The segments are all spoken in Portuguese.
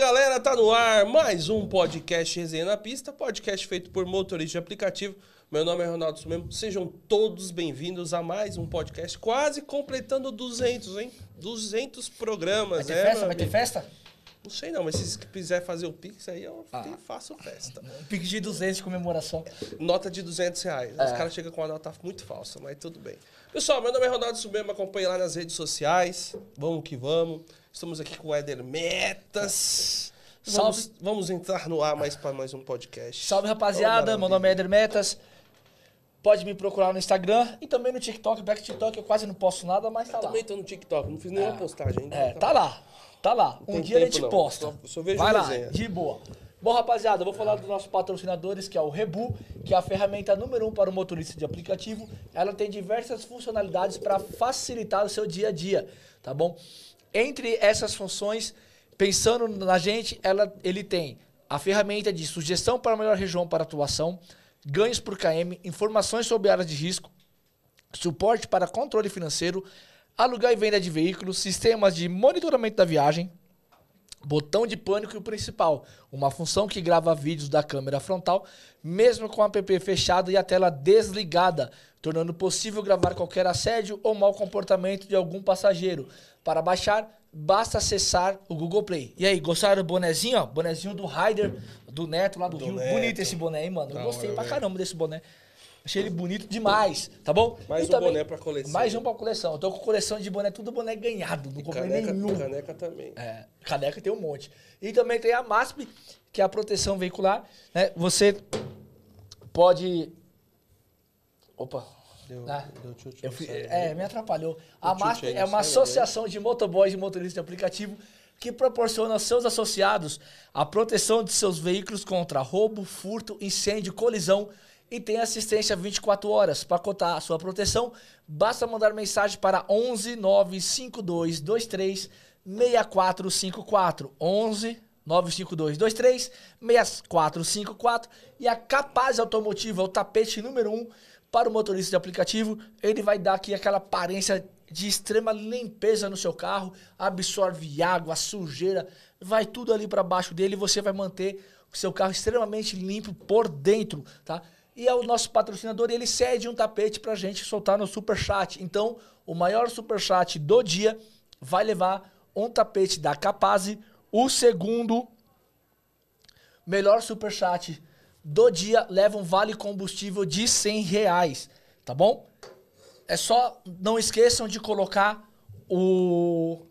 Galera, tá no ar mais um podcast Resenha na Pista, podcast feito por motorista de aplicativo. Meu nome é Ronaldo Sumemo, sejam todos bem-vindos a mais um podcast, quase completando 200, hein? 200 programas, Vai ter é, festa? Vai ter festa? Não sei não, mas se quiser fazer o Pix aí, eu Ah. faço festa. Pique de 200 de comemoração. Nota de 200 reais. É. Os caras chegam com uma nota muito falsa, mas tudo bem. Pessoal, meu nome é Ronaldo Subema, me acompanhe lá nas redes sociais. Vamos que vamos. Estamos aqui com o Éder Metas. Vamos, Salve. vamos entrar no ar mais para mais um podcast. Salve, rapaziada. Oh, Meu nome é Eder Metas. Pode me procurar no Instagram e também no TikTok. Back TikTok eu quase não posto nada, mas tá lá. Também tô no TikTok, não fiz nenhuma postagem ainda. É, tá lá. Tá lá. Um tem dia a gente não. posta. Só- só vejo Vai lá, resenha. de boa. Bom, rapaziada, eu vou falar dos nossos patrocinadores, que é o Rebu, que é a ferramenta número um para o motorista de aplicativo. Ela tem diversas funcionalidades para facilitar o seu dia a dia, tá bom? Entre essas funções, pensando na gente, ela, ele tem a ferramenta de sugestão para a melhor região para atuação, ganhos por KM, informações sobre áreas de risco, suporte para controle financeiro, alugar e venda de veículos, sistemas de monitoramento da viagem, botão de pânico e o principal, uma função que grava vídeos da câmera frontal, mesmo com o app fechado e a tela desligada, tornando possível gravar qualquer assédio ou mau comportamento de algum passageiro. Para baixar, basta acessar o Google Play. E aí, gostaram do bonezinho? Ó? Bonezinho do Ryder, do Neto lá do, Do Rio. Neto. Bonito esse boné, hein, mano? Eu gostei pra caramba desse boné. Achei ele bonito demais, tá bom? Mais E um boné pra coleção. Mais um pra coleção. Eu tô com coleção de boné, tudo boné ganhado. Não comprei Caneca, nenhum. caneca também. É, caneca tem um monte. E também tem a MASP, que é a proteção veicular. Né? Você pode. Opa. Deu, Ah, deu chute Eu fui- é, me atrapalhou. A chute MASP é uma cérebro, associação de motoboys e motoristas de aplicativo que proporciona aos seus associados a proteção de seus veículos contra roubo, furto, incêndio, colisão e tem assistência 24 horas. Para cotar a sua proteção, basta mandar mensagem para 11 952 23 6454. 11 952 23 6454 e a Capaz Automotiva, o tapete número 1 um para o motorista de aplicativo. Ele vai dar aqui aquela aparência de extrema limpeza no seu carro, absorve água, sujeira, vai tudo ali para baixo dele e você vai manter o seu carro extremamente limpo por dentro, tá? E o nosso patrocinador, ele cede um tapete pra gente soltar no super chat. Então, o maior super chat do dia vai levar um tapete da Capaz, o segundo melhor superchat do dia leva um vale combustível de 100 reais, tá bom? É só, não esqueçam de colocar o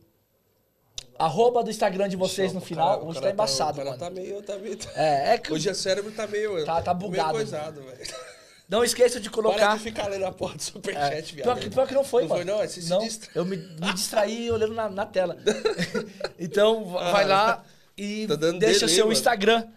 arroba do Instagram de vocês no final. cara- Hoje cara tá embaçado, mano. Tá meio, tá meio... É, é que Hoje o cérebro tá meio... Tá- tá Meio bugado. coisado, velho. não esqueçam de Para colocar... de ficar lendo a porta do É, superchat, viado. pior, que, pior que não foi, Não mano. foi, não? É, você se não, distra- eu me, me distraí olhando na, na tela. então, va- Ah, vai lá e tá deixa delay, seu mano. Instagram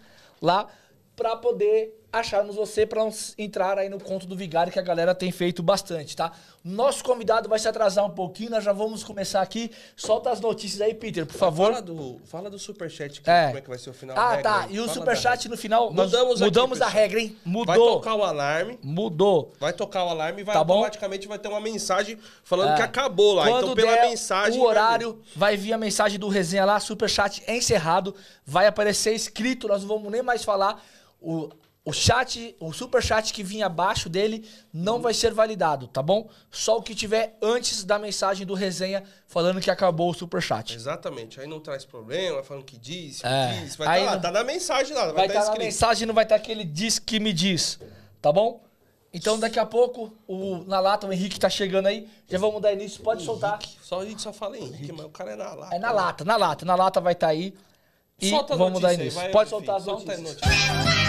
lá pra poder acharmos você s- entrar aí no conto do vigário que a galera tem feito bastante, tá? Nosso convidado vai se atrasar um pouquinho, nós já vamos começar aqui. Solta as notícias aí, Peter, por favor. Fala do, fala do superchat, que, É. como é que vai ser o final. Ah, tá. aí. E o Fala superchat no final, nós Mudamos aqui, mudamos a pessoal. regra, hein? Mudou. Vai tocar o alarme. Mudou. Vai tocar o alarme e vai Tá automaticamente vai ter uma mensagem falando É. que acabou lá. Quando então, pela mensagem. o horário, vai vir a mensagem do resenha lá, superchat encerrado, vai aparecer escrito, nós não vamos nem mais falar. O, o chat, o superchat que vinha abaixo dele não vai ser validado, tá bom? Só o que tiver antes da mensagem do resenha falando que acabou o vir. superchat. Exatamente. Aí não traz problema, falando que disse, que É. disse. Vai Aí tá lá, não- tá na mensagem lá. Vai, Vai tá estar na escrito. mensagem, não vai estar aquele diz que me diz, tá bom? Então daqui a pouco, o, na lata, o Henrique tá chegando aí, já vamos dar início, pode soltar. Henrique. Só, a gente só fala Henrique, mas o cara é na lata. É na lata, na lata, na lata vai estar aí. E Solta vamos dar aí, início. vai, Pode Fih, soltar as solta notícias. a notícia.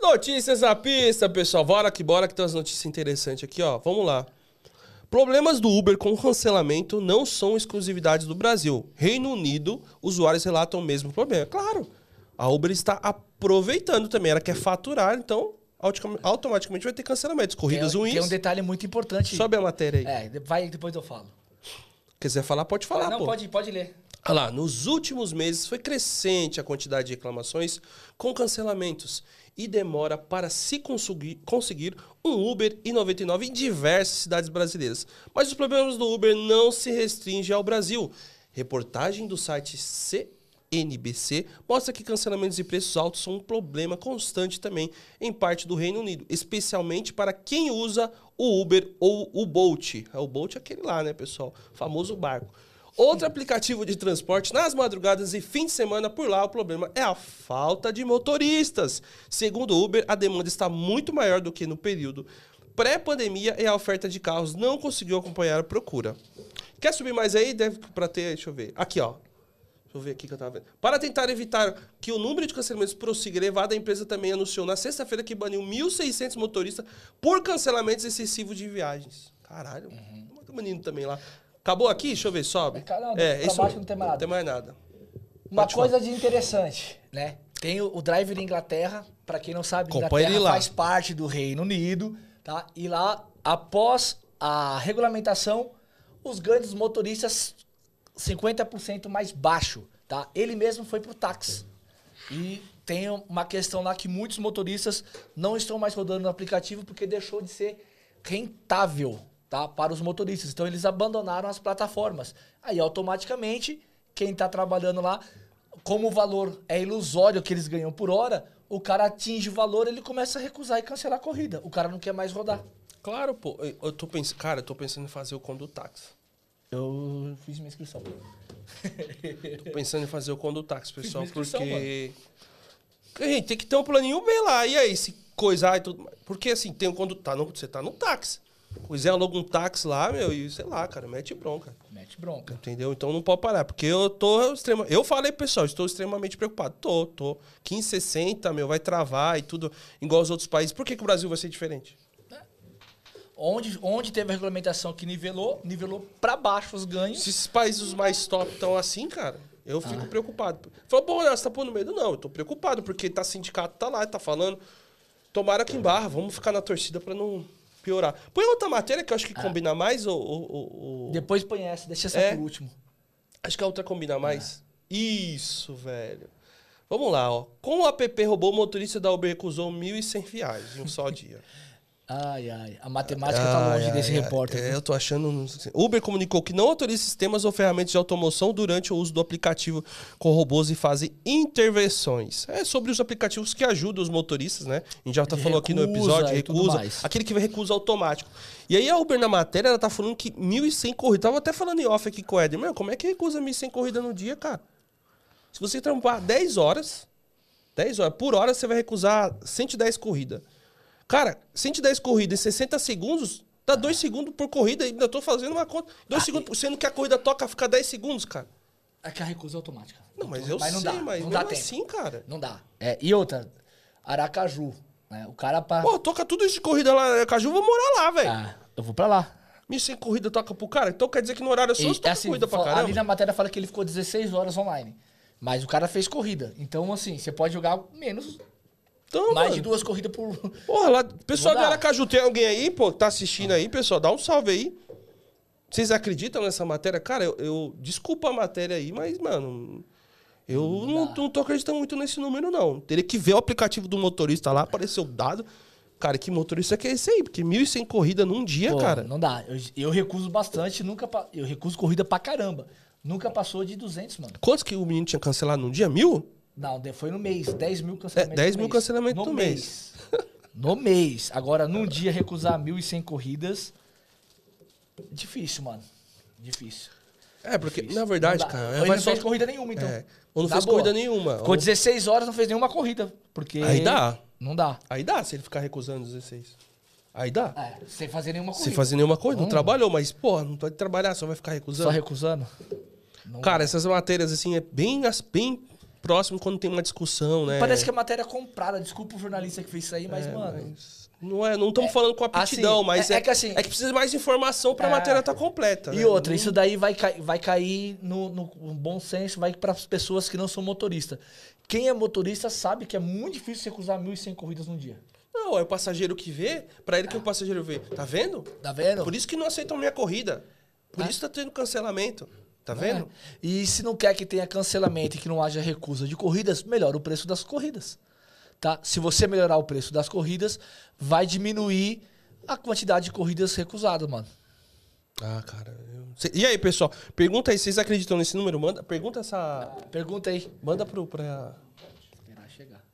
Notícias na pista, pessoal. Bora que bora que tem umas notícias interessantes aqui, ó. Vamos lá. Problemas do Uber com cancelamento não são exclusividades do Brasil. Reino Unido, usuários relatam o mesmo problema. Claro, a Uber está aproveitando também. Ela quer faturar, então automaticamente vai ter cancelamentos. Corridas Tem, ruins. tem um detalhe muito importante. Sobe a matéria aí. É, vai, depois eu falo. Quiser falar, pode falar, Ah, não, pô. pode, pode ler. Olha lá, nos últimos meses foi crescente a quantidade de reclamações com cancelamentos e demora para se conseguir, conseguir um Uber e 99 em diversas cidades brasileiras. Mas os problemas do Uber não se restringem ao Brasil. Reportagem do site CNBC mostra que cancelamentos e preços altos são um problema constante também em parte do Reino Unido, especialmente para quem usa o Uber ou o Bolt. O Bolt é aquele lá, né, pessoal? Famoso barco. Outro aplicativo de transporte nas madrugadas e fim de semana por lá, o problema é a falta de motoristas. Segundo o Uber, a demanda está muito maior do que no período pré-pandemia e a oferta de carros não conseguiu acompanhar a procura. Quer subir mais aí? Deve para ter, deixa eu ver. Aqui, ó. Deixa eu ver aqui que eu tava vendo. Para tentar evitar que o número de cancelamentos prossiga elevado, a empresa também anunciou na sexta-feira que baniu 1.600 motoristas por cancelamentos excessivos de viagens. Caralho, uhum. banindo também lá. Acabou aqui? Deixa eu ver, sobe. Caramba, é, isso baixo não tem mais nada. Não tem mais nada. Uma Pode coisa falar. de interessante, né? Tem o, o Drive Inglaterra, para quem não sabe, Acompanha Inglaterra faz parte do Reino Unido, tá? E lá, após a regulamentação, os dos motoristas 50% mais baixo, tá? Ele mesmo foi pro táxi. E tem uma questão lá que muitos motoristas não estão mais rodando no aplicativo porque deixou de ser rentável tá? para os motoristas. Então eles abandonaram as plataformas. Aí automaticamente, quem está trabalhando lá, como o valor é ilusório que eles ganham por hora, o cara atinge o valor, ele começa a recusar e cancelar a corrida. O cara não quer mais rodar. Claro, pô. Eu tô pensando, cara, eu tô pensando em fazer o condutáxi. Eu fiz minha inscrição. tô pensando em fazer o condutáxi, pessoal, porque gente, tem que ter um planinho bem lá. E aí, se coisar e tudo. Porque assim, tem um condutor. Tá você tá no táxi. O Zé aluga um táxi lá, meu, e sei lá, cara, mete bronca. Mete bronca. Entendeu? Então não pode parar. Porque eu tô extrema. Eu falei, pessoal, estou extremamente preocupado. Tô, tô. 15, 60, meu, vai travar e tudo, igual os outros países. Por que, que o Brasil vai ser diferente? Onde, onde teve a regulamentação que nivelou, nivelou para baixo os ganhos. Se esses países mais top estão assim, cara, eu fico ah. preocupado. Falou, bom, você tá pondo medo? Não, eu tô preocupado, porque tá sindicato, tá lá, tá falando. Tomara que em barra, vamos ficar na torcida para não piorar. Põe outra matéria que eu acho que ah. combina mais ou, ou, ou, Depois põe essa, deixa essa é? por último. Acho que a outra combina mais. Ah. Isso, velho. Vamos lá, ó. Com o app robô, o motorista da Uber recusou 1.100 reais em um só dia. Ai, ai. A matemática ai, tá longe ai, desse ai, repórter. É, eu tô achando. Uber comunicou que não autoriza sistemas ou ferramentas de automoção durante o uso do aplicativo com robôs e fazem intervenções. É sobre os aplicativos que ajudam os motoristas, né? A gente já tá falando aqui no episódio, recusa. Aquele que recusa automático. E aí a Uber na matéria, ela tá falando que 1.100 corridas. Tava até falando em off aqui com o Eder. Meu, como é que recusa 1.100 corridas no dia, cara? Se você trampar 10 horas, 10 horas, por hora você vai recusar 110 corridas. Cara, 110 corridas em 60 segundos, dá 2 segundos por corrida e ainda tô fazendo uma conta. 2 ah, segundos, sendo que a corrida toca, fica 10 segundos, cara. É que a recusa é automática. Não, mas eu mas não sei, dá, mas não dá tempo. assim, cara. Não dá. É, e outra, Aracaju. Né? O cara pra... Pô, toca tudo isso de corrida lá Aracaju, eu vou morar lá, velho. Ah, eu vou pra lá. Me sem corrida toca pro cara? Então quer dizer que no horário só toca assim, corrida pra caramba? Ali na matéria fala que ele ficou 16 horas online. Mas o cara fez corrida. Então, assim, você pode jogar menos então, Mais mano. de duas corridas por. Porra, lá, pessoal de Aracaju, tem alguém aí, pô, que tá assistindo aí, pessoal? Dá um salve aí. Vocês acreditam nessa matéria? Cara, eu, eu desculpa a matéria aí, mas, mano, eu não, não, não tô acreditando muito nesse número, não. Teria que ver o aplicativo do motorista lá, apareceu o dado. Cara, que motorista que é esse aí? Porque 1.100 corridas num dia, Pô, cara. Não dá. Eu, eu, recuso bastante, nunca. Eu recuso corrida pra caramba. Nunca passou de 200, mano. Quantos que o menino tinha cancelado num dia? Mil? Não, foi no mês. 10 mil cancelamentos. É, 10 mil cancelamentos no, no mês. mês. no mês. Agora, num dia, recusar 1.100 corridas. Difícil, mano. Difícil. É, porque, Difícil. na verdade, cara. Ele não só... fez corrida nenhuma, então. É. Ou não fez boa. corrida nenhuma. Ficou 16 horas, não fez nenhuma corrida. Porque. Aí dá. Não dá. Aí dá, se ele ficar recusando 16. Aí dá. É, sem fazer nenhuma corrida. Sem fazer nenhuma coisa. Não, não trabalhou, mas, pô, não pode trabalhar, só vai ficar recusando. Só recusando? Não cara, essas matérias, assim, é bem, bem próximo quando tem uma discussão, né? Parece que a matéria é comprada. Desculpa o jornalista que fez isso aí, mas, é, mano. Mas não é, não estamos é, falando com aptidão, assim, mas é, é, é, que assim. É que precisa mais informação para a é. matéria estar tá completa. E né? outra, isso daí vai, vai cair no, no bom senso, vai para as pessoas que não são motoristas. Quem é motorista sabe que é muito difícil recusar 1.100 corridas num dia. Não, é o passageiro que vê, para ele que o passageiro vê. Tá vendo? Tá vendo? Por isso que não aceitam minha corrida. Por isso tá tendo cancelamento. Tá vendo? É. E se não quer que tenha cancelamento e que não haja recusa de corridas, melhora o preço das corridas. Tá? Se você melhorar o preço das corridas, vai diminuir a quantidade de corridas recusadas, mano. Ah, cara. eu- E aí, pessoal? Pergunta aí, vocês acreditam nesse número? Manda, pergunta essa. Pergunta aí. Manda pro. Pra... Esperar chegar.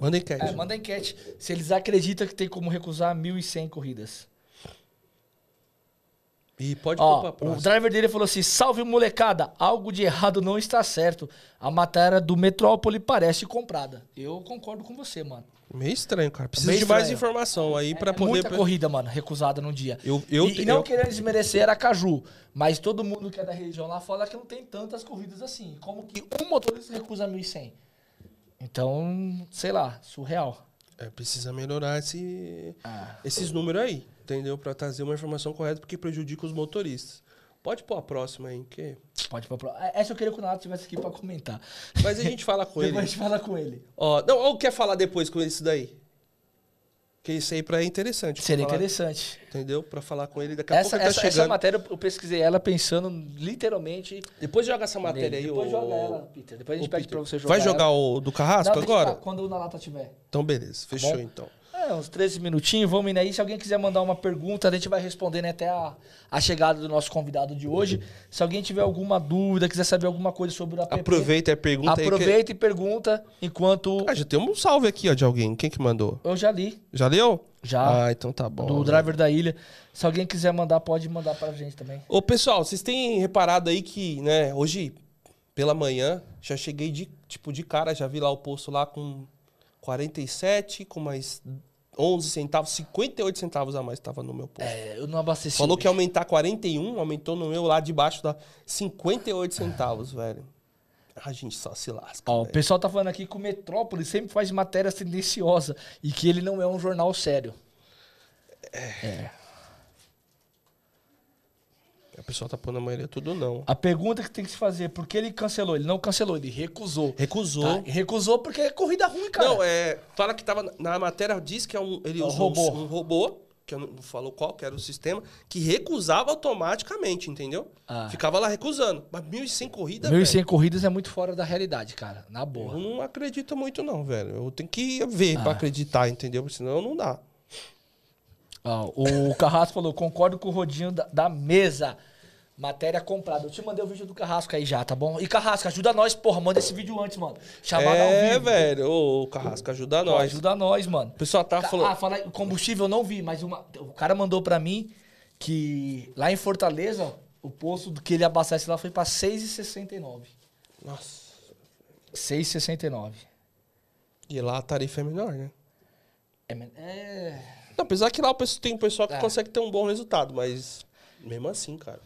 Manda enquete. É, manda enquete se eles acreditam que tem como recusar 1.100 corridas. E pode Ó, o driver dele falou assim: salve molecada, algo de errado não está certo. A matéria do Metrópole parece comprada. Eu concordo com você, mano. Meio estranho, cara. Precisa Meio de mais estranho. informação aí pra é poder. muita corrida, mano, recusada num dia. Eu- eu- e, e não eu- querendo desmerecer Aracaju, mas todo mundo que é da região lá fala que não tem tantas corridas assim. Como que um motorista recusa 1.100? Então, sei lá, surreal. É, precisa melhorar esse, Ah. esses números aí, entendeu? Pra trazer uma informação correta, porque prejudica os motoristas. Pode pôr a próxima aí, que... Pode ir pra pro- Ah, Essa eu queria que o Nato estivesse aqui pra comentar. Mas a gente fala com ele. Depois a gente fala com ele. Ó, não, ou quer falar depois com isso daí? Que isso aí pra é interessante. Seria falar, interessante. Entendeu? Pra falar com ele. Daqui a Essa, pouco ele essa, tá essa matéria eu pesquisei ela pensando literalmente. Depois joga essa matéria nele. aí, Depois ô- joga ela, Peter. Depois a gente ô, pede Peter. pra você jogar. Vai jogar ela. o do Carrasco Não, agora? Quando o Nalata tiver. Então, beleza. Fechou, bom? então. É, uns 13 minutinhos, vamos indo aí. Se alguém quiser mandar uma pergunta, a gente vai respondendo até a, a chegada do nosso convidado de hoje. Se alguém tiver alguma dúvida, quiser saber alguma coisa sobre o app, Aproveita e pergunta aproveita e pergunta enquanto Que... Ah, já tem um salve aqui, ó, de alguém. Quem que mandou? eu já li, Já leu? já, Ah, então tá bom. do driver da ilha. Se alguém quiser mandar, pode mandar pra gente também. Ô, pessoal, vocês têm reparado aí que, né, hoje, pela manhã, já cheguei de, tipo, de cara, já vi lá o posto lá com 47, com mais 11 centavos, 58 centavos a mais tava no meu posto. É, eu não abasteci. Falou hoje. que ia aumentar 41, aumentou no meu lá de baixo da 58 centavos, velho. A gente só se lasca, Ó, o pessoal tá falando aqui que o Metrópole sempre faz matérias tendenciosas e que ele não é um jornal sério. O pessoal tá pondo a maioria tudo não. A pergunta que tem que se fazer, por que ele cancelou? Ele não cancelou, ele recusou. Recusou. Tá? Recusou porque é corrida ruim, cara. Não, é. Fala que tava. Na matéria diz que é um. Ele É um usou robô. um robô, que eu não falou qual que era o sistema, que recusava automaticamente, entendeu? Ah. Ficava lá recusando. Mas 1.100 corridas, 1.100 velho. corridas é muito fora da realidade, cara. Na Eu boa. não acredito muito, não, velho. Eu tenho que ver Ah. pra acreditar, entendeu? Senão não dá. Ó, o Carrasco falou, concordo com o Rodinho da, da mesa. Matéria comprada. Eu te mandei o vídeo do Carrasco aí já, tá bom? E Carrasco, ajuda nós, porra. Manda esse vídeo antes, mano. Chamada ao é, vivo. velho. Ô, Carrasco, ajuda nós. ajuda nós, mano. O pessoal tá Ca- falando. Ah, fala combustível eu não vi, mas uma- o cara mandou pra mim que lá em Fortaleza, o posto do que ele abastece lá foi pra 6,69. Nossa. 6,69. E lá a tarifa é menor, né? É, é... Não, apesar que lá o pessoal- tem um pessoal que É. consegue ter um bom resultado, mas mesmo assim, cara.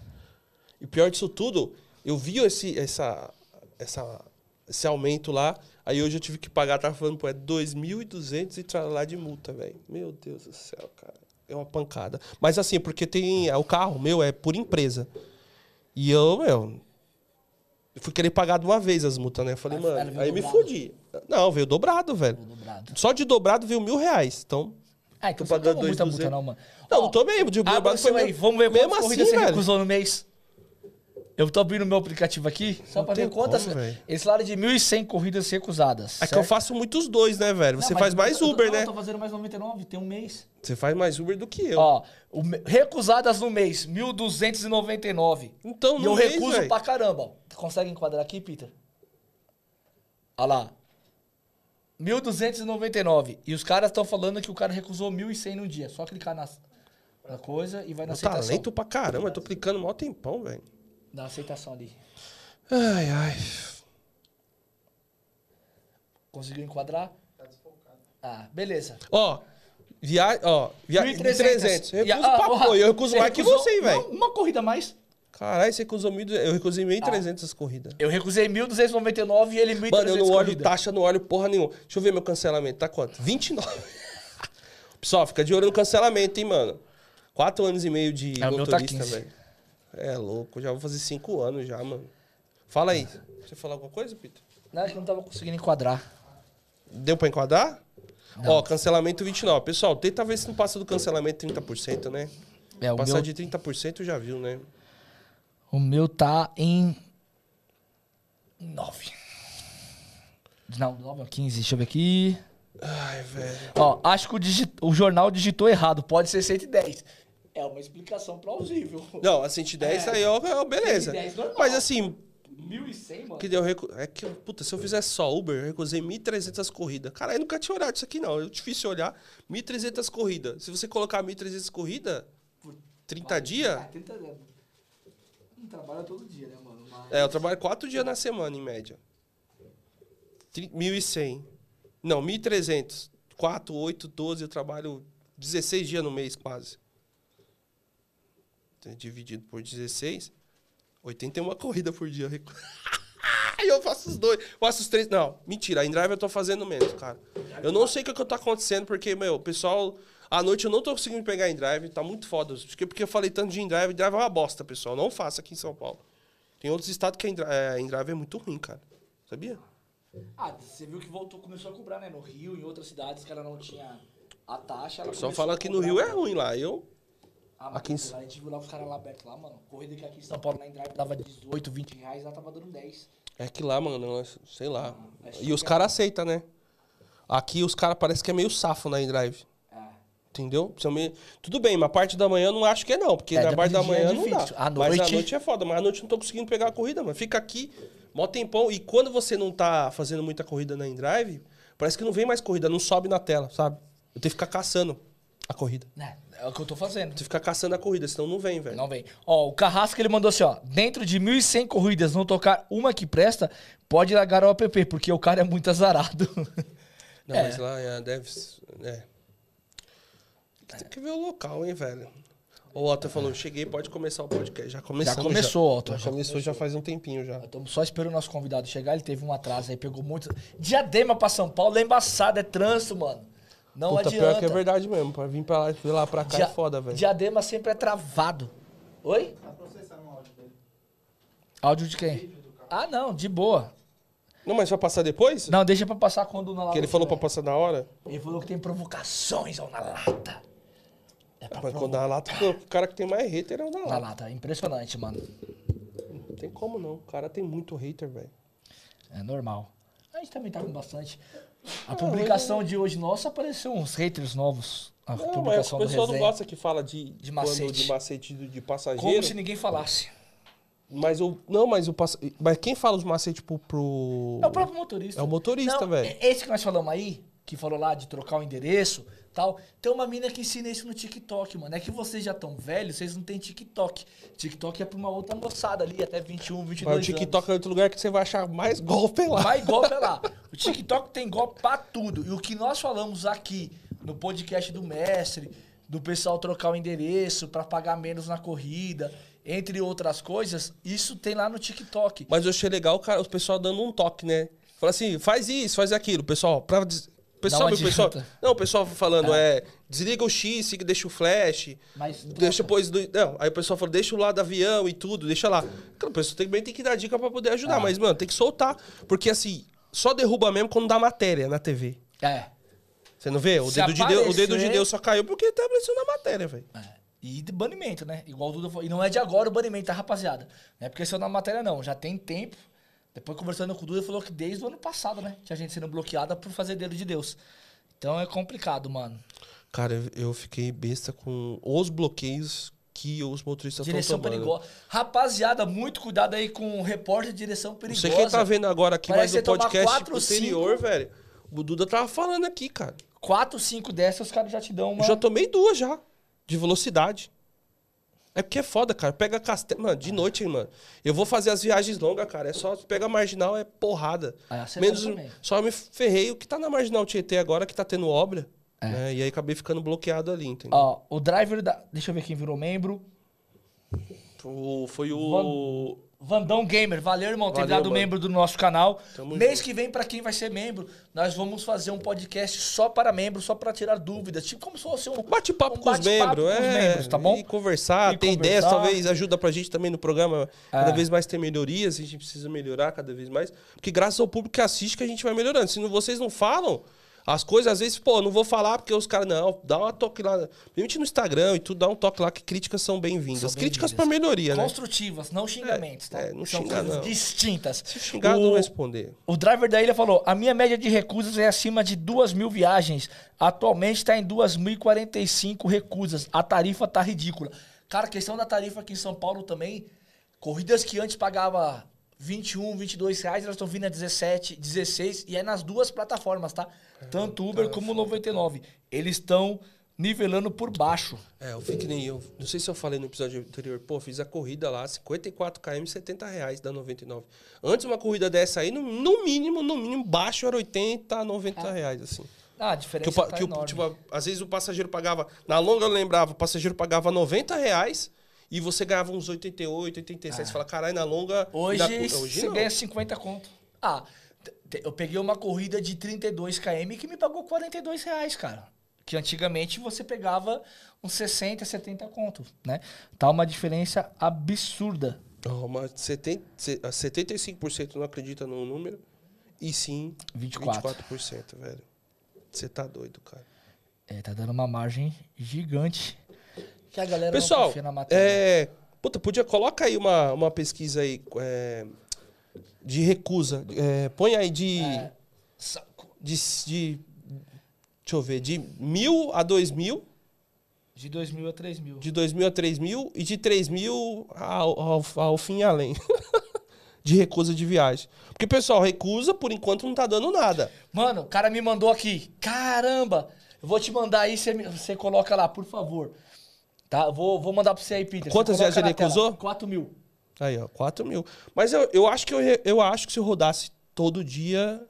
E pior disso tudo, eu vi esse, essa, essa, esse aumento lá, aí hoje eu tive que pagar, tava falando, pô, é 2.200 e lá de multa, velho. Meu Deus do céu, cara. É uma pancada. Mas assim, porque tem. é, O carro meu é por empresa. E eu, meu. Eu fui querer pagar de uma vez as multas, né? Eu falei, aí mano, veio aí me dobrado. fudi. Não, veio dobrado, velho. dobrado. Só de dobrado veio mil reais. Então. Ah, então Tô pagando tomou muita multa 2,200. não, mano. Não, Ó, não tô mesmo. De abre dobrado foi aí, vamos ver mesmo assim, velho. recusou no mês. Eu tô abrindo meu aplicativo aqui, só Não pra ver quantas... como. Esse lado de 1.100 corridas recusadas. É que eu faço muitos dois, né, velho? Você Não, faz mais eu Uber, não, né? Eu tô fazendo mais 99, tem um mês. Você faz mais Uber do que eu. Ó, o recusadas no mês, 1.299. Então, E no eu mês, recuso velho. pra caramba. Consegue enquadrar aqui, Peter? Olha lá. 1.299. E os caras estão falando que o cara recusou 1.100 no dia. Só clicar na, na coisa e vai na Eu aceitação. talento pra caramba. Eu tô clicando mó tempão, velho. Na aceitação ali. Ai, ai. Conseguiu enquadrar? Ah, beleza. Ó, via... Ó, via... 1.300. 1.300. Eu E recuso ah, pra porra. Eu recuso mais que você, velho. Uma corrida a mais. Caralho, você recusou 1.200. Eu recusei 1.300 Ah. as corridas. Eu recusei 1.299 e ele 1.300 Mano, eu não olho corrida. taxa, não olho porra nenhuma. Deixa eu ver meu cancelamento. Tá quanto? 29. Pessoal, fica de olho no cancelamento, hein, mano. Quatro anos e meio de É, tá motorista, 15. velho. É louco, já vou fazer cinco anos já, mano. Fala aí. Você falar alguma coisa, Peter? Não, é que eu não tava conseguindo enquadrar. Deu pra enquadrar? Ó, cancelamento 29. Pessoal, tenta ver se não passa do cancelamento 30%, né? É, o Passar meu... de 30% já viu, né? O meu tá em 9. Não, 9 ou 15, deixa eu ver aqui. Ai, velho. Ó, acho que o, digi- o jornal digitou errado, pode ser 110. É uma explicação plausível. Não, a 110 aí, ó, é, beleza. 110 normal. Mas assim, 1.100, mano. que deu recu... É que, puta, se eu fizesse só Uber, eu recusei 1.300 corridas. Cara, eu nunca tinha olhado isso aqui, não. É difícil olhar. 1.300 corridas. Se você colocar 1.300 corridas, 30 dias... Ah, 30 anos. Não trabalha todo dia, né, mano? Mas... É, eu trabalho 4 dias na semana, em média. Tri- 1.100. Não, 1.300. 4, 8, 12, eu trabalho 16 dias no mês, quase. Então, Dividido por 16, 81 corrida por dia. Aí eu faço os dois, faço os três. Não, mentira, a InDrive eu tô fazendo menos, cara. Eu não sei o que, que tá acontecendo, porque, meu, o pessoal. À noite eu não tô conseguindo pegar InDrive, tá muito foda. Porque, porque eu falei tanto de InDrive, InDrive é uma bosta, pessoal. Não faça aqui em São Paulo. Tem outros estados que a InDrive, é, a InDrive é muito ruim, cara. Sabia? Ah, você viu que voltou, começou a cobrar, né? No Rio, em outras cidades que ela não tinha a taxa. O Ela pessoal começou fala que no Rio é ruim lá. Eu. Ah, mas Aqui em- lá, a gente viu lá os caras lá abertos lá, mano. Corrida que aqui em São Paulo na Indrave dava 18, 20 reais, lá tava dando 10. É que lá, mano, sei lá. É E os caras aceitam, né? Aqui os caras parecem que é meio safo na InDrive. É. Entendeu? Meio- Tudo bem, mas a parte da manhã eu não acho que é não, porque É, na parte da é manhã não dá. difícil. À Mas a noite- noite é foda, mas à noite eu não tô conseguindo pegar a corrida, mano. Fica aqui, mó tempão. E quando você não tá fazendo muita corrida na InDrive, parece que não vem mais corrida, não sobe na tela, sabe? Eu tenho que ficar caçando a corrida. É, é o que eu tô fazendo. Que ficar caçando a corrida, senão não vem, velho. Não vem. Ó, o Carrasco ele mandou assim, ó. Dentro de 1.100 corridas, não tocar uma que presta, pode largar o app, porque o cara é muito azarado. Não, É. mas lá é, deve. É. Tem que ver o local, hein, velho. O Otto falou, cheguei, pode começar o podcast. Já começou. Já começou, Otto, Já, já começou já faz um tempinho já. Estamos só esperando o nosso convidado chegar, ele teve um atraso aí, pegou muito. Diadema pra São Paulo é embaçado, é trânsito, mano. Não Puta, adianta. pior que é verdade mesmo. Pra vir pra lá, vir lá pra cá Dia- é foda, velho. Diadema sempre é travado. Oi? Tá processando o áudio dele. Áudio de quem? Ah, não, de boa. Não, mas vai passar depois? Não, deixa pra passar quando na Que ele falou pra passar na hora? Ele falou que tem provocações ó, na lata. É pra Mas quando na lata, o cara que tem mais hater é o da Na lata. lata, impressionante, mano. Não tem como não. O cara tem muito hater, velho. É normal. A gente também tá com bastante. A publicação de hoje nossa apareceu uns haters novos. A Não, mas publicação o do pessoal não gosta que fala de, De macete. de macete de, de passageiro. Como se ninguém falasse. Mas o. Não, mas o. Mas quem fala os macetes pro. pro... É o próprio motorista. É o motorista, Não, velho. é- Esse que nós falamos aí, que falou lá de trocar o endereço tal. Tem uma mina que ensina isso no TikTok, mano. É que vocês já estão velhos, vocês não têm TikTok. TikTok é pra uma outra moçada ali, até 21, 22 Mas o TikTok é outro lugar que você vai achar mais golpe lá. anos. Vai golpe é lá. O TikTok tem golpe pra tudo. E o que nós falamos aqui no podcast do mestre, do pessoal trocar o endereço pra pagar menos na corrida, entre outras coisas, isso tem lá no TikTok. Mas eu achei legal cara, o pessoal dando um toque, né? Fala assim, faz isso, faz aquilo. Pessoal, pra. Pessoal, Não o pessoal, não, o pessoal falando é. desliga o X, deixa o flash, Mas deixa depois do, não, aí o pessoal falou, deixa o lado do avião e tudo, deixa lá. Cara, o pessoal também tem que dar dica pra poder ajudar, Ah. mas mano, tem que soltar, porque assim, só derruba mesmo quando dá matéria na TV. É. Você não vê? O Se dedo, de Deus, o dedo de aparecer- Deus só caiu porque tá aparecendo na matéria, velho. É. E de banimento, né? Igual o Duda falou. E não é de agora o banimento, tá, rapaziada? Não é porque saiu na matéria, não. Já tem tempo. Depois, conversando com o Duda, ele falou que desde o ano passado, né? Tinha gente sendo bloqueada por fazer dedo de Deus. Então é complicado, mano. Cara, eu- fiquei besta com os bloqueios que os motoristas estão Direção tomando. perigosa. Rapaziada, muito cuidado aí com o repórter de direção Não perigosa. sei quem tá vendo agora aqui, Parece mas que o podcast quatro, anterior, cinco. velho. O Duda tava falando aqui, cara. Quatro, cinco dessas, os caras já te dão uma... Eu já tomei duas já. De velocidade. É porque é foda, cara. Pega castelo. Mano, de noite, hein, mano. Eu vou fazer as viagens longas, cara. É só pega a marginal, é porrada. Acelera Menos, também. só me ferrei o que tá na marginal Tietê agora, que tá tendo obra. É. né? E aí acabei ficando bloqueado ali, entendeu? Ó, o driver da... Deixa eu ver quem virou membro. O- foi o. Vandão Gamer, valeu, irmão, ter Valeu, virado mano. membro do nosso canal. Tamo Mês junto. que vem, pra quem vai ser membro, nós vamos fazer um podcast só para membros, só para tirar dúvidas. Tipo como se fosse um Bate-papo um com os bate-papo membros, com os é. membros, tá bom? E conversar, E ter ideias, conversar. talvez ajuda pra gente também no programa. Cada É. vez mais ter melhorias, a gente precisa melhorar cada vez mais. Porque graças ao público que assiste que a gente vai melhorando. Se não, vocês não falam, As coisas, às vezes, pô, não vou falar porque os caras, não, dá uma toque lá. Principalmente no Instagram e tudo, dá um toque lá que críticas são bem-vindas. Críticas pra melhoria, né? Construtivas, não xingamentos, tá? é, não São coisas não. distintas. Se xingar, não O- vou responder. O driver da ilha falou: a minha média de recusas é acima de 2 mil viagens. Atualmente está em 2.045 recusas. A tarifa tá ridícula. Cara, questão da tarifa aqui em São Paulo também. Corridas que antes pagava 21, 22 reais, elas estão vindo a 17, 16 e é nas duas plataformas, tá? Tanto Uber como o 99. Eles estão nivelando por baixo. É, eu fico nem eu. Não sei se eu falei no episódio anterior. Pô, fiz a corrida lá, 54 km, 70 reais da 99. Antes uma corrida dessa aí, no, no mínimo, no mínimo, baixo era 80, 90 reais, assim. Ah, a Que, diferença o, pa- tá que o- enorme. tipo, às vezes o passageiro pagava. Na longa eu lembrava, o passageiro pagava 90 reais e você ganhava uns 88, 87. Você fala, caralho, na longa. Hoje, ainda- você não. ganha 50 conto. Ah, eu peguei uma corrida de 32 km que me pagou 42 reais, cara. Que antigamente você pegava uns 60, 70 conto, né? Tá uma diferença absurda. Mas 70, se- 75% não acredita no número. E sim, 24. 24%, velho. Você tá doido, cara. É, tá dando uma margem gigante. Que a galera não Pessoal, confia na matéria. é, puta, podia coloca aí uma, uma pesquisa aí é, de recusa. É, põe aí de, Sa- de, de- Deixa eu ver, de mil a dois mil, De 2 mil a 3 mil. de dois mil a três mil e de três mil ao, ao, ao fim e além. de recusa de viagem. Porque, pessoal, recusa, por enquanto, não tá dando nada. Mano, o cara me mandou aqui. Caramba! Eu vou te mandar aí, você, me- você coloca lá, por favor. Tá? Vou, vou mandar pra você aí, Peter. Quantas viagens ele recusou? 4 mil. Aí, ó, 4 mil. Mas eu, eu, acho que eu, eu acho que se eu rodasse todo dia,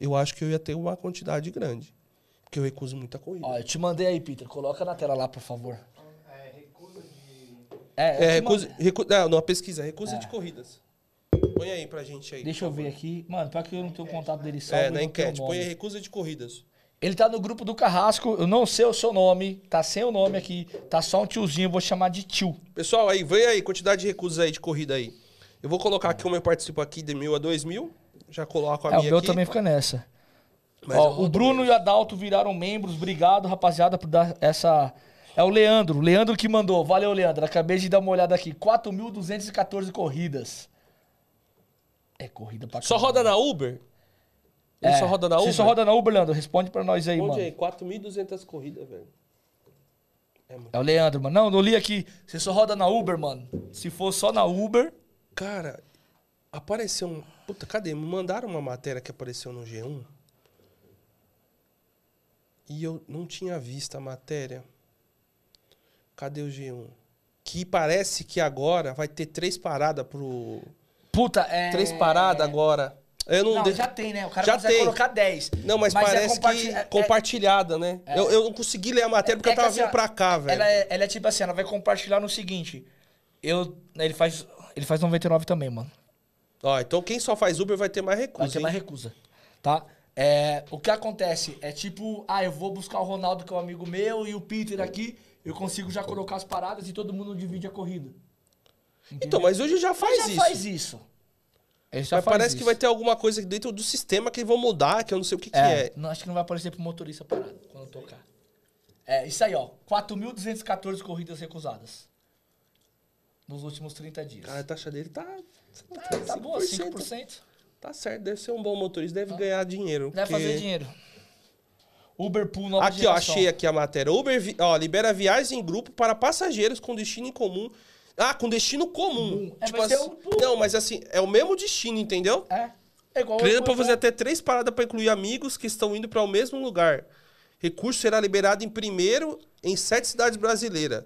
eu acho que eu ia ter uma quantidade grande. Porque eu recuso muita corrida. Ó, eu te mandei aí, Peter. Coloca na tela lá, por favor. É, recusa de. É, é, recusa, recu, não, não, pesquisa, recusa de corridas. Põe aí pra gente aí. Deixa eu ver aqui. Mano, pra que eu não tenho o contato dele salvo. É, na enquete. Põe aí recusa de corridas. Ele tá no grupo do Carrasco. Eu não sei o seu nome. Tá sem o nome aqui. Tá só um tiozinho. Eu vou chamar de tio. Pessoal, aí, vem aí, quantidade de recusas aí de corrida aí. Eu vou colocar aqui como eu participo aqui de mil a dois mil. Já coloco a É, o minha meu aqui. também fica nessa. Ó, o Bruno menos. e o Adalto viraram membros. Obrigado, rapaziada, por dar essa. É o Leandro. O Leandro que mandou. Valeu, Leandro. Acabei de dar uma olhada aqui. 4.214 corridas. É corrida pra Só caramba. roda na Uber? Ele É. só roda na Uber? Você só roda na Uber, Leandro? Responde pra nós aí, Onde mano. aí? 4.200 corridas, velho. É. É o Leandro, mano. Não, não li aqui. Você só roda na Uber, mano. Se for só na Uber. Cara, apareceu um. Puta, cadê? Me mandaram uma matéria que apareceu no G1. E eu não tinha visto a matéria. Cadê o G1? Que parece que agora vai ter três paradas pro. Puta, é. Três paradas agora. Eu não, Não, de- já tem, né? O cara Já consegue tem. colocar 10. Não, mas, é parece comparti- que é- é- compartilhada, né? Eu, eu não consegui ler a matéria porque é eu tava assim, vindo pra cá, velho. Ela é, ela é tipo assim, ela vai compartilhar no seguinte. Eu. Ele faz. Ele faz 99 também, mano. Ó, então quem só faz Uber vai ter mais recurso. Vai ter mais recusa. Tá? É, o que acontece é tipo, ah, eu vou buscar o Ronaldo, que é um amigo meu, e o Peter aqui, eu consigo já colocar as paradas e todo mundo divide a corrida. Então, mas hoje já faz Mas já isso. faz isso. Mas parece que isso. vai ter alguma coisa dentro do sistema que vão mudar, que eu não sei o que, que é. É, não, acho que não vai aparecer pro motorista parado quando tocar. É, isso aí, ó. 4.214 corridas recusadas. Nos últimos 30 dias. Cara, a taxa dele tá. Ah, tá boa, 5%. Tá certo, deve ser um bom motorista, deve ganhar dinheiro. Deve porque- fazer dinheiro. Uber Pool nova Aqui, ó, geração. achei aqui a matéria. Uber vi- ó, libera viagens em grupo para passageiros com destino em comum. Ah, com destino comum. É, tipo assim, um não, mas assim, é o mesmo destino, entendeu? É. É igual Creio o- para fazer até três paradas para incluir amigos que estão indo para o mesmo lugar. Recurso será liberado em primeiro em sete cidades brasileiras.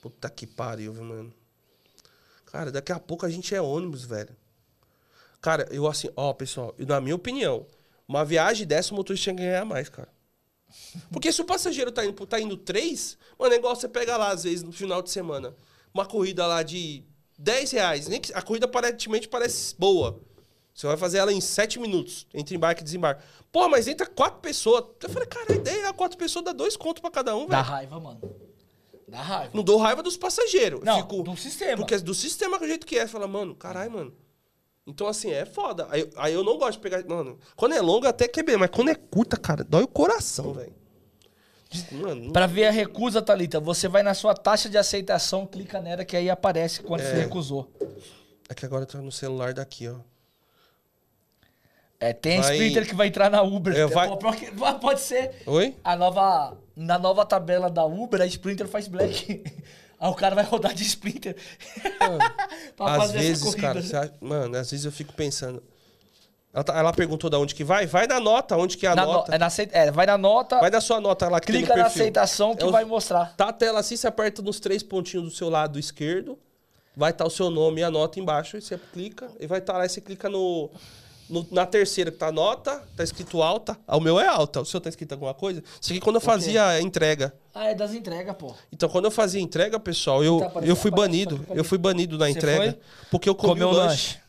Puta que pariu, viu, mano? Cara, daqui a pouco a gente é ônibus, velho. Cara, eu assim, ó, pessoal, na minha opinião, uma viagem dessa o motorista tinha que ganhar mais, cara. Porque se o passageiro tá indo, tá indo três, mano, é igual você pega lá, às vezes, no final de semana, uma corrida lá de 10 reais. Nem que, a corrida aparentemente parece boa. Você vai fazer ela em 7 minutos, entre embarque e desembarque. Pô, mas entra quatro pessoas. Eu falei, cara, a ideia é quatro pessoas dá dois contos pra cada um, Dá velho. raiva, mano. Dá raiva. Não dou raiva dos passageiros. Não, Fico- do sistema. Porque é do sistema que o jeito que é. Fala, mano, caralho, mano. Então, assim, é foda. Aí, aí eu não gosto de pegar. Mano, quando é longa até que é bem, mas quando é curta, cara, dói o coração, velho. Mano, Pra ver a recusa, Thalita, você vai na sua taxa de aceitação, clica nela que aí aparece quando você É. recusou. é que agora tá no celular daqui, ó. É, tem a Vai- Sprinter que vai entrar na Uber. É, vai- pior que- Pode ser. Oi? A nova, na nova tabela da Uber, a Sprinter faz black. Aí o cara vai rodar de Sprinter. pra às fazer essa vezes, corrida. cara, você acha- mano, às vezes eu fico pensando. Ela, tá- ela perguntou da onde que vai? Vai na nota, onde que é a Na no- nota. é, na é, vai na nota, Vai na sua nota lá que tem clica no na aceitação que É os- vai mostrar. Tá a tela assim, você aperta nos três pontinhos do seu lado esquerdo, vai estar o seu nome e a nota embaixo, e você clica, e vai estar lá, e você clica no, no- na terceira que tá a nota, tá escrito alta, Ah, o meu é alta, o seu tá escrito alguma coisa? Isso aqui quando eu fazia a entrega. Ah, é das entregas, pô. Então, quando eu fazia entrega, pessoal, eu, Tá eu fui banido. tá Eu fui banido na Você entrega. foi? Porque eu comi Comeu o o lanche. lanche.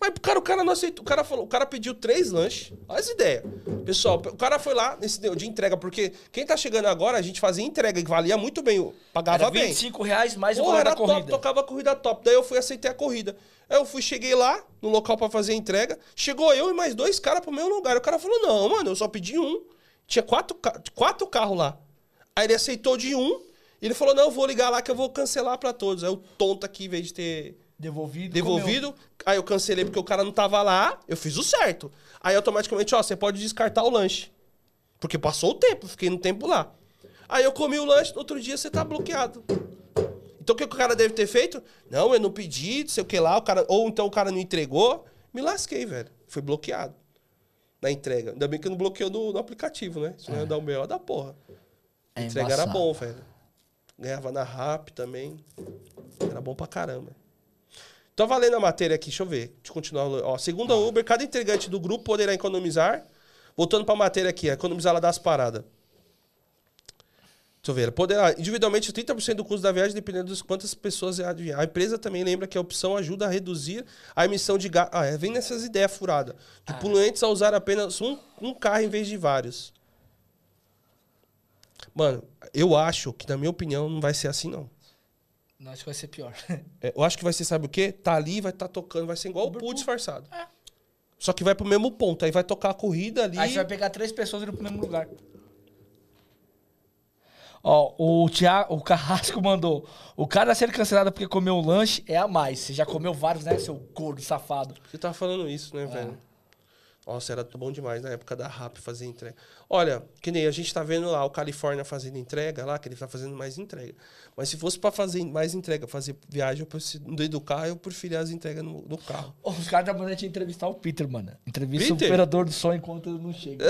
Mas, cara, o cara não aceitou. O cara falou, o cara pediu três lanches. Olha as ideias. Pessoal, o cara foi lá nesse de de entrega, porque quem tá chegando agora, a gente fazia entrega, que valia muito bem, pagava Era bem. 25 reais mais o valor da top, corrida. tocava a corrida top. Daí eu fui aceitei a corrida. Aí eu fui, cheguei lá, no local pra fazer a entrega. Chegou eu e mais dois caras pro meu lugar. O cara falou: não, mano, eu só pedi um. Tinha quatro, quatro carros lá. Aí ele aceitou de um. E ele falou: não, eu vou ligar lá que eu vou cancelar pra todos. Aí o tonto aqui, em vez de ter Devolvido. devolvido. Aí eu cancelei porque o cara não tava lá, eu fiz o certo. Aí automaticamente, ó, você pode descartar o lanche. Porque passou o tempo, fiquei no tempo lá. Aí eu comi o lanche, no outro dia você tá bloqueado. Então o que o cara deve ter feito? Não, eu não pedi, não sei o que lá, o cara, ou então o cara não entregou. Me lasquei, velho. Fui bloqueado na entrega. Ainda bem que eu não bloqueou no, no aplicativo, né? Se não ia dar o melhor da porra. É entrega era bom, velho. Ganhava na RAP também. Era bom pra caramba. Tô valendo a matéria aqui, deixa eu ver. Deixa eu continuar. Ó, segundo a Uber, cada integrante do grupo poderá economizar. Voltando pra matéria aqui, economizar ela das paradas. Deixa eu ver. Poderá, individualmente, 30% do custo da viagem, dependendo de quantas pessoas é a viagem. A empresa também lembra que a opção ajuda a reduzir a emissão de gás. Ah, é, vem nessas ideias furadas. De poluentes a usar apenas um, um carro em vez de vários. Mano, eu acho que, na minha opinião, não vai ser assim, não. Não, acho que vai ser pior. É, eu acho que vai ser, sabe o quê? Tá ali, vai estar tocando, vai ser igual o pool disfarçado. Só que vai pro mesmo ponto. Aí vai tocar a corrida ali. Aí você vai pegar três pessoas indo pro mesmo lugar. Ó, o Thiago, o Carrasco mandou. O cara a ser cancelado porque comeu um lanche é a mais. Você já comeu vários, né, seu gordo safado? Você tava falando isso, né, velho? Nossa, era bom demais na época da RAP fazer entrega. Olha, que nem a gente tá vendo lá o Califórnia fazendo entrega lá, que ele tá fazendo mais entrega. Mas se fosse pra fazer mais entrega, fazer viagem, eu dentro do carro, eu preferia as entregas no, no carro. Os caras da manhã tinham entrevistar o Peter, mano. Entrevista Peter? o operador do som enquanto ele não chega.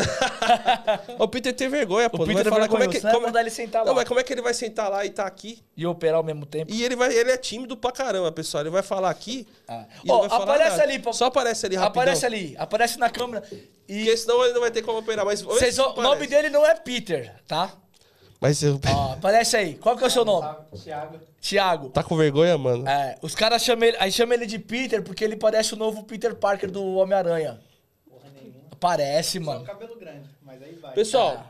o Peter tem vergonha, pô. não Peter vai é falar como é que. né? Como, Mandar ele sentar não, lá. mas como é que ele vai sentar lá e tá aqui? E operar ao mesmo tempo. E ele, vai, ele é tímido pra caramba, pessoal. Ele vai falar aqui. Ah. falar aparece ali, pô. Só aparece ali rapidão. Aparece ali, aparece na câmera. E Porque senão ele não vai ter como operar. Mas vão- o nome aparece. dele não é Peter, tá? Mas eu... Ó, aparece aí. Qual que é o seu nome? Thiago. Thiago. tá com vergonha, mano? É, os caras chamam ele, aí chamam ele de Peter porque ele parece o novo Peter Parker do Homem-Aranha. Porra nenhuma. Parece, Só o mano. cabelo grande, mas aí vai. Pessoal,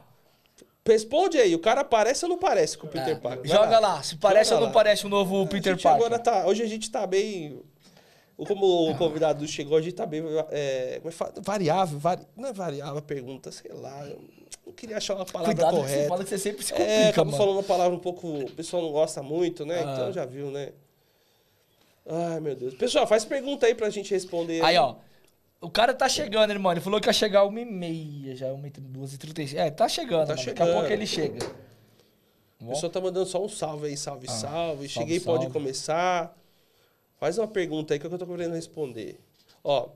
responde aí. O cara parece ou não parece com o Peter Parker? É. Joga lá, se parece Joga ou não lá. parece o novo Peter gente Parker. Agora tá, hoje a gente tá bem... Como o convidado chegou, a gente tá bem... É, como é que? Variável, vari... não é variável a pergunta, sei lá. Eu não queria achar uma palavra Cuidado que correta. você fala que você sempre se É, complica, acabou mano. falando uma palavra um pouco. O pessoal não gosta muito, né? Ah. Então já viu, né? Ai, meu Deus. Pessoal, faz pergunta aí pra gente responder. Aí, ó. O cara tá chegando, irmão. Ele falou que ia chegar uma e meia, já uma e duas e trinta e cinco. É, tá chegando, Tá mano. Daqui chegando. a pouco ele chega. O pessoal tá mandando só um salve aí, salve, Ah, salve. salve, Cheguei, pode salve. começar. Faz uma pergunta aí que é que eu tô querendo responder. Ó,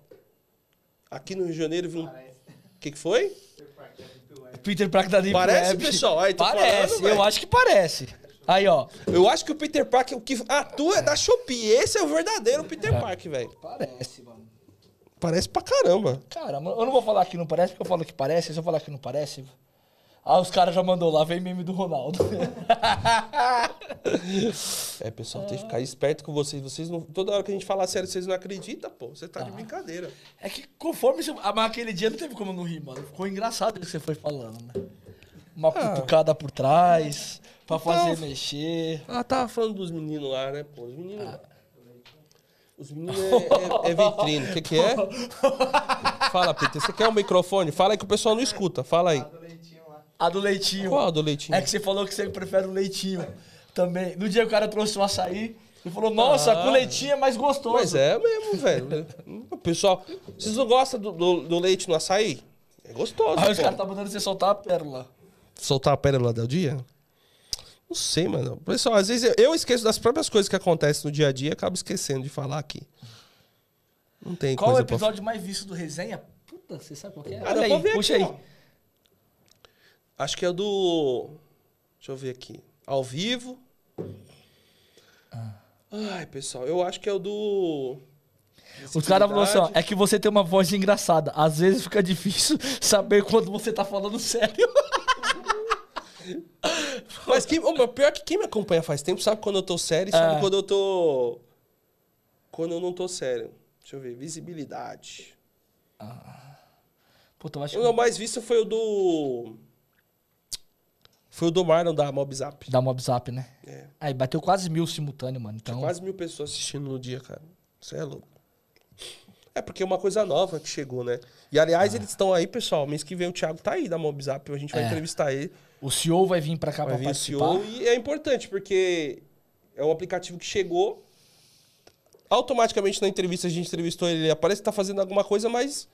aqui no Rio de Janeiro vi um. O que, que foi? Peter Parker da Deep Parece, Web. pessoal? Aí, tô Parece, falando, eu acho que parece. Aí, ó. Eu acho que o Peter Parker, o que atua é da Shopee. Esse é o verdadeiro Peter Parker, velho. Parece, mano. Parece pra caramba. Caramba, eu não vou falar que não parece, porque eu falo que parece. Se eu falar que não parece. Ah, os caras já mandou lá, vem meme do Ronaldo. É, pessoal, tem que ficar esperto com vocês. Vocês não. Toda hora que a gente fala sério, vocês não acreditam, pô. Você tá de brincadeira. é que conforme. Você... Ah, mas aquele dia não teve como não rir, mano. Ficou engraçado o que você foi falando, né? Uma cutucada por trás, pra fazer Então- mexer. Ah, tava falando dos meninos lá, né, pô? Os meninos. Os meninos é, é- é vitrine. O que, que é? Fala, Peter. Você quer um microfone? Fala aí que o pessoal não escuta. Fala aí. A do leitinho. Qual a do leitinho? É que você falou que você prefere o leitinho também. No dia que o cara trouxe o açaí, ele falou, nossa, Ah. com leitinho é mais gostoso. Mas é mesmo, velho. Pessoal, vocês não gostam do, do- do leite no açaí? É gostoso. Aí os pô. caras tá mandando você soltar a pérola. Soltar a pérola do dia? Não sei, mano. Pessoal, às vezes eu- esqueço das próprias coisas que acontecem no dia a dia e acabo esquecendo de falar aqui. Não tem Qual o coisa pra episódio mais visto do resenha? Puta, você sabe qual que é? Ah, Olha aí, puxa aqui, aí. ó. Acho que é o do. Deixa eu ver aqui. Ao vivo. Ai, pessoal, eu acho que é o do. Os caras falaram assim, ó, é que você tem uma voz engraçada. Às vezes fica difícil saber quando você tá falando sério. Mas quem, o pior é que quem me acompanha faz tempo sabe quando eu tô sério e sabe É. quando eu tô. Quando eu não tô sério. Deixa eu ver. Visibilidade. Puta, eu acho O meu mais visto foi o do. Foi o do Marlon da Mobzap. um WhatsApp, né? É. Aí bateu quase mil simultâneo, mano. Então, Quase mil pessoas assistindo no dia, cara. Isso é louco. É porque é uma coisa nova que chegou, né? E aliás, eles estão aí, pessoal. Mês que vem o Thiago tá aí da Mobzap. A gente vai É. entrevistar ele. o CEO vai vir pra cá Vai pra vir o participar. CEO e é importante, porque é um aplicativo que chegou. Automaticamente na entrevista a gente entrevistou ele, ele aparece que tá fazendo alguma coisa, mas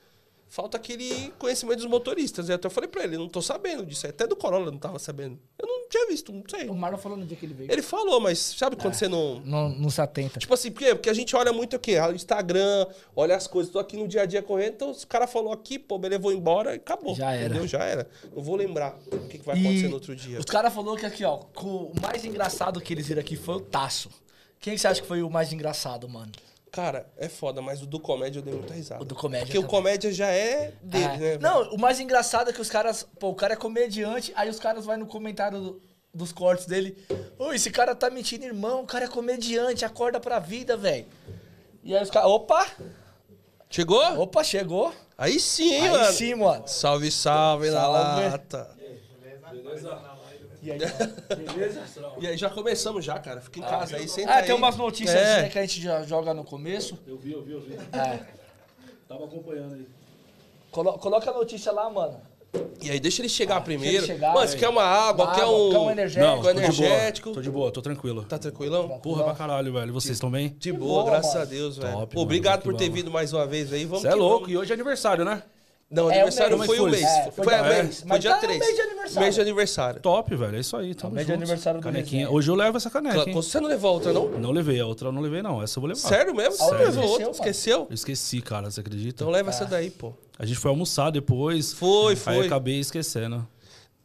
falta aquele conhecimento dos motoristas. E até eu falei pra ele, não tô sabendo disso. Até do Corolla eu não tava sabendo. Eu não tinha visto, não sei. O Marlon falou no dia que ele veio. Ele falou, mas sabe quando você não. Não, não se atenta. Tipo assim, por quê? Porque a gente olha muito o quê? O Instagram, olha as coisas. Tô aqui no dia a dia correndo, então o cara falou aqui, pô, beleza, vou embora e acabou. Já era. Entendeu? Já era. Não vou lembrar o que, que vai E acontecer no outro dia. Os caras falaram que aqui, ó, o mais engraçado que eles viram aqui foi o Taço. Quem que você acha que foi o mais engraçado, mano? Cara, é foda, mas o do comédia eu dei muita risada. O do comédia Porque o também. comédia já é dele, É. né? velho? Não, o mais engraçado é que os caras. Pô, o cara é comediante, aí os caras vão no comentário do- dos cortes dele. Ô, esse cara tá mentindo, irmão. O cara é comediante, acorda pra vida, velho. E aí os caras. Opa! Chegou? Opa, chegou. Aí sim, Aí mano. sim, mano. Salve, salve, na Salve. lata. E aí, beleza? E aí, já começamos já, cara. Fica em casa aí, senta Ah, aí. tem umas notícias É. né, que a gente já joga no começo. Eu vi, eu vi, eu vi. É. Tava acompanhando aí. Colo- coloca a notícia lá, mano. E aí, deixa ele chegar primeiro. ele chegar, mano, você quer uma água, Uma quer água, um... quer um energético. Não, tô de energético. boa. Tô de boa, tô tranquilo. Tá tranquilão? Porra pra caralho, velho. Vocês estão bem? De boa, boa, graças mano. a Deus, velho. Top, Pô, mano, Obrigado que por ter vindo mais uma vez aí. Vamos Você é que louco. vamos. E hoje é aniversário, né? Não, o É, aniversário não mês. foi o É, mês. foi Foi, dia a mês. Foi Mas dia tá no 3. mês de aniversário. Mês de aniversário. Top, velho. É isso aí. Tamo mês de aniversário do Canequinha. Resenha. Hoje eu levo essa caneca, hein? Você não levou a outra, não? Não levei. A outra eu não levei, não. Essa eu vou levar. Sério mesmo? Você Sério. não levou Esqueceu, outra? Esqueceu? Eu esqueci, cara. Você acredita? Então leva essa daí, pô. A gente foi almoçar depois. Foi, Aí foi. acabei esquecendo.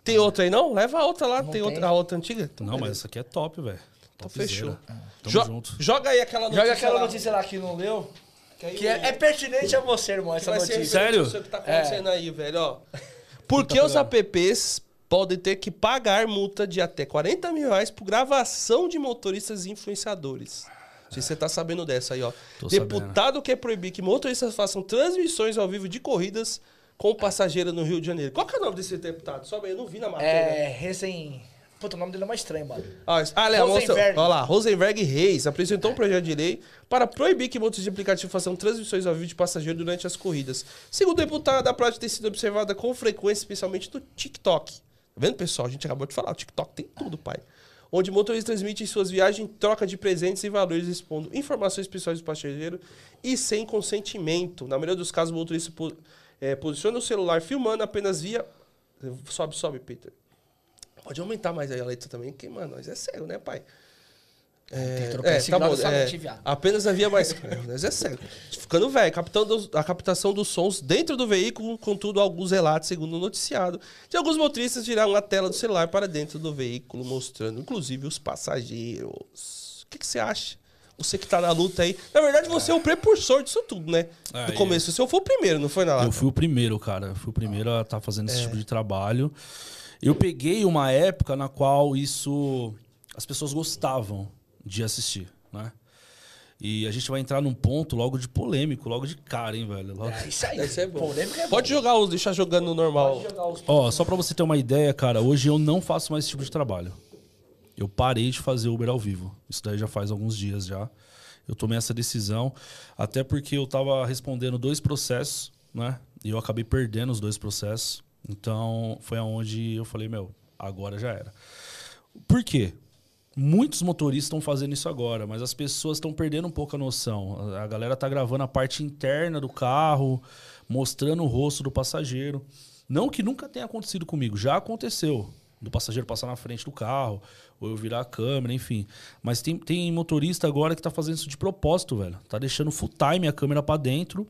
Tem outra aí, não? Leva a outra lá. Tem, tem. outra, a outra antiga? Não, mas essa aqui é top, velho. Então fechou. Tamo Jo- junto. Joga aí aquela notícia Joga aquela lá. notícia lá que não leu. Que, Que é, é pertinente a você, irmão, que essa notícia. Sério? ao que tá acontecendo aí, velho, ó. Por que os apps podem ter que pagar multa de até 40 mil reais por gravação de motoristas influenciadores? Não sei se você tá sabendo dessa aí, ó. Tô Deputado quer proibir que motoristas façam transmissões ao vivo de corridas com passageiro no Rio de Janeiro. Qual que é o nome desse deputado? Sobe aí, eu não vi na matéria. É, recém... Puta, o nome dele é mais estranho, mano. Ah, ah, Léo, Rosenberg. Olha lá, Rosenberg Reis apresentou um projeto de lei para proibir que motos de aplicativo façam transmissões ao vídeo de passageiro durante as corridas. Segundo o deputado, a prática tem sido observada com frequência, especialmente no TikTok. Tá vendo, pessoal? A gente acabou de falar, o TikTok tem tudo, pai. Onde motoristas transmitem suas viagens em troca de presentes e valores, expondo informações pessoais do passageiro e sem consentimento. Na maioria dos casos, o motorista eh, posiciona o celular filmando apenas via... Sobe, sobe, Peter. Pode aumentar mais aí a letra também, porque, mano, nós é cego, né, pai? Tem que trocar esse grau somente, viado. apenas havia mais. Nós é cego. Ficando velho, captando a captação dos sons dentro do veículo, contudo, alguns relatos, segundo o noticiado, de alguns motoristas viraram a tela do celular para dentro do veículo, mostrando, inclusive, os passageiros. O que, que você acha? Você que tá na luta aí. Na verdade, você é o precursor disso tudo, né? É, Do começo. O seu foi o primeiro, não foi na Eu lata? fui o primeiro, cara. Eu fui o primeiro a estar fazendo É. esse tipo de trabalho. Eu peguei uma época na qual isso as pessoas gostavam de assistir, né? E a gente vai entrar num ponto logo de polêmico, logo de cara, hein, velho? Logo- É isso aí. Esse é bom. Polêmica é Pode jogar os, deixar jogando no normal. Pode jogar os... Ó, só pra você ter uma ideia, cara, hoje eu não faço mais esse tipo de trabalho. Eu parei de fazer Uber ao vivo. Isso daí já faz alguns dias já. Eu tomei essa decisão, até porque eu tava respondendo dois processos, né? E eu acabei perdendo os dois processos. Então, foi aonde eu falei, meu, agora já era. Por quê? Muitos motoristas estão fazendo isso agora, mas as pessoas estão perdendo um pouco a noção. A- galera tá gravando a parte interna do carro, mostrando o rosto do passageiro. Não que nunca tenha acontecido comigo, já aconteceu. Do passageiro passar na frente do carro, ou eu virar a câmera, enfim. Mas tem, tem motorista agora que tá fazendo isso de propósito, velho. Tá deixando full time a câmera pra dentro.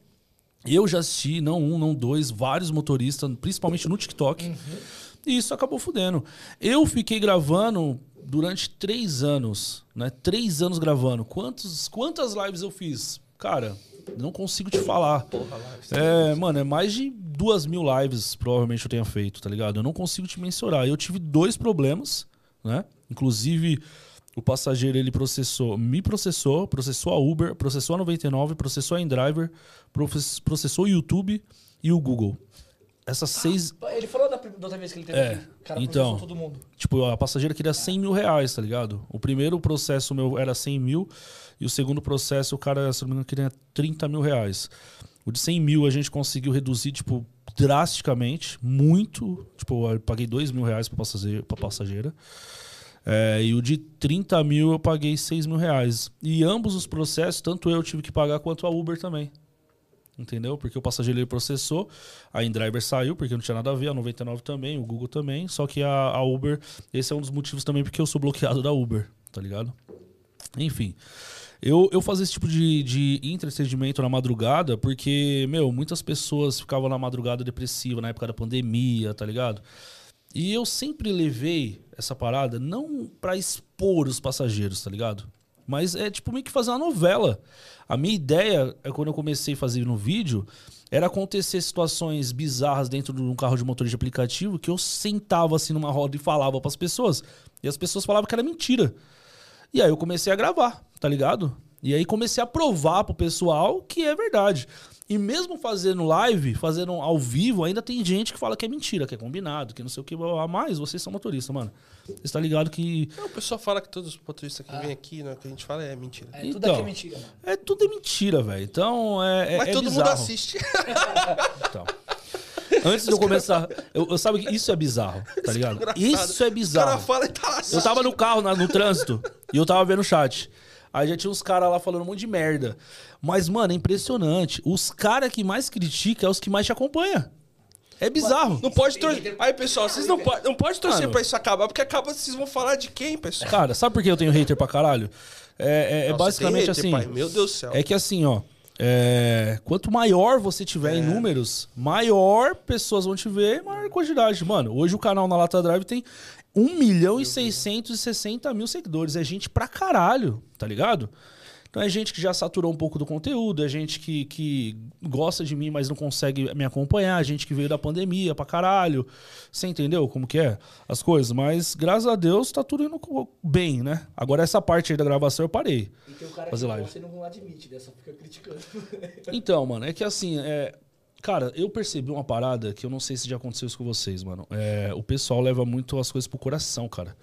Eu já assisti, não um, não dois, vários motoristas, principalmente no TikTok. E isso acabou fudendo. Eu fiquei gravando durante três anos, né? Três anos gravando. Quantos, quantas lives eu fiz? Cara, não consigo te falar. É, mano, é mais de duas mil lives provavelmente eu tenha feito, tá ligado? Eu não consigo te mensurar. Eu tive dois problemas, né? Inclusive, o passageiro ele processou, me processou, processou a Uber, processou a 99, processou a InDriver, processou o YouTube e o Google. Essas seis. Ele falou da, da outra vez que ele teve É, aqui. O cara então. todo mundo. Tipo, a passageira queria 100 mil reais, tá ligado? O primeiro processo meu era 100 mil e o segundo processo o cara, se não me engano, queria 30 mil reais. O de 100 mil a gente conseguiu reduzir, tipo, drasticamente, muito. Tipo, eu paguei 2 mil reais pra passageira. Pra passageira. É, e o de 30 mil eu paguei 6 mil reais. E ambos os processos, tanto eu tive que pagar quanto a Uber também. Entendeu? Porque o passageiro processou, a InDriver saiu, porque não tinha nada a ver, a 99 também, o Google também. Só que a, a Uber, esse é um dos motivos também porque eu sou bloqueado da Uber, tá ligado? Enfim. Eu, eu fazia esse tipo de, de entretenimento na madrugada porque, meu, muitas pessoas ficavam na madrugada depressiva na época da pandemia, tá ligado? E eu sempre levei essa parada não pra expor os passageiros, tá ligado? Mas é tipo meio que fazer uma novela. A minha ideia, é quando eu comecei a fazer no vídeo, era acontecer situações bizarras dentro de um carro de motor de aplicativo que eu sentava assim numa roda e falava pras pessoas. E as pessoas falavam que era mentira. E aí eu comecei a gravar, tá ligado? E aí comecei a provar pro pessoal que é verdade. E mesmo fazendo live, fazendo ao vivo, ainda tem gente que fala que é mentira, que é combinado, que não sei o que. A mais, vocês são motoristas, mano. Você tá ligado que Não, o pessoal fala que todos os motoristas que vêm aqui, né, que a gente fala é mentira. É, tudo Então. aqui é mentira, mano. é tudo é mentira, velho. Então é. é Mas é todo mundo bizarro. assiste. Então. Antes de eu começar, eu, eu sabe que isso é bizarro, tá ligado? engraçado. Isso é O cara bizarro. fala e tá lá Eu tava no carro, na- no trânsito, e eu tava vendo o chat. Aí já tinha uns caras lá falando um monte de merda. Mas, mano, é impressionante. Os caras que mais criticam é os que mais te acompanham. É bizarro. Não pode torcer. Aí, pessoal, vocês não podem não pode torcer Mano. pra isso acabar, porque acaba vocês vão falar de quem, pessoal? Cara, sabe por que eu tenho hater pra caralho? É, é- é Nossa, basicamente tem hater, assim. pai. Meu Deus do céu. É que assim, ó. é, quanto maior você tiver É. em números, maior pessoas vão te ver, maior quantidade. Mano, hoje o canal na Lata Drive tem 1 milhão e 660 mil seguidores. É gente pra caralho, tá ligado? Então é gente que já saturou um pouco do conteúdo, é gente que, que gosta de mim, mas não consegue me acompanhar, gente que veio da pandemia pra caralho. Você entendeu como que é as coisas? Mas graças a Deus tá tudo indo bem, né? Agora essa parte aí da gravação eu parei. E tem o cara Fazer que live. você não admite, né? Só fica criticando. Então, mano, é que assim, é... Cara, eu percebi uma parada que eu não sei se já aconteceu isso com vocês, mano. É, o pessoal leva muito as coisas pro coração, cara.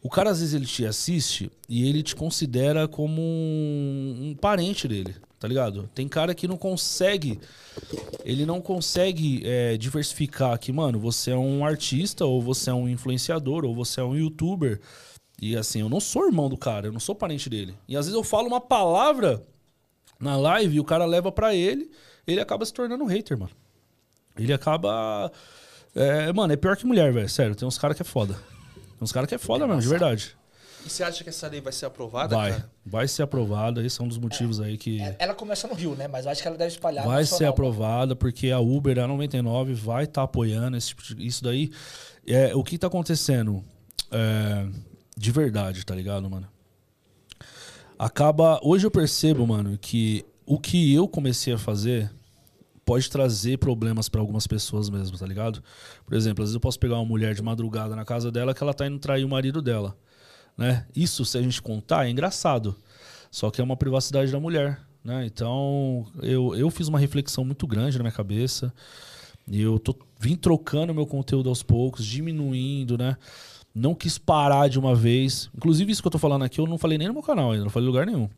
O cara, às vezes, ele te assiste e ele te considera como um, um parente dele, tá ligado? Tem cara que não consegue. Ele não consegue é, diversificar que, mano, você é um artista, ou você é um influenciador, ou você é um youtuber. E assim, eu não sou irmão do cara, eu não sou parente dele. E às vezes eu falo uma palavra na live e o cara leva pra ele, ele acaba se tornando um hater, mano. Ele acaba. É, mano, é pior que mulher, velho. Sério, tem uns caras que é foda. Tem uns caras que é foda mesmo, de verdade. E você acha que essa lei vai ser aprovada, Vai. cara? Vai ser aprovada. Esse é um dos motivos aí que. Ela começa no Rio, né? Mas eu acho que ela deve espalhar. Vai ser aprovada, porque a Uber, a 99, vai estar apoiando esse tipo isso daí. É, o que tá acontecendo é, de verdade, tá ligado, mano? Acaba. Hoje eu percebo, mano, que o que eu comecei a fazer pode trazer problemas pra algumas pessoas mesmo, tá ligado? Por exemplo, às vezes eu posso pegar uma mulher de madrugada na casa dela que ela tá indo trair o marido dela, né? Isso, se a gente contar, é engraçado. Só que é uma privacidade da mulher, né? Então, eu, eu fiz uma reflexão muito grande na minha cabeça. E eu tô, vim trocando meu conteúdo aos poucos, diminuindo, né? Não quis parar de uma vez. Inclusive, isso que eu tô falando aqui, eu não falei nem no meu canal ainda, não falei em lugar nenhum.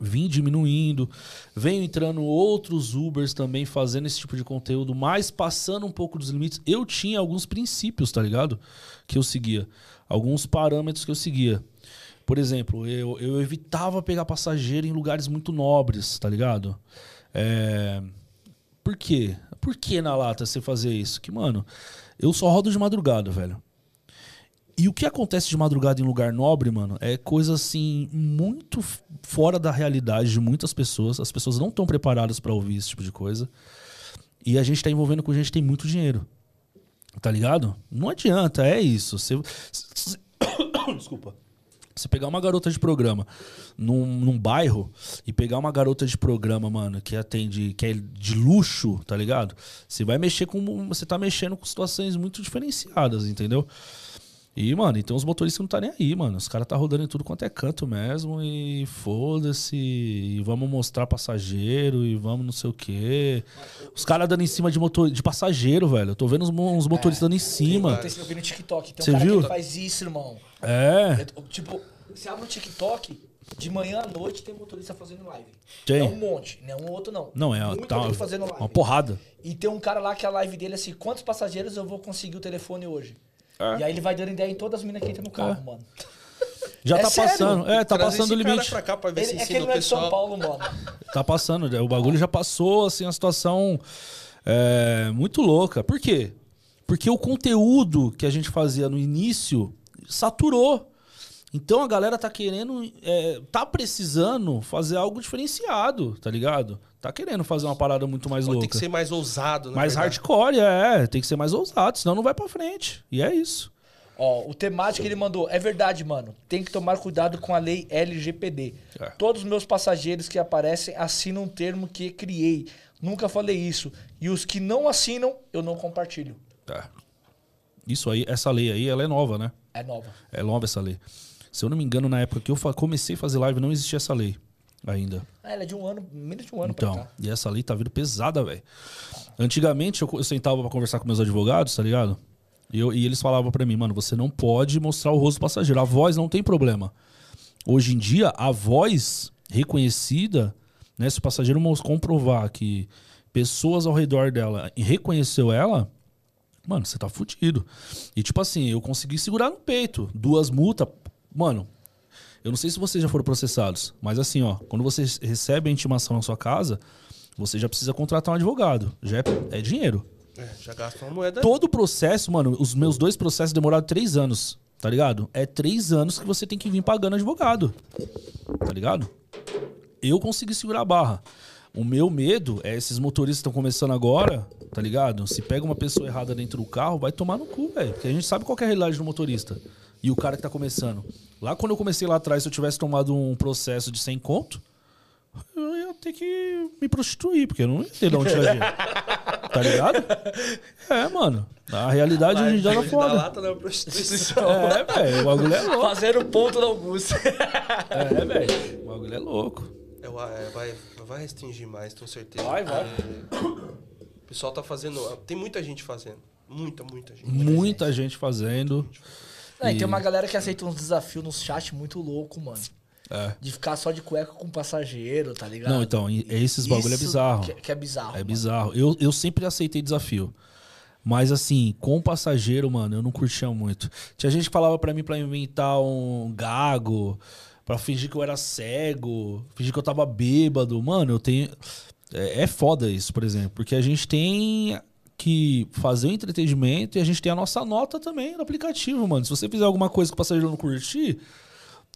Vim diminuindo, venho entrando outros Ubers também fazendo esse tipo de conteúdo, mas passando um pouco dos limites. Eu tinha alguns princípios, tá ligado? Que eu seguia. Alguns parâmetros que eu seguia. Por exemplo, eu, eu evitava pegar passageiro em lugares muito nobres, tá ligado? É... Por quê? Por que na lata você fazer isso? Que, mano, eu só rodo de madrugada, velho. E o que acontece de madrugada em lugar nobre, mano, é coisa assim muito fora da realidade de muitas pessoas. As pessoas não estão preparadas pra ouvir esse tipo de coisa. E a gente tá envolvendo com gente que tem muito dinheiro. Tá ligado? Não adianta, é isso. Você, você- Desculpa. Você pegar uma garota de programa num, num bairro e pegar uma garota de programa, mano, que atende, que é de luxo, tá ligado? Você vai mexer com. Você tá mexendo com situações muito diferenciadas, entendeu? E, mano, então os motoristas não tá nem aí, mano. Os caras tá rodando em tudo quanto é canto mesmo. E foda-se. E vamos mostrar passageiro. E vamos não sei o quê. Os caras dando em cima de, motor, de passageiro, velho. Eu tô vendo uns motoristas dando em cima. Tem, eu vi no TikTok. Tem um Você cara viu? que faz isso, irmão. É. Eu- tipo, você abre o TikTok, de manhã à noite tem motorista fazendo live. Tem. Não um monte, não um outro não. Não, é Muito tá fazendo live. uma porrada. E tem um cara lá que a live dele é assim, quantos passageiros eu vou conseguir o telefone hoje? É. E aí ele vai dando ideia em todas as minas que entram no carro, mano. Já É tá sério? passando. É, tá Trazer passando o limite. pra cá pra ver se Ele, é que ele não é de São. Paulo, mano. Tá passando. O bagulho já passou, assim, a situação é, muito louca. Por quê? Porque o conteúdo que a gente fazia no início saturou. Então a galera tá querendo, é, tá precisando fazer algo diferenciado, tá ligado? Tá querendo fazer uma parada muito mais louca. ter que ser mais ousado, na mais verdade. hardcore, é. Tem que ser mais ousado, senão não vai pra frente. E é isso. Ó, o temático que ele mandou, é verdade, mano. Tem que tomar cuidado com a lei LGPD. É. Todos os meus passageiros que aparecem assinam um termo que criei. Nunca falei isso. E os que não assinam, eu não compartilho. É. Isso aí, essa lei aí, ela é nova, né? É nova. É nova essa lei. Se eu não me engano, na época que eu comecei a fazer live, não existia essa lei ainda. Ah, ela é de um ano, menos de um ano Então, e essa lei tá vindo pesada, velho. Antigamente, eu, eu sentava pra conversar com meus advogados, tá ligado? E, eu- e eles falavam pra mim, mano, você não pode mostrar o rosto passageiro. A voz não tem problema. Hoje em dia, a voz reconhecida, né? Se o passageiro comprovar que pessoas ao redor dela reconheceu ela, mano, você tá fudido. E tipo assim, eu consegui segurar no peito. Duas multas. Mano, eu não sei se vocês já foram processados, mas assim, ó, quando você recebe a intimação na sua casa, você já precisa contratar um advogado. Já é, é dinheiro. É, já gasta uma moeda. Todo o processo, mano, os meus dois processos demoraram três anos, tá ligado? É três anos que você tem que vir pagando advogado, tá ligado? Eu consegui segurar a barra. O meu medo é esses motoristas que estão começando agora, tá ligado? Se pega uma pessoa errada dentro do carro, vai tomar no cu, velho. Porque a gente sabe qual é a realidade do motorista. E o cara que tá começando. Lá quando eu comecei lá atrás, se eu tivesse tomado um processo de 100 conto, eu ia ter que me prostituir, porque eu não ia ter de onde tirar dinheiro. Tá ligado? É, mano. A realidade hoje em dia tá Da foda. lata prostituição. É, velho. O bagulho é louco. Fazer o ponto da Augusta. É, velho. O bagulho é louco. É, vai- vai, vai restringir mais, tenho certeza. Vai, vai. É, o pessoal tá fazendo. Tem muita gente fazendo. Muita, muita gente. Muita gente fazendo. Não, e tem uma galera que aceita uns desafios nos chat muito louco, mano. É. De ficar só de cueca com passageiro, tá ligado? Não, então, esses bagulho é bizarro. Que, que é bizarro. É mano. bizarro. Eu, eu sempre aceitei desafio. Mas assim, com passageiro, mano, eu não curtia muito. Tinha gente que falava pra mim pra inventar um gago, pra fingir que eu era cego, fingir que eu tava bêbado. Mano, eu tenho. É, é foda isso, por exemplo. Porque a gente tem que fazer o entretenimento e a gente tem a nossa nota também no aplicativo, mano. Se você fizer alguma coisa que o passageiro não curtir,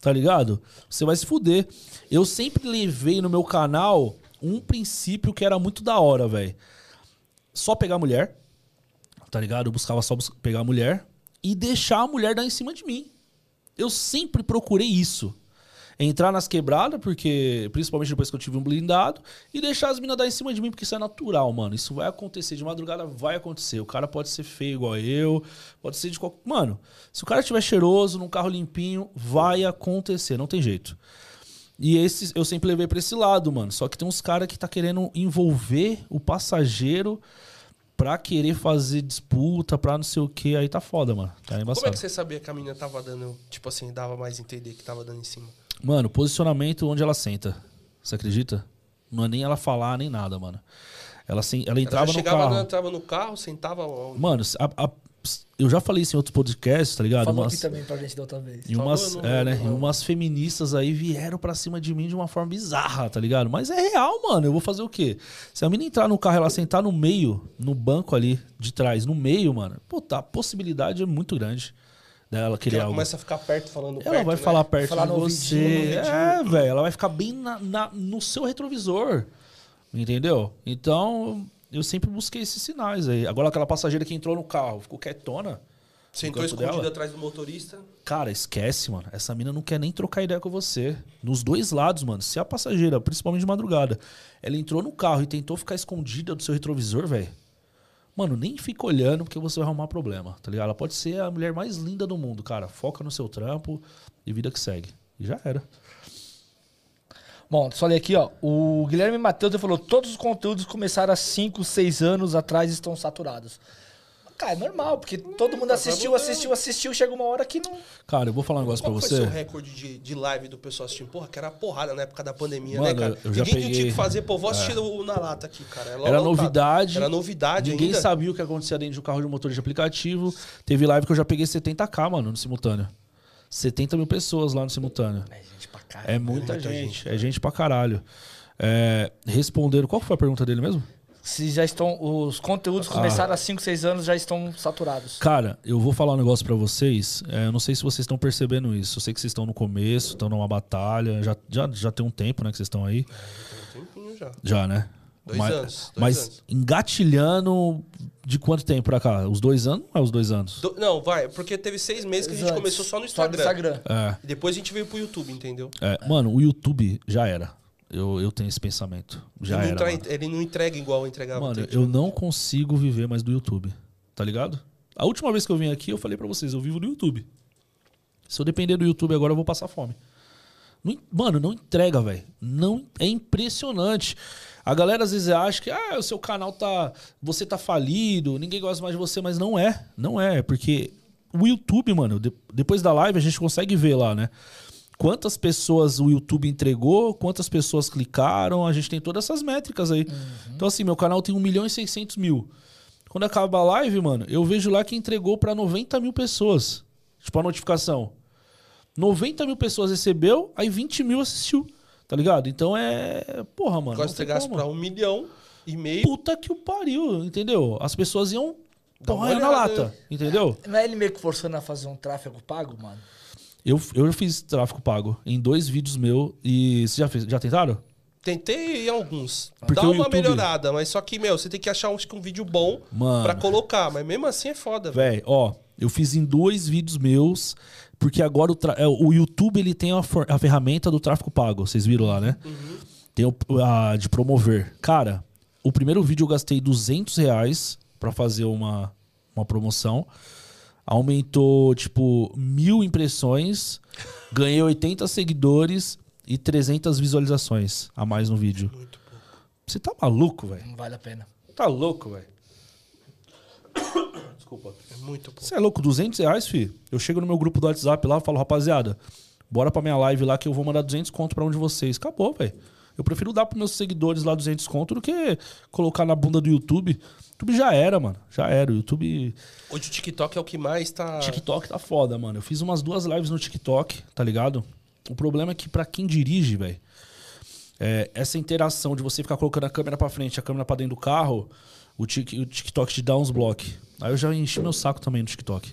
tá ligado? Você vai se fuder. Eu sempre levei no meu canal um princípio que era muito da hora, velho. Só pegar mulher, tá ligado? Eu buscava só pegar mulher e deixar a mulher dar em cima de mim. Eu sempre procurei isso. Entrar nas quebradas, porque principalmente depois que eu tive um blindado, e deixar as minas dar em cima de mim, porque isso é natural, mano. Isso vai acontecer. De madrugada vai acontecer. O cara pode ser feio igual eu, pode ser de qualquer. Mano, se o cara estiver cheiroso, num carro limpinho, vai acontecer, não tem jeito. E esses eu sempre levei pra esse lado, mano. Só que tem uns caras que tá querendo envolver o passageiro pra querer fazer disputa, pra não sei o que. Aí tá foda, mano. Tá Como é embaçado. que você sabia que a menina tava dando, tipo assim, dava mais entender que tava dando em cima? Mano, posicionamento onde ela senta. Você acredita? Não é nem ela falar, nem nada, mano. Ela, assim, ela Ela entrava no chegava, carro. no, entrava no carro, sentava. onde? Mano, a- a- eu já falei isso em outros podcasts, tá ligado? Falou Umas- aqui também pra gente da outra vez. E umas, Falou, é, né? E umas feministas aí vieram pra cima de mim de uma forma bizarra, tá ligado? Mas é real, mano. Eu vou fazer o quê? Se a mina entrar no carro e ela sentar no meio, no banco ali de trás, no meio, mano, puta, a possibilidade é muito grande dela querer ela algo. começa a ficar perto falando Ela perto, vai né? falar perto Falar de você. ouvidinho, é, velho. Ela vai ficar bem na, na- no seu retrovisor. Entendeu? Então, eu sempre busquei esses sinais aí. Agora, aquela passageira que entrou no carro, ficou quietona. Sentou dela. atrás do motorista. Cara, esquece, mano. Essa mina não quer nem trocar ideia com você. Nos dois lados, mano. Se a passageira, principalmente de madrugada, ela entrou no carro e tentou ficar escondida do seu retrovisor, velho. Mano, nem fica olhando porque você vai arrumar problema, tá ligado? Ela pode ser a mulher mais linda do mundo, cara. Foca no seu trampo e vida que segue. E já era. Bom, só ler aqui, ó. O Guilherme Matheus falou: todos os conteúdos começaram há 5, 6 anos atrás estão saturados. Cara, é normal, porque todo mundo assistiu, assistiu, assistiu, chega uma hora que não. Cara, eu vou falar um negócio Qual pra foi você. seu recorde de, de live do pessoal assistindo? Porra, que era porrada na época da pandemia, Mano, né, cara? eu já Ninguém tinha peguei- que fazer, pô, vou assistir o na lata aqui, cara. É Era lotado. novidade. Era novidade Ninguém ainda. sabia o que acontecia dentro de um carro de motor de aplicativo. Teve live que eu já peguei 70k, mano, no simultâneo. 70 mil pessoas lá no simultâneo. É gente pra caralho. É muita, muita gente, gente, é gente pra caralho. É, responderam. Qual foi a pergunta dele mesmo? Se já estão. Os conteúdos Ah. começaram há 5, 6 anos, já estão saturados. Cara, eu vou falar um negócio pra vocês. É, eu não sei se vocês estão percebendo isso. Eu sei que vocês estão no começo, estão numa batalha. Já, já, já tem um tempo, né, que vocês estão aí. Tem um tempinho já. Já, né? Dois mas, anos, dois mas anos. engatilhando de quanto tempo pra cá? Os dois anos? Não é os dois anos? Do- não, vai, porque teve seis meses que a gente Antes. começou só no Só no Instagram. Instagram. É. E depois a gente veio pro YouTube, entendeu? É, mano, o YouTube já era. Eu, eu tenho esse pensamento. Já ele, era. não tra- ele não entrega igual eu entregava. Mano, eu não consigo viver mais do YouTube. Tá ligado? A última vez que eu vim aqui, eu falei pra vocês, eu vivo do YouTube. Se eu depender do YouTube agora, eu vou passar fome. Não mano, não entrega, velho. Não é impressionante. A galera às vezes acha que ah, o seu canal tá, você tá falido, ninguém gosta mais de você, mas não é. Não é, porque o YouTube, mano, de- depois da live a gente consegue ver lá, né? Quantas pessoas o YouTube entregou, quantas pessoas clicaram, a gente tem todas essas métricas aí. Então, assim, meu canal tem 1 milhão e 600 mil. Quando acaba a live, mano, eu vejo lá que entregou pra 90 mil pessoas. Tipo, a notificação. 90 mil pessoas recebeu, aí 20 mil assistiu. Tá ligado? Então é. Porra, mano. Agora não se tem entregasse como. pra um milhão e meio. Puta que o pariu, entendeu? As pessoas iam Dá uma porra na lata, entendeu? Não é ele meio que forçando a fazer um tráfego pago, mano? Eu, eu fiz tráfego pago em dois vídeos meus e. Vocês já, fez, já tentaram? Tentei alguns. Porque Dá uma YouTube- melhorada, mas só que, meu, você tem que achar que um vídeo bom Mano. pra colocar. Mas mesmo assim é foda, velho. Véi, ó, eu fiz em dois vídeos meus, porque agora o, tra- é, o YouTube ele tem a, for- a ferramenta do tráfego pago. Vocês viram lá, né? Tem o, a de promover. Cara, o primeiro vídeo eu gastei 200 reais pra fazer uma, uma promoção. Aumentou, tipo, mil impressões. Ganhei 80 seguidores e 300 visualizações a mais no vídeo. Muito pouco. Você tá maluco, velho? Não vale a pena. Tá louco, velho? Desculpa. É muito pouco. Você é louco, 200 reais, fi? Eu chego no meu grupo do WhatsApp lá e falo, rapaziada, bora pra minha live lá que eu vou mandar 200 conto pra um de vocês. Acabou, velho. Eu prefiro dar pros meus seguidores lá 200 conto do que colocar na bunda do YouTube. YouTube já era, mano. Já era. O YouTube. Hoje o TikTok é o que mais tá. TikTok tá foda, mano. Eu fiz umas duas lives no TikTok, tá ligado? O problema é que pra quem dirige, velho, é, essa interação de você ficar colocando a câmera pra frente, a câmera pra dentro do carro, o, Tik- o TikTok te dá uns blocos. Aí eu já enchi meu saco também no TikTok.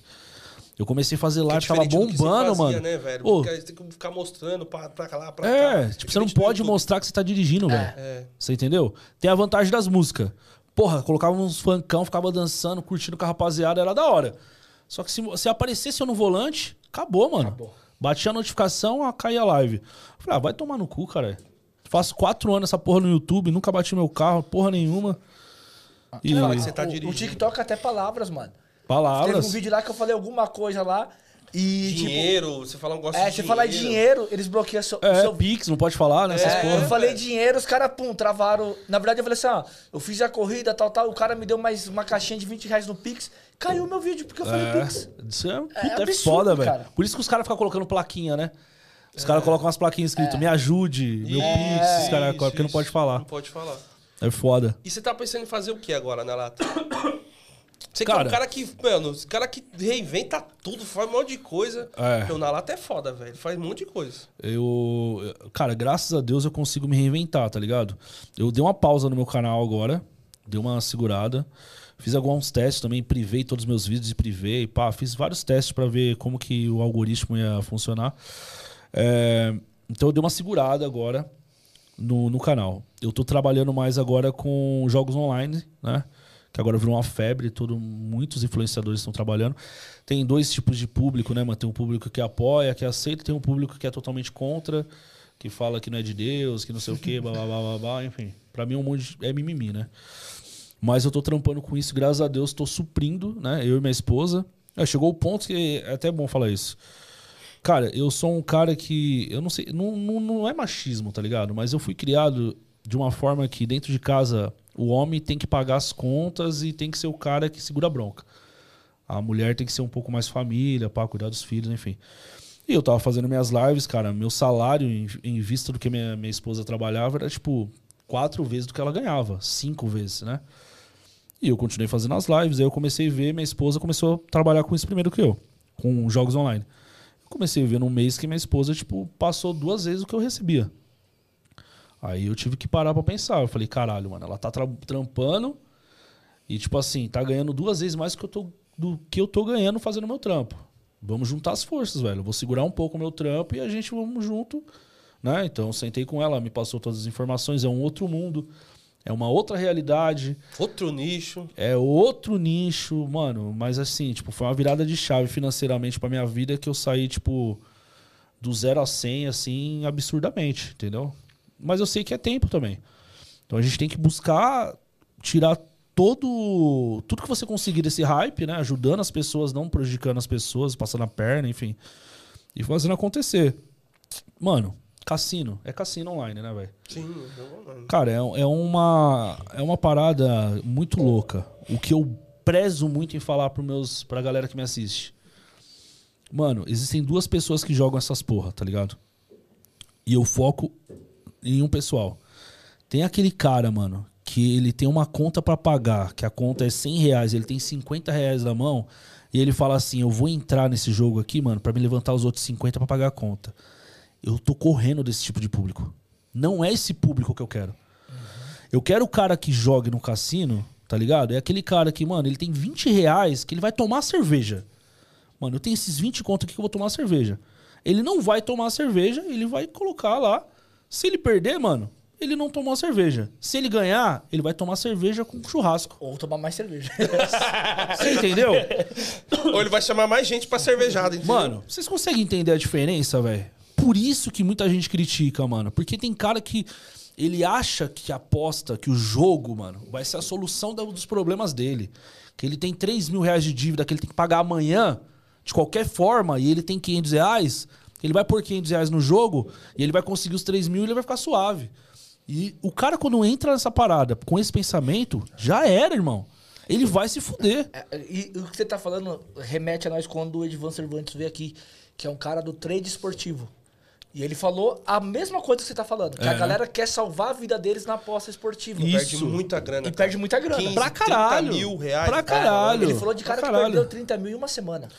Eu comecei a fazer é live, tava bombando, fazia, mano. Né, velho? Ô, Porque aí você tem que ficar mostrando pra, pra lá, pra cá. é, tipo, você não pode mostrar que você tá dirigindo, velho. É. Você entendeu? Tem a vantagem das músicas. Porra, colocava uns funkão, ficava dançando, curtindo com a rapaziada, era da hora. Só que se, se aparecesse eu no volante, acabou, mano. Acabou. Batia a notificação, a caía a live. Falei, ah, vai tomar no cu, cara. Faço quatro anos essa porra no YouTube, nunca bati meu carro, porra nenhuma. E Fala que você tá o, dirigindo. o TikTok até palavras, mano. Teve palavras. um vídeo lá que eu falei alguma coisa lá e, Dinheiro, você fala um negócio tipo... É, de você falar em dinheiro, eles bloqueiam seu... É, seu... Pix, não pode falar, né? É, porra. eu falei dinheiro, os caras, pum, travaram. Na verdade, eu falei assim, ó, eu fiz a corrida, tal, tal, o cara me deu mais uma caixinha de 20 reais no Pix, caiu o meu vídeo, porque eu falei É, Pix. isso é, puta, É é absurdo, foda, velho. Por isso que os caras ficam colocando plaquinha, né? Os caras colocam umas plaquinhas escritas, me ajude, meu pix, os caras Isso, porque não isso. pode falar. Não pode falar. É foda. E você tá pensando em fazer o que agora na lata? Você que é Cara. um cara que, mano, esse cara que reinventa tudo, faz um monte de coisa. É. Meu, na lata é foda, velho. Faz um monte de coisa. Eu. Cara, graças a Deus eu consigo me reinventar, tá ligado? Eu dei uma pausa no meu canal agora, dei uma segurada. Fiz alguns testes também, privei todos os meus vídeos e privei, pá, fiz vários testes pra ver como que o algoritmo ia funcionar. É, então eu dei uma segurada agora no, no canal. Eu tô trabalhando mais agora com jogos online, né? Que agora virou uma febre, todo, muitos influenciadores estão trabalhando. Tem dois tipos de público, né, mano? Tem um público que apoia, que aceita, tem um público que é totalmente contra, que fala que não é de Deus, que não sei o quê, blá blá blá blá, blá enfim. Pra mim é um monte de, é mimimi, né? Mas eu tô trampando com isso, graças a Deus, tô suprindo, né? Eu e minha esposa. É, chegou o ponto que é até bom falar isso. Cara, eu sou um cara que. Eu não sei. Não, não, não é machismo, tá ligado? Mas eu fui criado de uma forma que dentro de casa o homem tem que pagar as contas e tem que ser o cara que segura a bronca. A mulher tem que ser um pouco mais família, para cuidar dos filhos, enfim. E eu tava fazendo minhas lives, cara. Meu salário, em, em vista do que minha, minha esposa trabalhava, era tipo quatro vezes do que ela ganhava. Cinco vezes, né? E eu continuei fazendo as lives. Aí eu comecei a ver, minha esposa começou a trabalhar com isso primeiro que eu, com jogos online. Eu comecei a ver num mês que minha esposa, tipo, passou duas vezes o que eu recebia. Aí eu tive que parar pra pensar. Eu falei, caralho, mano, ela tá tra- trampando e, tipo assim, tá ganhando duas vezes mais do que eu tô, do que eu tô ganhando fazendo meu trampo. Vamos juntar as forças, velho. Eu vou segurar um pouco o meu trampo e a gente vamos junto, né? Então eu sentei com ela, ela me passou todas as informações. É um outro mundo, é uma outra realidade. Outro nicho. É outro nicho, mano. Mas assim, tipo, foi uma virada de chave financeiramente pra minha vida que eu saí, tipo, do zero a 100, assim, absurdamente, entendeu? Mas eu sei que é tempo também. Então a gente tem que buscar tirar todo. Tudo que você conseguir desse hype, né? Ajudando as pessoas, não prejudicando as pessoas, passando a perna, enfim. E fazendo acontecer. Mano, cassino. É cassino online, né, velho? Sim, jogo online. Cara, é, é uma, é uma parada muito louca. O que eu prezo muito em falar pro meus, pra galera que me assiste. Mano, existem duas pessoas que jogam essas porra, tá ligado? E eu foco em um pessoal. Tem aquele cara, mano, que ele tem uma conta pra pagar, que a conta é 100 reais, ele tem 50 reais na mão, e ele fala assim: Eu vou entrar nesse jogo aqui, mano, pra me levantar os outros 50 pra pagar a conta. Eu tô correndo desse tipo de público. Não é esse público que eu quero. Eu quero o cara que jogue no cassino, tá ligado? É aquele cara que, mano, ele tem 20 reais que ele vai tomar cerveja. Mano, eu tenho esses 20 conto aqui que eu vou tomar cerveja. Ele não vai tomar cerveja, ele vai colocar lá. Se ele perder, mano, ele não tomou a cerveja. Se ele ganhar, ele vai tomar cerveja com churrasco. Ou tomar mais cerveja. Você entendeu? Ou ele vai chamar mais gente pra cervejada, entendeu? Mano, vocês conseguem entender a diferença, velho? Por isso que muita gente critica, mano. Porque tem cara que ele acha que aposta que o jogo, mano, vai ser a solução dos problemas dele. Que ele tem 3 mil reais de dívida que ele tem que pagar amanhã, de qualquer forma, e ele tem 500 reais. Ele vai pôr 500 reais no jogo e ele vai conseguir os 3 mil e ele vai ficar suave. E o cara, quando entra nessa parada com esse pensamento, já era, irmão. Ele vai se fuder. É, E o que você tá falando remete a nós quando o Edvan Cervantes veio aqui, que é um cara do trade esportivo. E ele falou a mesma coisa que você tá falando, que a É. galera quer salvar a vida deles na aposta esportiva. Isso. Perde muita grana. E cara. perde muita grana. 15, Pra caralho. 30 mil reais. Pra É, caralho. Ele falou de cara que caralho. perdeu 30 mil em uma semana.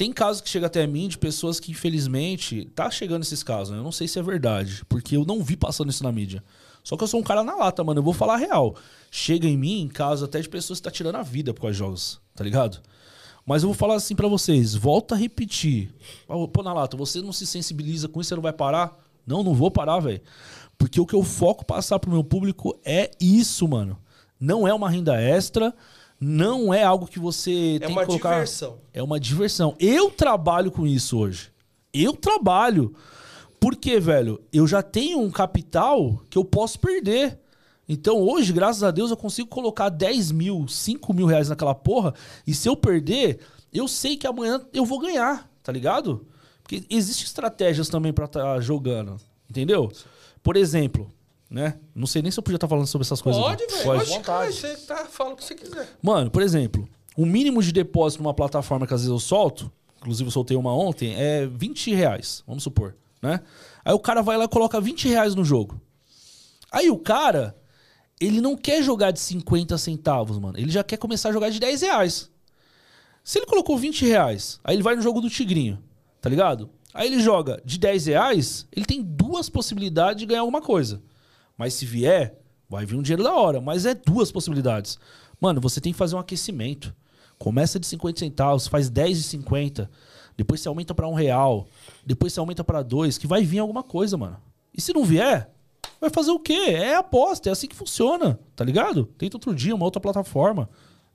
Tem casos que chega até mim de pessoas que, infelizmente, tá chegando esses casos, né? Eu não sei se é verdade, porque eu não vi passando isso na mídia. Só que eu sou um cara na lata, mano. Eu vou falar a real. Chega em mim, em caso até de pessoas que tá tirando a vida por causa de jogos, tá ligado? Mas eu vou falar assim pra vocês, volta a repetir. Pô, na lata, você não se sensibiliza com isso, você não vai parar? Não, não vou parar, velho. Porque o que eu foco passar pro meu público é isso, mano. Não é uma renda extra, não é algo que você É tem uma que colocar. diversão. É uma diversão. Eu trabalho com isso hoje. Eu trabalho. Porque, velho, eu já tenho um capital que eu posso perder. Então hoje, graças a Deus, eu consigo colocar 10 mil, 5 mil reais naquela porra. E se eu perder, eu sei que amanhã eu vou ganhar, tá ligado? Porque existem estratégias também pra estar jogando. Entendeu? Por exemplo, né? Não sei nem se eu podia estar falando sobre essas coisas. Pode, velho. Pode? Pode, cara. Você tá, fala o que você quiser. Mano, por exemplo, o mínimo de depósito numa plataforma que às vezes eu solto, inclusive eu soltei uma ontem, é 20 reais, vamos supor. né? Aí o cara vai lá e coloca 20 reais no jogo. Aí o cara, ele não quer jogar de 50 centavos, mano. Ele já quer começar a jogar de 10 reais. Se ele colocou 20 reais, aí ele vai no jogo do Tigrinho, tá ligado? Aí ele joga de 10 reais, ele tem duas possibilidades de ganhar alguma coisa. Mas se vier, vai vir um dinheiro da hora. Mas é duas possibilidades. Mano, você tem que fazer um aquecimento. Começa de 50 centavos, faz 10 de 50. Depois você aumenta pra um real. Depois você aumenta pra dois, que vai vir alguma coisa, mano. E se não vier, vai fazer o quê? É aposta, é assim que funciona, tá ligado? Tenta outro dia, uma outra plataforma.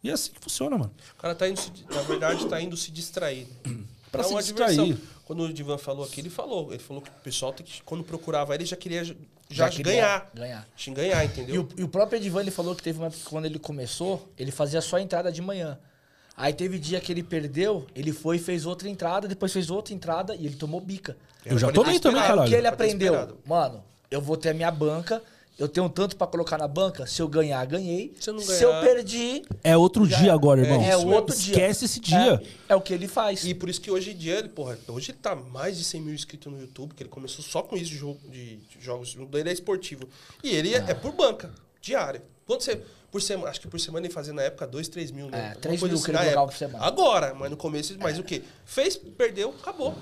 E é assim que funciona, mano. O cara tá indo, se- na verdade, tá indo se distrair. Pra Dá se distrair. diversão. Quando o Divan falou aqui, ele falou. Ele falou que o pessoal tem que, quando procurava ele, já queria já, Já queria ganhar. ganhar. Tinha que ganhar, E entendeu? o, e o próprio Edivan, ele falou que teve uma época que quando ele começou, ele fazia só a entrada de manhã. Aí teve dia que ele perdeu, ele foi e fez outra entrada, depois fez outra entrada e ele tomou bica. Eu já pra ele tomei também, caralho. O que ele aprendeu? Mano, eu vou ter a minha banca, eu tenho tanto pra colocar na banca, se eu ganhar, ganhei. Se eu não Se eu ganhar- perdi, É outro dia agora, irmão. é isso outro mesmo. dia. Esquece esse dia. É, é o que ele faz. E por isso que hoje em dia, ele, porra, hoje ele tá mais de 100 mil inscritos no YouTube, que ele começou só com isso de, jogo, de, de jogos. O dele é esportivo. E ele é, é por banca, diária. Quanto você. Por semana, acho que por semana ele fazia na época 2, 3 mil, né? É, Alguma 3 coisa mil que ele por semana. Agora, mas no começo, mas o quê? Fez, perdeu, acabou.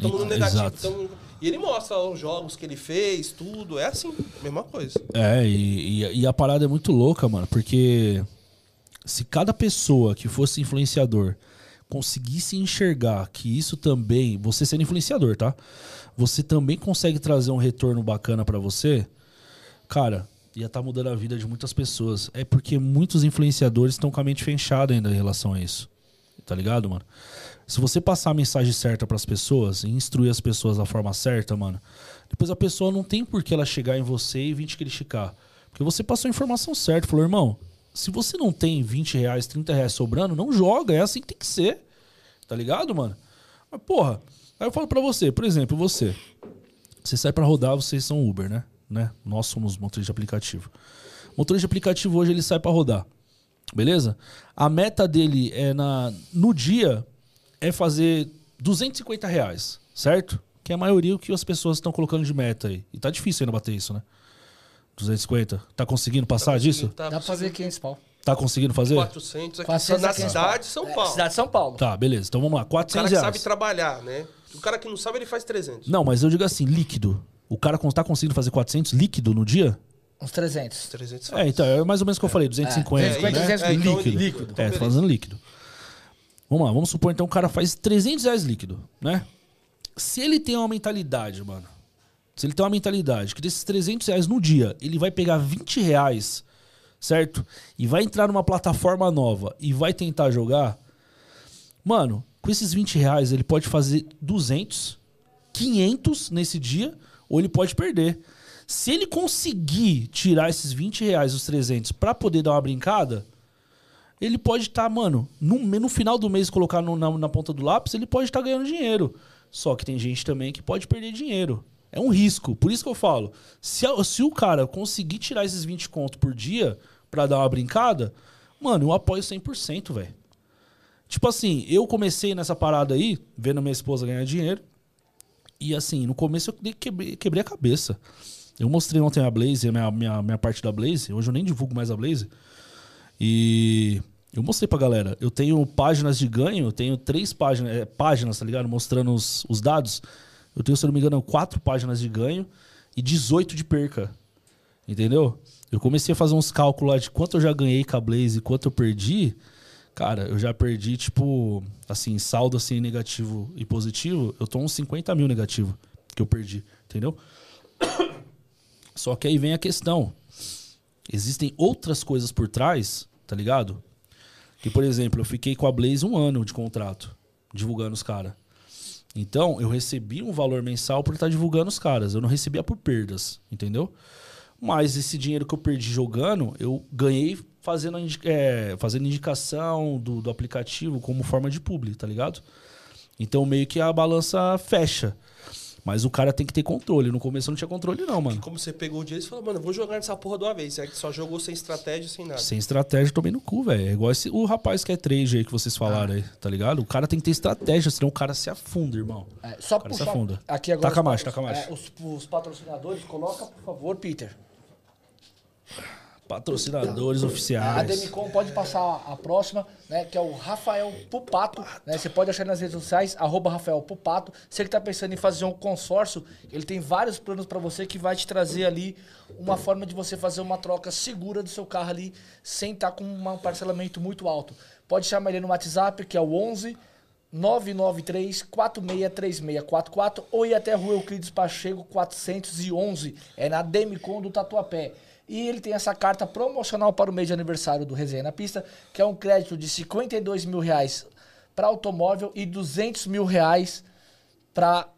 No Então, negativo. e ele mostra os jogos que ele fez, tudo. É assim, mesma coisa. É, e, e- e a parada é muito louca, mano, porque se cada pessoa que fosse influenciador conseguisse enxergar que isso também, você sendo influenciador, tá? Você também consegue trazer um retorno bacana pra você, cara, ia estar mudando a vida de muitas pessoas. É porque muitos influenciadores estão com a mente fechada ainda em relação a isso. Tá ligado, mano? Se você passar a mensagem certa pras pessoas e instruir as pessoas da forma certa, mano, depois a pessoa não tem por que ela chegar em você e vir te criticar. Porque você passou a informação certa. Falou, irmão, se você não tem 20 reais, 30 reais sobrando, não joga. É assim que tem que ser. Tá ligado, mano? Mas, porra, aí eu falo pra você, por exemplo, você. Você sai pra rodar, vocês são Uber, né? né? Nós somos motoristas de aplicativo. Motorista de aplicativo hoje ele sai pra rodar. Beleza? A meta dele é na no dia é fazer 250 reais, certo? Que é a maioria que as pessoas estão colocando de meta aí. E tá difícil ainda bater isso, né? 250. Tá conseguindo passar disso? Tá Dá pra fazer 500 pau. Tá conseguindo fazer? 400 aqui 400 na a 500 cidade de São É, Paulo. cidade de São Paulo. Tá, beleza. Então vamos lá. O cara 400 que reais. sabe trabalhar, né? O cara que não sabe, ele faz 300. Não, mas eu digo assim, líquido. O cara tá conseguindo fazer 400 líquido no dia? Uns 300. 300 faz. É, então, é mais ou menos o que eu falei, 250. É, 250, né? 300 É, então, líquido. líquido. Então, É, tô fazendo líquido. Vamos lá, vamos supor então o cara faz 300 reais líquido, né? Se ele tem uma mentalidade, mano, se ele tem uma mentalidade que desses 300 reais no dia, ele vai pegar 20 reais, certo? E vai entrar numa plataforma nova e vai tentar jogar, mano, com esses 20 reais ele pode fazer 200, 500 nesse dia, ou ele pode perder. Se ele conseguir tirar esses 20 reais, os 300, pra poder dar uma brincada, ele pode estar, mano, no, no final do mês colocar no- na, na ponta do lápis, ele pode estar ganhando dinheiro. Só que tem gente também que pode perder dinheiro. É um risco. Por isso que eu falo, se, se o cara conseguir tirar esses 20 conto por dia pra dar uma brincada, mano, eu apoio 100%, velho. Tipo assim, eu comecei nessa parada aí, vendo minha esposa ganhar dinheiro. E assim, no começo eu quebrei, quebrei a cabeça. Eu mostrei ontem a Blaze, a minha, minha, minha parte da Blaze. Hoje eu nem divulgo mais a Blaze. E eu mostrei pra galera. Eu tenho páginas de ganho, eu tenho três páginas, é, páginas, tá ligado? Mostrando os, os dados. Eu tenho, se não me engano, quatro páginas de ganho e 18 de perca. Entendeu? Eu comecei a fazer uns cálculos de quanto eu já ganhei com a Blaze e quanto eu perdi. Cara, eu já perdi, tipo, assim, saldo assim, negativo e positivo. Eu tô uns 50 mil negativo que eu perdi, entendeu? Só que aí vem a questão. Existem outras coisas por trás, tá ligado? Que, por exemplo, eu fiquei com a Blaze um ano de contrato, divulgando os caras. Então, eu recebi um valor mensal por estar divulgando os caras. Eu não recebia por perdas, entendeu? Mas esse dinheiro que eu perdi jogando, eu ganhei fazendo, é, fazendo indicação do, do aplicativo como forma de publi, tá ligado? Então, meio que a balança fecha. Mas o cara tem que ter controle. No começo não tinha controle, não, mano. Como você pegou o dinheiro, você falou, mano, eu vou jogar nessa porra de uma vez. Aí só jogou sem estratégia, sem nada. Sem estratégia, tomei no cu, velho. É igual esse, o rapaz que é trade aí que vocês falaram aí, tá ligado? O cara tem que ter estratégia, senão o cara se afunda, irmão. É, só cara se puxar afunda. aqui agora. Taca mais, taca mais. é, os, os patrocinadores, coloca, por favor, Peter. Patrocinadores A oficiais. Demicon pode passar a próxima, né? Que é o Rafael Pupato. Né, você pode achar nas redes sociais, arroba Rafael Pupato. Você que tá pensando em fazer um consórcio, ele tem vários planos para você que vai te trazer ali uma forma de você fazer uma troca segura do seu carro ali, sem estar com um parcelamento muito alto. Pode chamar ele no WhatsApp, que é o 11 993 463644 ou ir até a Rua Euclides Pacheco 411. É na Demicon do Tatuapé. E ele tem essa carta promocional para o mês de aniversário do Resenha na Pista, que é um crédito de 52 mil reais para automóvel e 200 mil reais para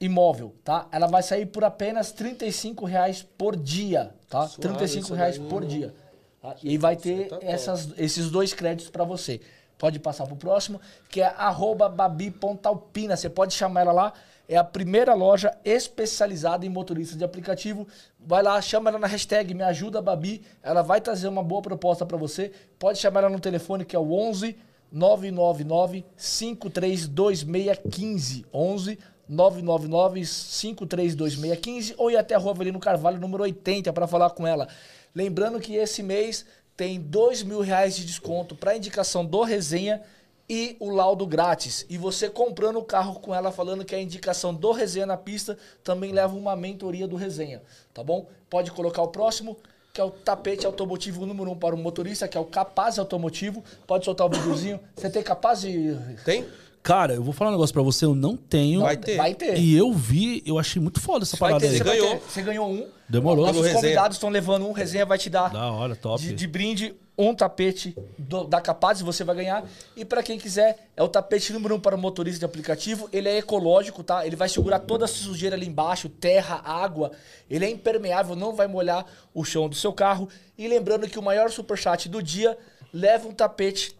imóvel, tá? Ela vai sair por apenas 35 reais por dia, tá? Suave 35 isso reais daí, por né? dia. tá? E vai ter tá essas, esses dois créditos para você. Pode passar pro próximo, que é arroba babi.alpina. Você pode chamar ela lá. É a primeira loja especializada em motoristas de aplicativo. Vai lá, chama ela na hashtag Me Ajuda Babi. Ela vai trazer uma boa proposta para você. Pode chamar ela no telefone que é o 11 999 532615. 11 999 532615 ou ir até a Rua Avelino Carvalho, número 80, para falar com ela. Lembrando que esse mês tem dois mil reais de desconto para indicação do resenha e o laudo grátis. E você comprando o carro com ela falando que é a indicação do resenha na pista, também leva uma mentoria do resenha, tá bom? Pode colocar o próximo, que é o tapete automotivo número um para o motorista, que é o capaz automotivo. Pode soltar o videozinho. Você tem capaz de. Tem? Cara, eu vou falar um negócio pra você, eu não tenho. Vai ter. Vai ter. E eu vi, eu achei muito foda essa Vai parada ter, aí. você vai ganhou. ter- Você ganhou um. Demorou. Nossos resenha. convidados estão levando um. Resenha vai te dar Da hora, top. de, de brinde um tapete do- da Capaz, você vai ganhar. E para quem quiser, é o tapete número um para o motorista de aplicativo. Ele é ecológico, tá? Ele vai segurar toda a sujeira ali embaixo, terra, água. Ele é impermeável, não vai molhar o chão do seu carro. E lembrando que o maior superchat do dia leva um tapete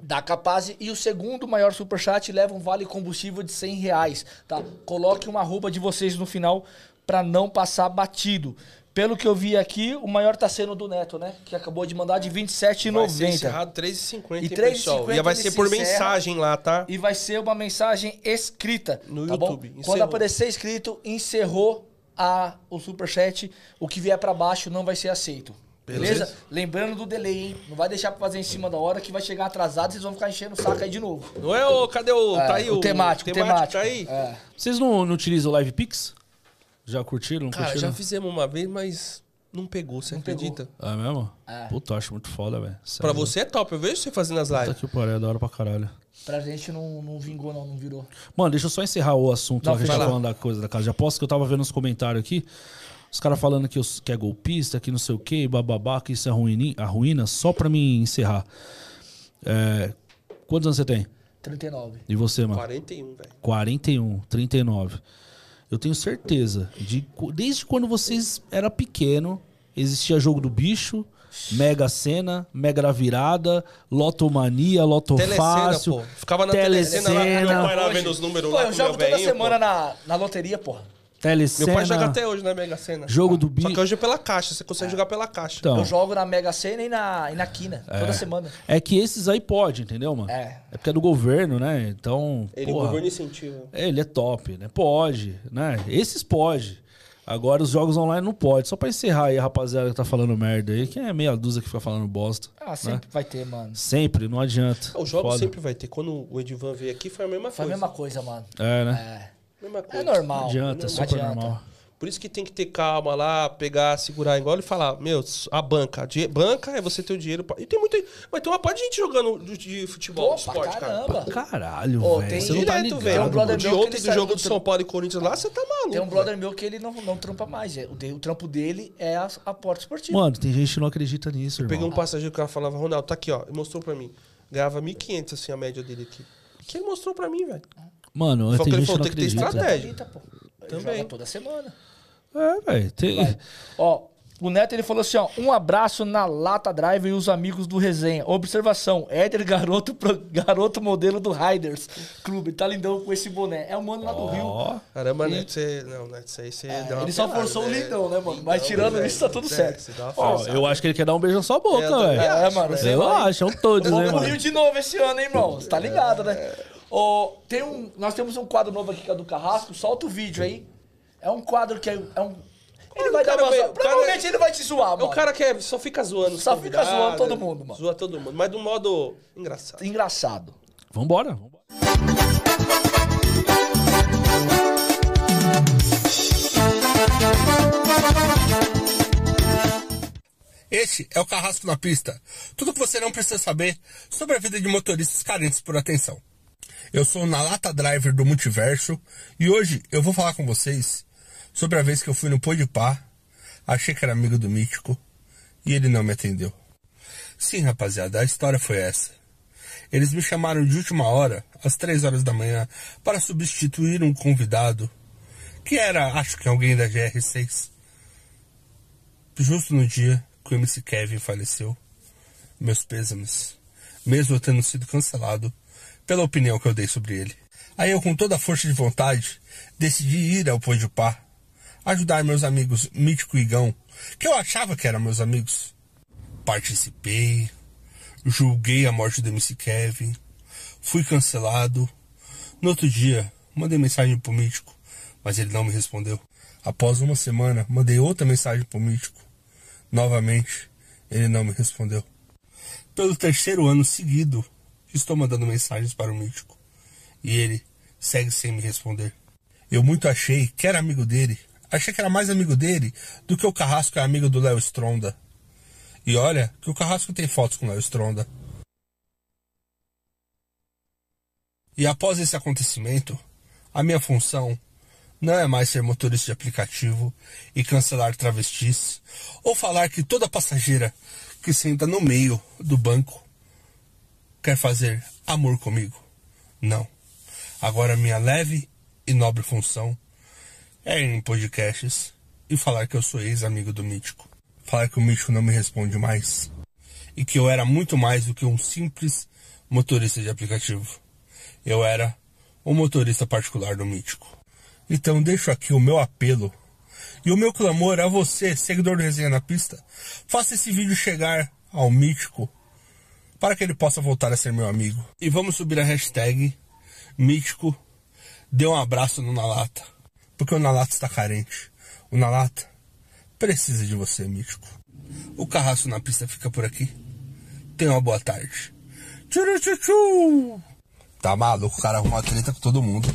da Capaz e o segundo maior superchat leva um vale combustível de 100 reais, tá? Coloque uma arroba de vocês no final para não passar batido. Pelo que eu vi aqui, o maior tá sendo do Neto, né? Que acabou de mandar de Vai ser 27,90. encerrado 3,50, E hein, 3,50 pessoal? E vai ser se por encerra. mensagem lá, tá? E vai ser uma mensagem escrita, No tá YouTube. Quando aparecer escrito, encerrou a, o superchat, o que vier para baixo não vai ser aceito. Beleza? Beleza. Lembrando do delay, hein? Não vai deixar pra fazer em cima da hora que vai chegar atrasado e vocês vão ficar enchendo o saco aí de novo. Não é o... Cadê o... É, tá aí o temático, o temático. Tá aí? É. Vocês não, não utilizam o Live Pix? Já curtiram? Não Cara, curtiram? já fizemos uma vez, mas não pegou, você acredita? É mesmo? É. Puta, eu acho muito foda, velho. Pra você é top, eu vejo você fazendo as Puta lives. que pariu, é da hora pra caralho. Pra gente não, não vingou, não, não virou. Mano, deixa eu só encerrar o assunto Não, lá que a gente tá falando da coisa da casa de aposta, que eu tava vendo nos comentários aqui. Os caras falando que, eu, que é golpista, que não sei o que, bababá, que isso é ruína, a ruína, só pra me encerrar. É, quantos anos você tem? 39. E você, mano? 41, velho. 41, 39. Eu tenho certeza, de, desde quando vocês era pequeno, existia jogo do bicho, Mega Sena, Mega da Virada, Lotomania, Loto Telecena, Fácil. pô. Ficava na telecena lá, Telecena. meu pai lá vendo os números Pô, lá eu jogo meu toda velhinho, semana pô. na, na loteria, porra. Telecena. Meu pai joga até hoje na Mega Sena. Jogo do Só bicho. que hoje é pela caixa, você consegue jogar pela caixa. Então, Eu jogo na Mega Sena e na, e na Quina, toda semana. é que esses aí pode, entendeu, mano? É. É porque é do governo, né? Então, Ele, porra, o governo incentiva. ele é top, né? Pode, né? Esses pode. Agora os jogos online não pode. Só pra encerrar aí a rapaziada que tá falando merda aí, que é meia dúzia que fica falando bosta. Ah, sempre vai ter, mano. Sempre, não adianta. Os jogos Foda. sempre vai ter. Quando o Edivan veio aqui, foi a mesma Foi a coisa. mesma coisa, mano. É, né? É. Mesma É coisa. normal. Não adianta, é Não super adianta. normal. Por isso que tem que ter calma lá, pegar, segurar igual e falar, meu, a banca. Banca é você ter o dinheiro. Pra... E tem muita. Mas tem uma parte de gente jogando de, de futebol, Pô, esporte, cara. caramba. Caralho, Ô, velho. tem Você tá Direto, ligado. velho. um brother O de ontem do jogo do São Paulo e Corinthians lá, você tá maluco. Tem um velho. brother meu que ele não, não trampa mais. é. O, de- o trampo dele é a, a porta esportiva. Mano, tem gente que não acredita nisso, irmão. Peguei um passageiro que cara falava, Ronaldo, tá aqui, ó. Ele mostrou pra mim. Ganhava 1.500, assim, a média dele aqui. Que ele mostrou pra mim, velho. Mano, Só que tem ele gente que falou, não tem que ter acredita. estratégia. Acredita, pô. Ele Também. joga toda semana. É, velho. Tem... Ó, O Neto ele falou assim: ó, um abraço na Lata Drive e os amigos do Resenha. Observação: Éder, garoto, pro- garoto modelo do Riders Clube. Tá lindão com esse boné. É o mano lá do Rio. Ó, Caramba, Neto, você. Não, Neto, isso aí você. É, deu uma ele só pelada, forçou o né? lindão, né, mano? Mas tirando velho, isso, tá tudo é, certo. você dá uma ó, forçada. eu acho que ele quer dar um beijo na sua boca, É, eu também velho. É, mano, velho. Eu acho, são todos, né, Vamos pro mano? Rio de novo esse ano, hein, irmão? Você tá ligado, né? Ô, tem um, nós temos um quadro novo aqui que é do Carrasco. Solta o vídeo aí. É um quadro que é, é um. Ele vai o dar uma veio- zoa- o cara- Provavelmente ele vai te zoar, É mano. o cara que é- só fica zoando. Só fica zoando todo mundo, mano. Zoa todo mundo, mas de um modo engraçado. Engraçado. Vambora. vambora. Este é o Carrasco na Pista. Tudo que você não precisa saber sobre a vida de motoristas carentes por atenção. Eu sou o Nalata Driver do Multiverso e hoje eu vou falar com vocês sobre a vez que eu fui no Podpah, achei que era amigo do Mítico e ele não me atendeu. Sim, rapaziada, a história foi essa. Eles me chamaram de última hora, às três horas da manhã, para substituir um convidado que era, acho que alguém da GR6 justo no dia que o MC Kevin faleceu. Meus pêsames, mesmo eu tendo sido cancelado pela opinião que eu dei sobre ele. Aí eu, com toda a força de vontade, decidi ir ao Podpah, ajudar meus amigos Mítico e Igão, que eu achava que eram meus amigos. Participei, julguei a morte do MC Kevin, fui cancelado. No outro dia, mandei mensagem pro Mítico, mas ele não me respondeu. Após uma semana, mandei outra mensagem pro Mítico. Novamente, ele não me respondeu. Pelo terceiro ano seguido, estou mandando mensagens para o Mítico. E ele segue sem me responder. Eu muito achei que era amigo dele. Achei que era mais amigo dele do que o Carrasco é amigo do Léo Stronda. E olha que o Carrasco tem fotos com o Léo Stronda. E após esse acontecimento, a minha função não é mais ser motorista de aplicativo e cancelar travestis ou falar que toda passageira que senta no meio do banco quer fazer amor comigo. Não. Agora minha leve e nobre função é ir em podcasts e falar que eu sou ex-amigo do Mítico. Falar que o Mítico não me responde mais e que eu era muito mais do que um simples motorista de aplicativo. Eu era o motorista particular do Mítico. Então deixo aqui o meu apelo e o meu clamor a você, seguidor do Resenha na Pista. Faça esse vídeo chegar ao Mítico para que ele possa voltar a ser meu amigo. E vamos subir a hashtag Mítico dê um abraço no Nalata. Porque o Nalata está carente. O Nalata precisa de você, Mítico. O carrasco na pista fica por aqui. Tenha uma boa tarde. Tchuru, tchu, tchu. Tá maluco, o cara arruma treta com todo mundo.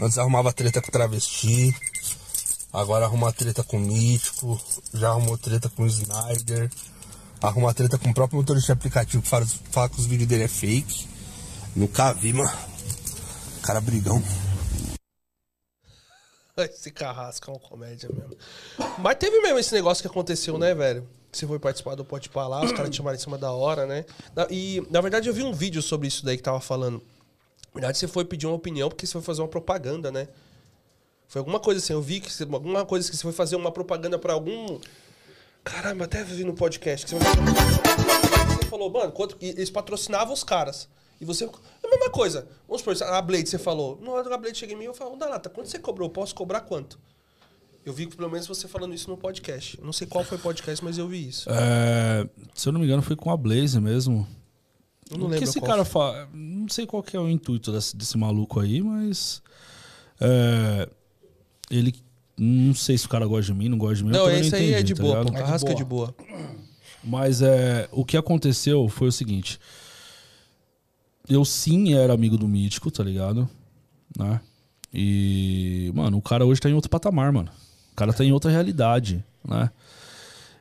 Antes arrumava treta com travesti. Agora arruma treta com mítico. Já arrumou treta com Snyder. Arruma treta com o próprio motorista de aplicativo que fala, fala que os vídeos dele é fake. Nunca vi, mano. Cara brigão. Esse carrasco é uma comédia mesmo. Mas teve mesmo esse negócio que aconteceu, né, velho? Você foi participar do Pode lá, os caras te chamaram em cima da hora, né? E, na verdade, eu vi um vídeo sobre isso daí que tava falando. Na verdade, você foi pedir uma opinião porque você foi fazer uma propaganda, né? Foi alguma coisa assim, eu vi que você, alguma coisa que você foi fazer uma propaganda pra algum. Caramba, até vi no podcast que você, você falou, mano, quanto... eles patrocinavam os caras. E você. É a mesma coisa. Vamos supor, a Blade, você falou. Não, a Blade chega em mim eu falo, Dalata, quanto você cobrou? Eu posso cobrar quanto? Eu vi que pelo menos você falando isso no podcast. Não sei qual foi o podcast, mas eu vi isso. É, se eu não me engano, foi com a Blaze mesmo. Eu não o que lembro esse qual cara fala. Não sei qual que é o intuito desse, desse maluco aí, mas. é, ele. Não sei se o cara gosta de mim, não gosta de mim. Não, esse aí é entendi, de tá boa, pô. Carrasco é de boa. Mas é, o que aconteceu foi o seguinte. Eu sim era amigo do Mítico, tá ligado? Né? E, mano, o cara hoje tá em outro patamar, mano. O cara tá em outra realidade, né?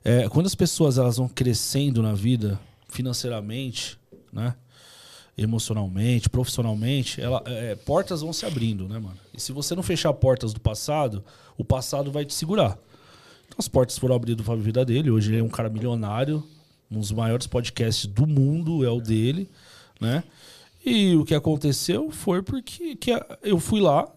É, quando as pessoas elas vão crescendo na vida, financeiramente, né? Emocionalmente, profissionalmente, ela, é, portas vão se abrindo, né, mano? E se você não fechar portas do passado, o passado vai te segurar. Então, as portas foram abridas para a vida dele. Hoje ele é um cara milionário. Um dos maiores podcasts do mundo é o dele, né? E o que aconteceu foi porque que eu fui lá,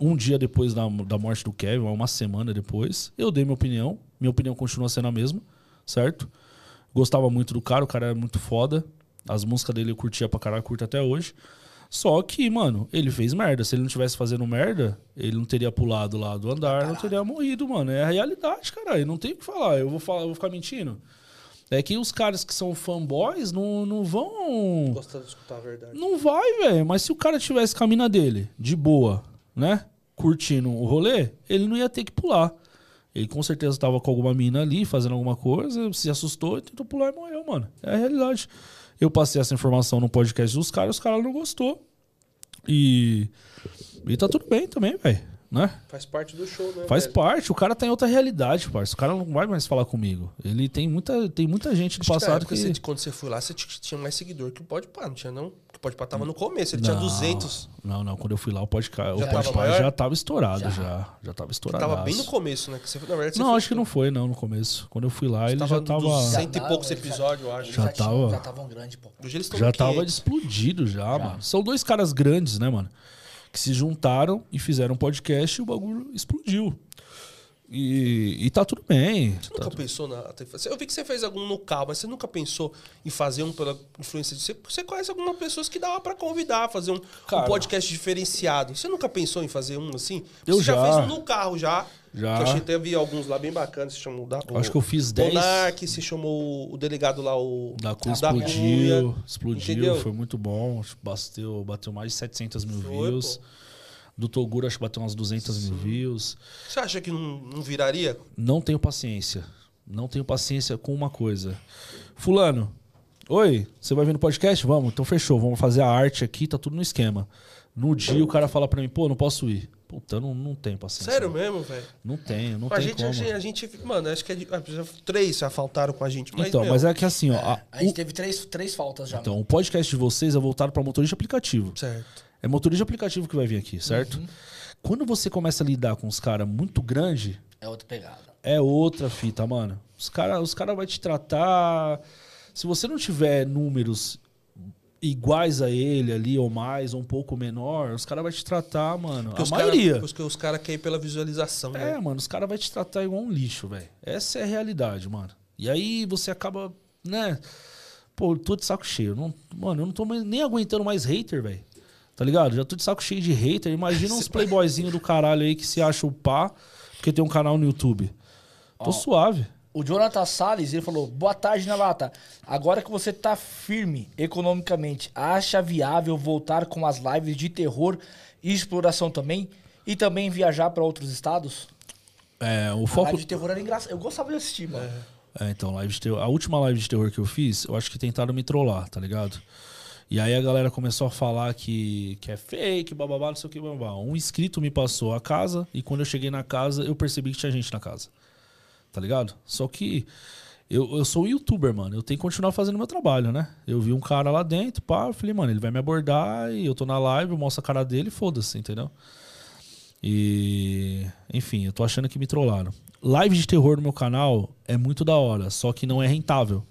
um dia depois da, da morte do Kevin, uma semana depois. Eu dei minha opinião. Minha opinião continua sendo a mesma, certo? Gostava muito do cara, o cara era muito foda. As músicas dele eu curtia pra caralho, curto até hoje. Só que, mano, ele fez merda. Se ele não tivesse fazendo merda, ele não teria pulado lá do andar, não teria morrido, mano. É a realidade, caralho. Não tem o que falar. Eu vou, falar, eu vou ficar mentindo. É que os caras que são fanboys não, não vão. Gostando de escutar a verdade. Não vai, velho. Mas se o cara tivesse com a mina dele, de boa, né? Curtindo o rolê, ele não ia ter que pular. Ele com certeza tava com alguma mina ali, fazendo alguma coisa, se assustou e tentou pular e morreu, mano. É a realidade. Eu passei essa informação no podcast dos caras, os caras não gostou. E. E tá tudo bem também, velho. Né? Faz parte do show, né? Faz velho? parte, o cara tá em outra realidade, parça. O cara não vai mais falar comigo. Ele tem muita, tem muita gente do passado que. você- quando você foi lá, você tinha mais seguidor que o Pode Pá, não tinha não? Que o Pode Pá tava no começo, ele tinha Não, 200. Não, não. Quando eu fui lá, o Já tava podcast maior? já tava estourado, já. Já, tava estourado. Tava bem no começo, né? Que você, na verdade, você Não, acho que não foi, não, no começo. Quando eu fui lá, ele tava já tava. Já Cento e tava, poucos já- episódios, eu acho. Já já tava. Já estavam grandes, pô. Hoje eles estão Já tava 500. explodido já, mano. São dois caras grandes, né, mano? Que se juntaram e fizeram um podcast e o bagulho explodiu. E, e tá tudo bem. Você Tá nunca pensou na. Eu vi que você fez algum no carro, mas você nunca pensou em fazer um pela influência de você? Você conhece algumas pessoas que dava pra convidar, fazer um, um Cara. podcast diferenciado. Você nunca pensou em fazer um assim? Eu você já. já. fez um no carro já. Já. Que eu achei que teve alguns lá bem bacanas. Você chamou da. Acho que eu fiz 10. Monark, você chamou o delegado lá, o. Da Cunha da explodiu, Cunha, explodiu, entendeu? foi muito bom. Bateu, bateu mais de 700 mil Foi, views. Do Toguro, acho que bateu umas 200 mil views. Você acha que não, não viraria? Não tenho paciência. Não tenho paciência com uma coisa. Fulano, oi, você vai vir no podcast? Vamos, então fechou. Vamos fazer a arte aqui, tá tudo no esquema. No dia o cara fala pra mim, pô, não posso ir. Puta, eu não, não tenho paciência. Sério mesmo, velho? Não tenho, não A tem gente, como. a gente, a gente. Mano, acho que é de- ah, três já faltaram com a gente. Mas, então, meu, mas é que assim, ó. a- A gente o- teve três, três faltas já. então, o podcast de vocês é voltado pra motorista de aplicativo. Certo. É motorista de aplicativo que vai vir aqui, certo? Uhum. Quando você começa a lidar com os caras muito grande, É outra pegada. é outra fita, mano. Os caras os cara vão te tratar. Se você não tiver números iguais a ele ali, ou mais, ou um pouco menor, os caras vão te tratar, mano. Porque a os maioria. Cara, porque os caras querem pela visualização, É, né? mano, os caras vão te tratar igual um lixo, velho. Essa é a realidade, mano. E aí você acaba, né? Pô, tô de saco cheio. Não, mano, eu não tô mais- nem aguentando mais hater, velho. Tá ligado? Já tô de saco cheio de hater. Imagina uns playboyzinhos do caralho aí que se acham o pá porque tem um canal no YouTube. Tô suave. O Jonathan Salles, ele falou: Boa tarde, Nalata. Agora que você tá firme economicamente, acha viável voltar com as lives de terror e exploração também? E também viajar pra outros estados? É, o A foco. live de terror era engraçada. Eu gostava de assistir, mano. É, então, live de terror. A última live de terror que eu fiz, eu acho que tentaram me trollar, tá ligado? E aí a galera começou a falar que, que é fake, bababá, não sei o que, bababá. Um inscrito me passou a casa e quando eu cheguei na casa, eu percebi que tinha gente na casa. Tá ligado? Só que eu, eu sou youtuber, mano. Eu tenho que continuar fazendo meu trabalho, né? Eu vi um cara lá dentro, pá, eu falei, mano, ele vai me abordar e eu tô na live, eu mostro a cara dele e foda-se, entendeu? E. Enfim, eu tô achando que me trollaram. Live de terror no meu canal é muito da hora, só que não é rentável.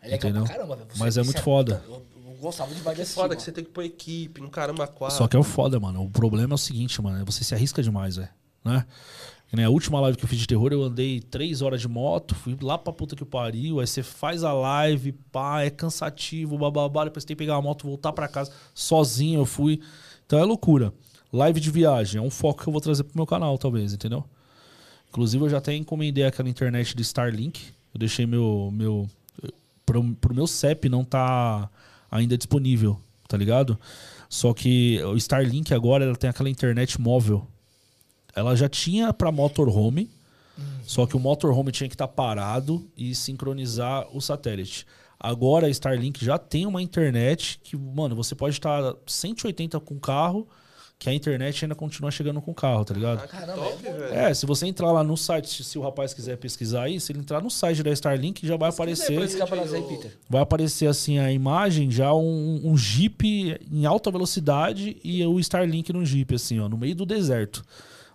É legal Entendeu? pra caramba, Mas é muito foda. Eu gostava de É assistir. foda mano. que você tem que pôr equipe, no caramba quatro. Só que é o foda, mano. O problema é o seguinte, mano. é Você se arrisca demais, velho. Né? Que nem a última live que eu fiz de terror, eu andei três horas de moto, fui lá pra puta que pariu. Aí você faz a live, pá, é cansativo, bababá. Depois você tem que pegar a moto, voltar pra casa sozinho. Eu fui. Então é loucura. Live de viagem é um foco que eu vou trazer pro meu canal, talvez, entendeu? Inclusive, eu já até encomendei aquela internet de Starlink. Eu deixei meu. meu pro, pro meu CEP não tá ainda disponível, tá ligado? Só que o Starlink agora ela tem aquela internet móvel. Ela já tinha pra motorhome, só que o motorhome tinha que estar parado e sincronizar o satélite. Agora a Starlink já tem uma internet que, mano, você pode estar 180 com o carro, que a internet ainda continua chegando com o carro, tá ligado? Caramba, Top, é. É, se você entrar lá no site, se o rapaz quiser pesquisar aí, se ele entrar no site da Starlink, já vai aparecer. Aí. Vai aparecer assim a imagem, já um, um Jeep em alta velocidade e o Starlink no Jeep, assim, ó, no meio do deserto.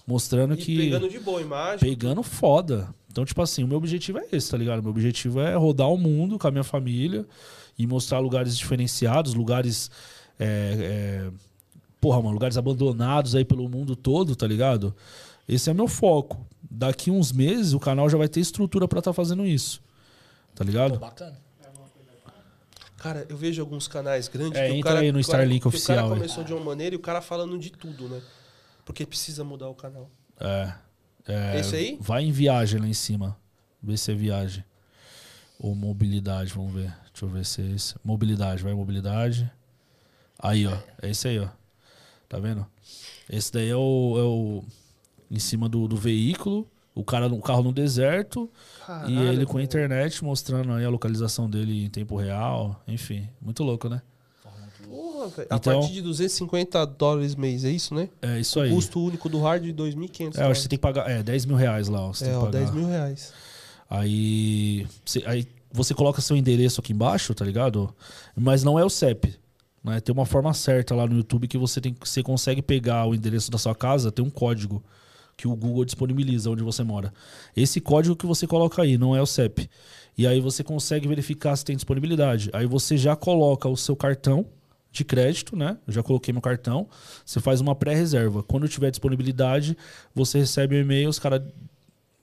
Mostrando E que. pegando de boa a imagem. pegando foda. Então, tipo assim, o meu objetivo é esse, tá ligado? Meu objetivo é rodar o mundo com a minha família e mostrar lugares diferenciados, lugares é, é, porra, mano, lugares abandonados aí pelo mundo todo, tá ligado? Esse é meu foco. Daqui uns meses o canal já vai ter estrutura pra estar fazendo isso. Tá ligado? Bacana. Cara, eu vejo alguns canais grandes É, que o entra cara, aí no cara- Starlink que oficial, O cara começou de uma maneira e o cara falando de tudo, né? Porque precisa mudar o canal. É. é Esse aí? Vai em viagem lá em cima. Vê se é viagem. Ou mobilidade, vamos ver. Deixa eu ver se é esse. Mobilidade, vai mobilidade. Aí, ó. É esse aí, ó. Tá vendo? Esse daí é o. É o em cima do, do veículo. O cara no o carro no deserto. e Caralho, ele com a internet mostrando aí a localização dele em tempo real. Enfim, muito louco, né? Porra, velho. A Então- partir de 250 dólares mês, é isso, né? É isso O aí. custo único do hard de 2.500 É, acho que você tem que pagar. É, 10 mil reais lá. Você tem É, que ó, pagar. 10 mil reais. Aí você, aí você coloca seu endereço aqui embaixo, tá ligado? Mas não é o CEP. Né? Tem uma forma certa lá no YouTube que você, tem, você consegue pegar o endereço da sua casa, tem um código que o Google disponibiliza onde você mora. Esse código que você coloca aí não é o CEP. E aí você consegue verificar se tem disponibilidade. Aí você já coloca o seu cartão de crédito, né? Eu já coloquei meu cartão. Você faz uma pré-reserva. Quando tiver disponibilidade, você recebe o e-mail, os caras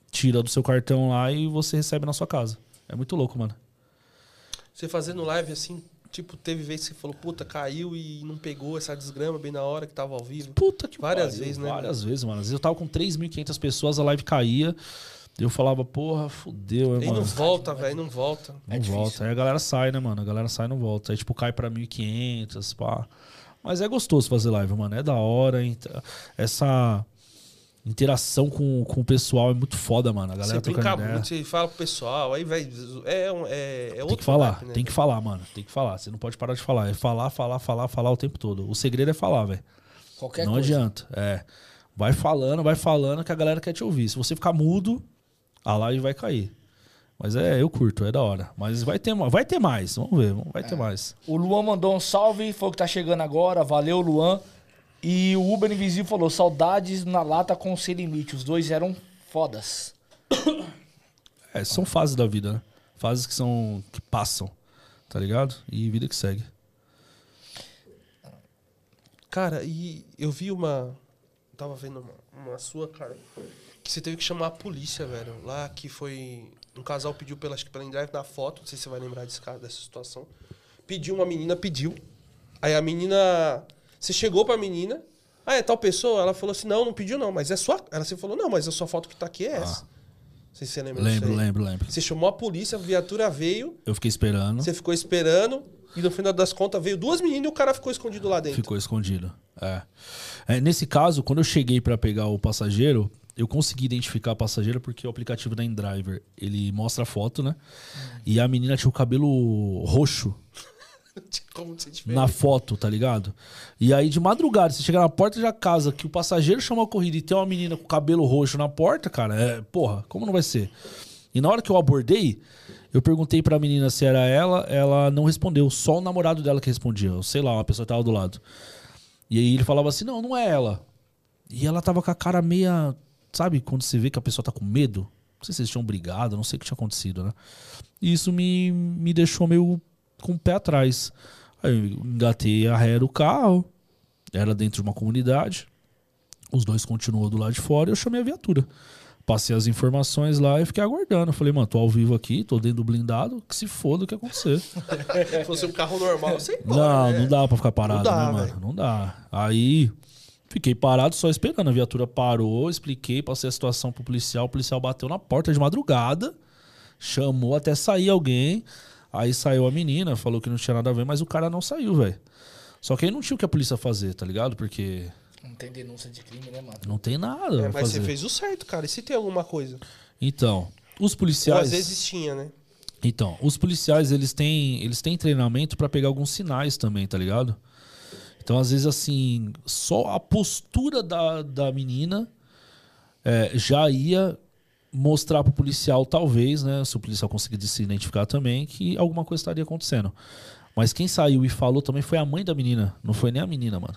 tira do seu cartão lá e você recebe na sua casa. É muito louco, mano. Você fazendo live assim, tipo, teve vez que você falou, puta, caiu e não pegou essa desgrama bem na hora que tava ao vivo. Puta que Várias pariu, vezes, né, Várias vezes, mano. Às vezes eu tava com 3.500 pessoas, a live caía. Eu falava, porra, fudeu, Aí mano. não volta, velho, não volta. Não É difícil. volta. Aí a galera sai, né, mano? A galera sai e não volta. Aí, tipo, cai pra 1.500, pá. Mas é gostoso fazer live, mano. É da hora. int- Essa interação com, com o pessoal é muito foda, mano. A galera Você brinca ideia. muito, você fala pro pessoal, aí, velho, é, é, é outro Tem que falar, né, tem que falar, mano. Tem que falar. Você não pode parar de falar. É falar, falar, falar, falar o tempo todo. O segredo é falar, velho. Qualquer Não coisa. adianta. É. Vai falando, vai falando que a galera quer te ouvir. Se você ficar mudo, a live vai cair. Mas é, eu curto, é da hora. Mas vai ter, vai ter mais. Vamos ver, vai É. ter mais. O Luan mandou um salve, falou que tá chegando agora. Valeu, Luan. E o Uber Invisível falou: saudades na lata com sem limite. Os dois eram fodas. É, são fases da vida, né? Fases que são. que passam, tá ligado? E vida que segue. Cara, e eu vi uma. Tava vendo uma, uma sua, cara. Que você teve que chamar a polícia, velho. Lá que foi. Um casal pediu pela, acho que pela Endrive na foto, não sei se você vai lembrar desse caso, dessa situação. Pediu, uma menina pediu. Aí a menina. Você chegou pra menina. Ah, é tal pessoa? Ela falou assim: não, não pediu não, mas é sua. Ela você falou: não, mas a sua foto que tá aqui é essa. Não sei se você lembra disso Lembro, lembro, lembro. Você chamou a polícia, a viatura veio, Eu fiquei esperando. você ficou esperando, e no final das contas veio duas meninas e o cara ficou escondido lá dentro. Ficou escondido. É. É, nesse caso, quando eu cheguei pra pegar o passageiro, eu consegui identificar a passageira porque o aplicativo da InDriver, ele mostra a foto, né? E a menina tinha o cabelo roxo Como você difere? na foto, tá ligado? E aí de madrugada, você chega na porta da casa que o passageiro chamou a corrida e tem uma menina com cabelo roxo na porta, cara, é, porra, como não vai ser? E na hora que eu abordei, eu perguntei pra menina se era ela, ela não respondeu, só o namorado dela que respondia, ou sei lá, uma pessoa tava do lado. E aí ele falava assim: "Não, não é ela". E ela tava com a cara meia, sabe, quando você vê que a pessoa tá com medo? Não sei se eles tinham brigado, não sei o que tinha acontecido, né? E isso me, me deixou meio com o pé atrás. Aí eu engatei a ré do carro, era dentro de uma comunidade. Os dois continuam do lado de fora e eu chamei a viatura. Passei as informações lá e fiquei aguardando. Falei, mano, tô ao vivo aqui, tô dentro do blindado, que se foda o que acontecer. Se fosse um carro normal, você Não, né? não dá pra ficar parado, Não dá, né, mano? velho. Não dá. Aí fiquei parado só esperando. A viatura parou, expliquei, passei a situação pro policial. O policial bateu na porta de madrugada, chamou até sair alguém. Aí saiu a menina, falou que não tinha nada a ver, mas o cara não saiu, velho. Só que aí não tinha o que a polícia fazer, tá ligado? Porque Não tem denúncia de crime, né, mano? não tem nada É, mas fazer. você fez o certo, cara. E se tem alguma coisa? Então, os Ou policiais. às vezes tinha, né? Então, os policiais, eles têm, eles têm treinamento pra pegar alguns sinais também, tá ligado? Então, às vezes, assim, só a postura da, da menina é, já ia mostrar pro policial, talvez, né? Se o policial conseguir se identificar também, que alguma coisa estaria acontecendo. Mas quem saiu e falou também foi a mãe da menina, não foi nem a menina, mano.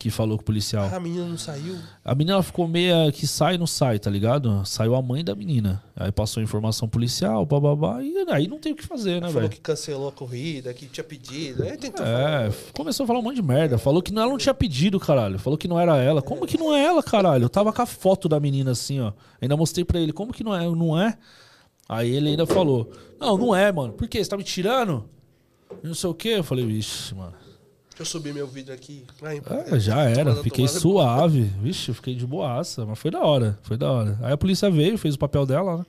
Que falou com o policial. Ah, a menina não saiu? A menina ficou meia que sai não sai, tá ligado? Saiu a mãe da menina. Aí passou a informação policial, bababá, e aí não tem o que fazer, né, Falou velho? que cancelou a corrida, que tinha pedido. Aí tentou É, começou a falar um monte de merda. Falou que não- ela não tinha pedido, caralho. Falou que não era ela. Como que não é ela, caralho? Eu tava com a foto da menina assim, ó. Ainda mostrei pra ele. Como que não é? Não é? Aí ele ainda falou: Não, não é, mano. Por quê? Você tá me tirando? Não sei o quê. Eu falei: Vixe, mano. Deixa eu subir meu vídeo aqui. Ai, É, já era. Fiquei tomada. suave. Vixe, eu fiquei de boaça. Mas foi da hora. Foi da hora. Aí a polícia veio, fez o papel dela, né?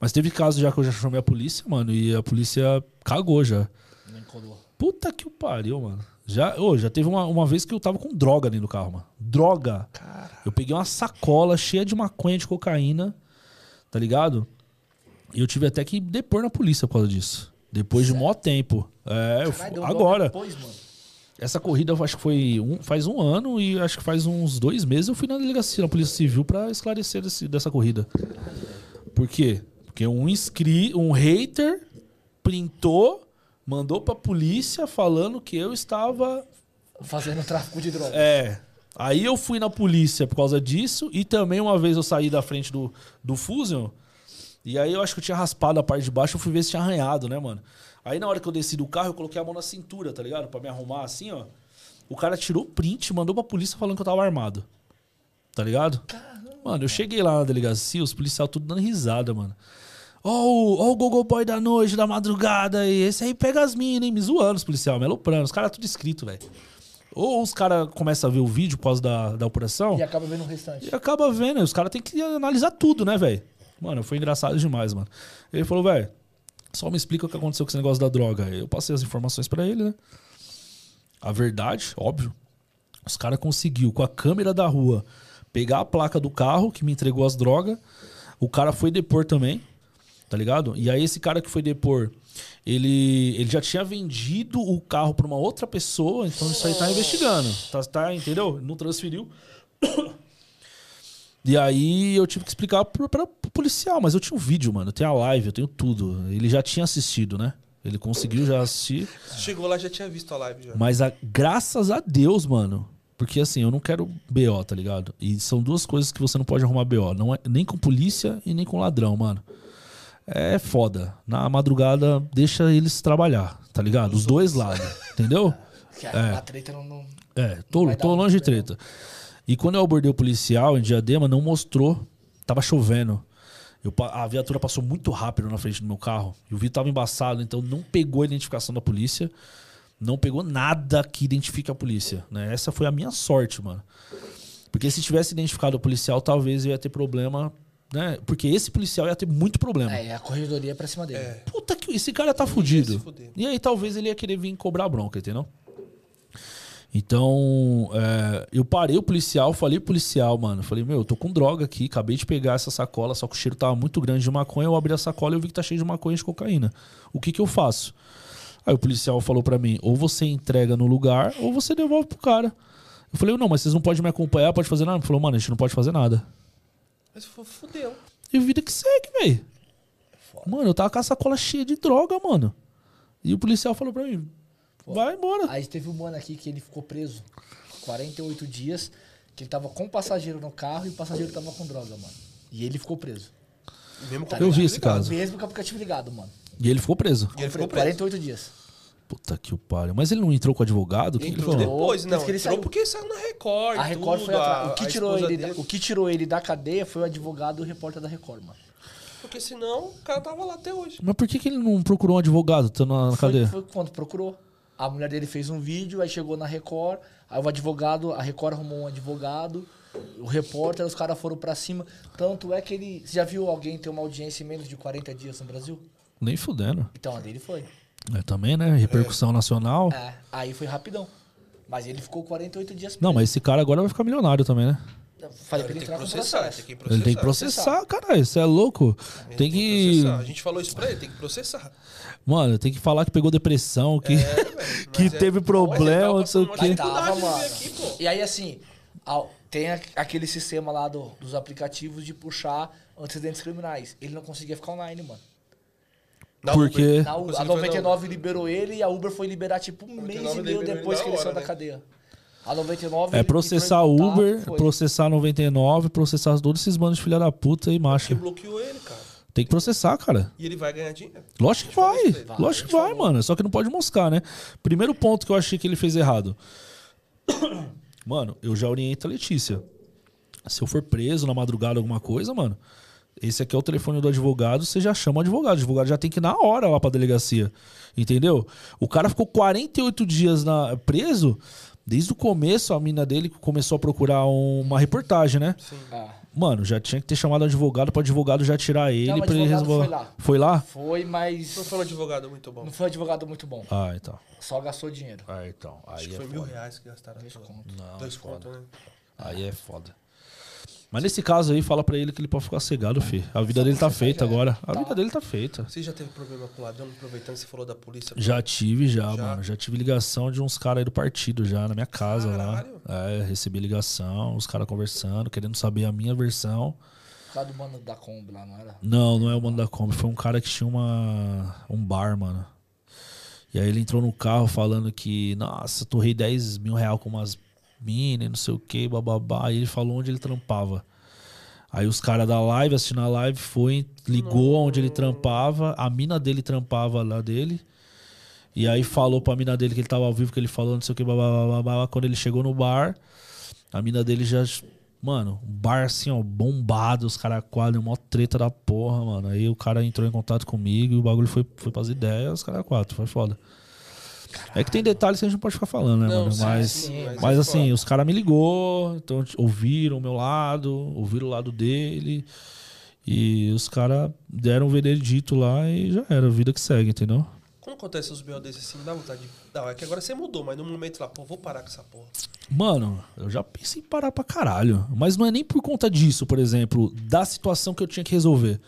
Mas teve caso já que eu já chamei a polícia, mano. E a polícia cagou já. Nem colou. Puta que o pariu, mano. Já, ô, já teve uma, uma vez que eu tava com droga dentro do carro, mano. Droga. Eu peguei uma sacola cheia de maconha de cocaína, tá ligado? E eu tive até que depor na polícia por causa disso. Depois de mó tempo. É, eu, Caralho, agora. Depois, mano. Essa corrida eu acho que foi um, faz um ano e acho que faz uns dois meses eu fui na delegacia, na Polícia Civil, pra esclarecer desse- dessa corrida. Por quê? Porque um inscri, um hater printou, mandou pra polícia falando que eu estava. Fazendo tráfico de droga. É. Aí eu fui na polícia por causa disso e também uma vez eu saí da frente do, do Fusion e aí eu acho que eu tinha raspado a parte de baixo, eu fui ver se tinha arranhado, né, mano? Aí na hora que eu desci do carro, eu coloquei a mão na cintura, tá ligado? Pra me arrumar assim, ó. O cara tirou o print mandou pra polícia falando que eu tava armado. Tá ligado? Mano, eu cheguei lá na delegacia, os policiais tudo dando risada, mano. Ó, o- ó o Gogo Boy da noite, da madrugada aí. Esse aí pega as minas, hein? Me zoando os policiais, me aloprando. Os caras tudo escrito, velho. Ou os caras começam a ver o vídeo causa da, da operação E acaba vendo o restante. e acaba vendo. Os caras têm que analisar tudo, né, velho? Mano, foi engraçado demais, mano. Ele falou, velho, só me explica o que aconteceu com esse negócio da droga. Eu passei as informações pra ele, né? A verdade, óbvio. Os caras conseguiu com a câmera da rua pegar a placa do carro que me entregou as drogas. O cara foi depor também, tá ligado? E aí esse cara que foi depor, ele, ele já tinha vendido o carro pra uma outra pessoa, então isso aí tá investigando. Tá, tá entendeu? Não transferiu. E aí eu tive que explicar pro, pra, pro policial, mas eu tinha um vídeo, mano. Eu tenho a live, eu tenho tudo. Ele já tinha assistido, né? Ele conseguiu já assistir. Chegou lá já tinha visto a live já. Mas a- graças a Deus, mano. Porque assim, eu não quero BO, tá ligado? E são duas coisas que você não pode arrumar BO. Não é, nem com polícia e nem com ladrão, mano. É foda. Na madrugada, deixa eles trabalhar, tá ligado? Os dois lados, entendeu? Que a, treta não, não- É, tô, dar tô longe de problema. treta. E quando eu abordei o policial em Diadema, não mostrou. Tava chovendo. Eu a viatura passou muito rápido na frente do meu carro. E o vidro tava embaçado, então não pegou a identificação da polícia. Não pegou nada que identifique a polícia. Né? Essa foi a minha sorte, mano. Porque se tivesse identificado o policial, talvez eu ia ter problema. Né? Porque esse policial ia ter muito problema. É, a corredoria é pra cima dele. Puta que esse cara tá fudido. E aí talvez ele ia querer vir cobrar bronca, entendeu? Então, é, eu parei o policial, falei policial, mano. Falei, meu, eu tô com droga aqui, acabei de pegar essa sacola, só que o cheiro tava muito grande de maconha. Eu abri a sacola e eu vi que tá cheio de maconha e de cocaína. O que que eu faço? Aí o policial falou pra mim, ou você entrega no lugar, ou você devolve pro cara. Eu falei, não, mas vocês não podem me acompanhar, pode fazer nada? Ele falou, mano, a gente não pode fazer nada. Mas fudeu. E vida que segue, velho. Mano, eu tava com a sacola cheia de droga, mano. E o policial falou pra mim: vai embora. Aí teve um mano aqui que ele ficou preso 48 dias, que ele tava com o passageiro no carro e o passageiro tava com droga, mano. E ele ficou preso. Mesmo com Eu vi esse ligado. caso. Mesmo com o aplicativo ligado, mano. E ele ficou preso. E ele ficou preso. 48 dias. Puta que o pariu. Mas ele não entrou com o advogado? O que, que ele Entrou falou? depois, não. ele entrou saiu. porque saiu na Record. A Record tudo, foi atrás. a- O que, a tirou ele, da- dele. o que tirou ele da cadeia foi o advogado e o repórter da Record, mano. Porque senão o cara tava lá até hoje. Mas por que, que ele não procurou um advogado estando na, na Foi, cadeia? foi quando procurou. A mulher dele fez um vídeo, aí chegou na Record, aí o advogado, a Record arrumou um advogado, o repórter, os caras foram pra cima. Tanto é que ele. Você já viu alguém ter uma audiência em menos de 40 dias no Brasil? Nem fudendo. Então a dele foi. É, também, né? Repercussão nacional. É, aí foi rapidão. Mas ele ficou 48 dias Não, preso. mas esse cara agora vai ficar milionário também, né? Falei pra Ele ele tem entrar que com processar, processo. tem que processar. Ele tem que processar, caralho. Isso é louco. Ele Tem que. processar. A gente falou isso pra ele, tem que processar. Mano, tem que falar que pegou depressão, que, que Mas é- teve problema, não sei o quê. Tava, mano. aqui. E aí, assim, tem aquele sistema lá do- dos aplicativos de puxar antecedentes criminais. Ele não conseguia ficar online, mano. Na Porque- Uber. Na a foi na 99 liberou ele e a Uber foi liberar tipo um mês 99 e meio depois que ele saiu da né? cadeia. A 99 É processar Uber, foi. processar 99, processar todos esses bandos de filha da puta e macho. bloqueou ele, cara. Tem que processar, cara. E ele vai ganhar dinheiro. Lógico que vai. Vai, Lógico que vai, favor. mano. Só que não pode moscar, né? Primeiro ponto que eu achei que ele fez errado. Mano, eu já oriento a Letícia. Se eu for preso na madrugada alguma coisa, mano, esse aqui é o telefone do advogado, você já chama o advogado. O advogado já tem que ir na hora lá pra delegacia. Entendeu? O cara ficou 48 dias na, preso. Desde o começo, a mina dele começou a procurar um- uma reportagem, né? Ah, Mano, já tinha que ter chamado o advogado pro advogado já tirar ele Não, pra ele resolver. foi lá. Foi lá? foi, mas Não foi um advogado muito bom. não foi um advogado muito bom. Ah, então. Só gastou dinheiro. Ah, então. Aí Acho que é foi foda. mil reais que gastaram. Dois contos. Não, Dois é contos, né? Aí é foda. Mas nesse caso aí, fala pra ele que ele pode ficar cegado, fi. A vida dele tá feita agora. A vida dele tá feita. Você já teve problema com ladrão, aproveitando que você falou da polícia? Já tive, já, Já? mano. Já tive ligação de uns caras aí do partido já, na minha casa Caralho. lá. É, recebi ligação, os caras conversando, querendo saber a minha versão. Por causa do mano da Kombi lá, não era? Não, não é o mano da Kombi. Foi um cara que tinha uma, um bar, mano. E aí ele entrou no carro falando que, nossa, torrei 10 mil real com umas minas, não sei o que, bababá. Aí ele falou onde ele trampava. Aí os caras da live, assistindo a live, foi, ligou onde ele trampava. A mina dele trampava lá dele. E aí falou pra mina dele que ele tava ao vivo, que ele falou não sei o que, babá. Quando ele chegou no bar, a mina dele já. Mano, um bar assim, ó, bombado, os caras quadram, mó treta da porra, mano. Aí o cara entrou em contato comigo e o bagulho foi, foi pras ideias, os caras quatro, foi foda. É que tem detalhes que a gente não pode ficar falando, né, Não, mano? sim, Mas, sim, mas mas assim, foda. os caras me ligou, então ouviram o meu lado, ouviram o lado dele. E os caras deram o veredito lá e já era, vida que segue, entendeu? Quando acontece os B.O. desses assim, dá vontade de. Não, é que agora você mudou, mas no momento lá, pô, vou parar com essa porra. Mano, eu já pensei em parar pra caralho. Mas não é nem por conta disso, por exemplo, da situação que eu tinha que resolver.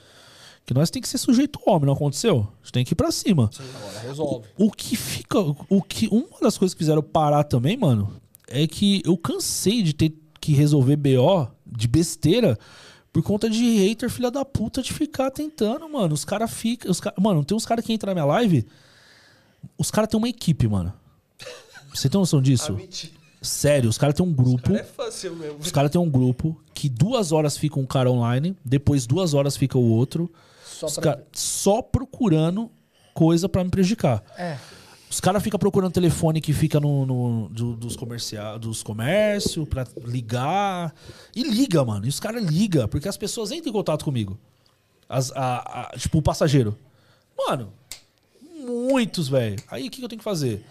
Que nós tem que ser sujeito homem, não aconteceu? A gente tem que ir pra cima. Agora resolve. O que fica. O que, uma das coisas que fizeram parar também, mano, é que eu cansei de ter que resolver BO de besteira por conta de hater filha da puta de ficar tentando, mano. Os caras ficam. Cara, mano, tem uns caras que entram na minha live. Os caras têm uma equipe, mano. Você tem noção disso? Sério, os caras têm um grupo. Cara, é fácil mesmo. Os caras têm um grupo que duas horas fica um cara online, depois duas horas fica o outro. Só pra. cara- só procurando coisa pra me prejudicar. É. Os caras ficam procurando telefone que fica no, no- do- dos comercial, dos comércios pra ligar. E liga, mano. E os caras ligam, porque as pessoas entram em contato comigo. As, a- a- tipo, o passageiro. Mano, muitos, velho. Aí o que, que eu tenho que fazer?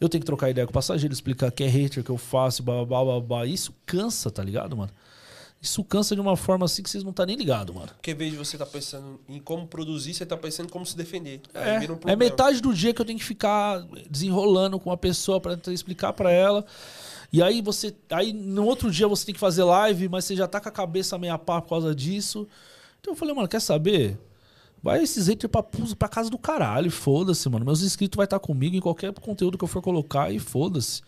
Eu tenho que trocar ideia com o passageiro, explicar que é hater, que eu faço, blá, blá, blá, blá. Isso cansa, tá ligado, mano? Isso cansa de uma forma assim que vocês não tá nem ligado, mano. Porque em vez de você tá pensando em como produzir, você tá pensando em como se defender. Vira um É, é metade do dia que eu tenho que ficar desenrolando com a pessoa tentar explicar pra ela. E aí você. Aí no outro dia você tem que fazer live, mas você já tá com a cabeça meia pá por causa disso. Então eu falei, mano, quer saber? Vai esses haters pra, pra casa do caralho, foda-se, mano. Meus inscritos vai estar comigo em qualquer conteúdo que eu for colocar e foda-se.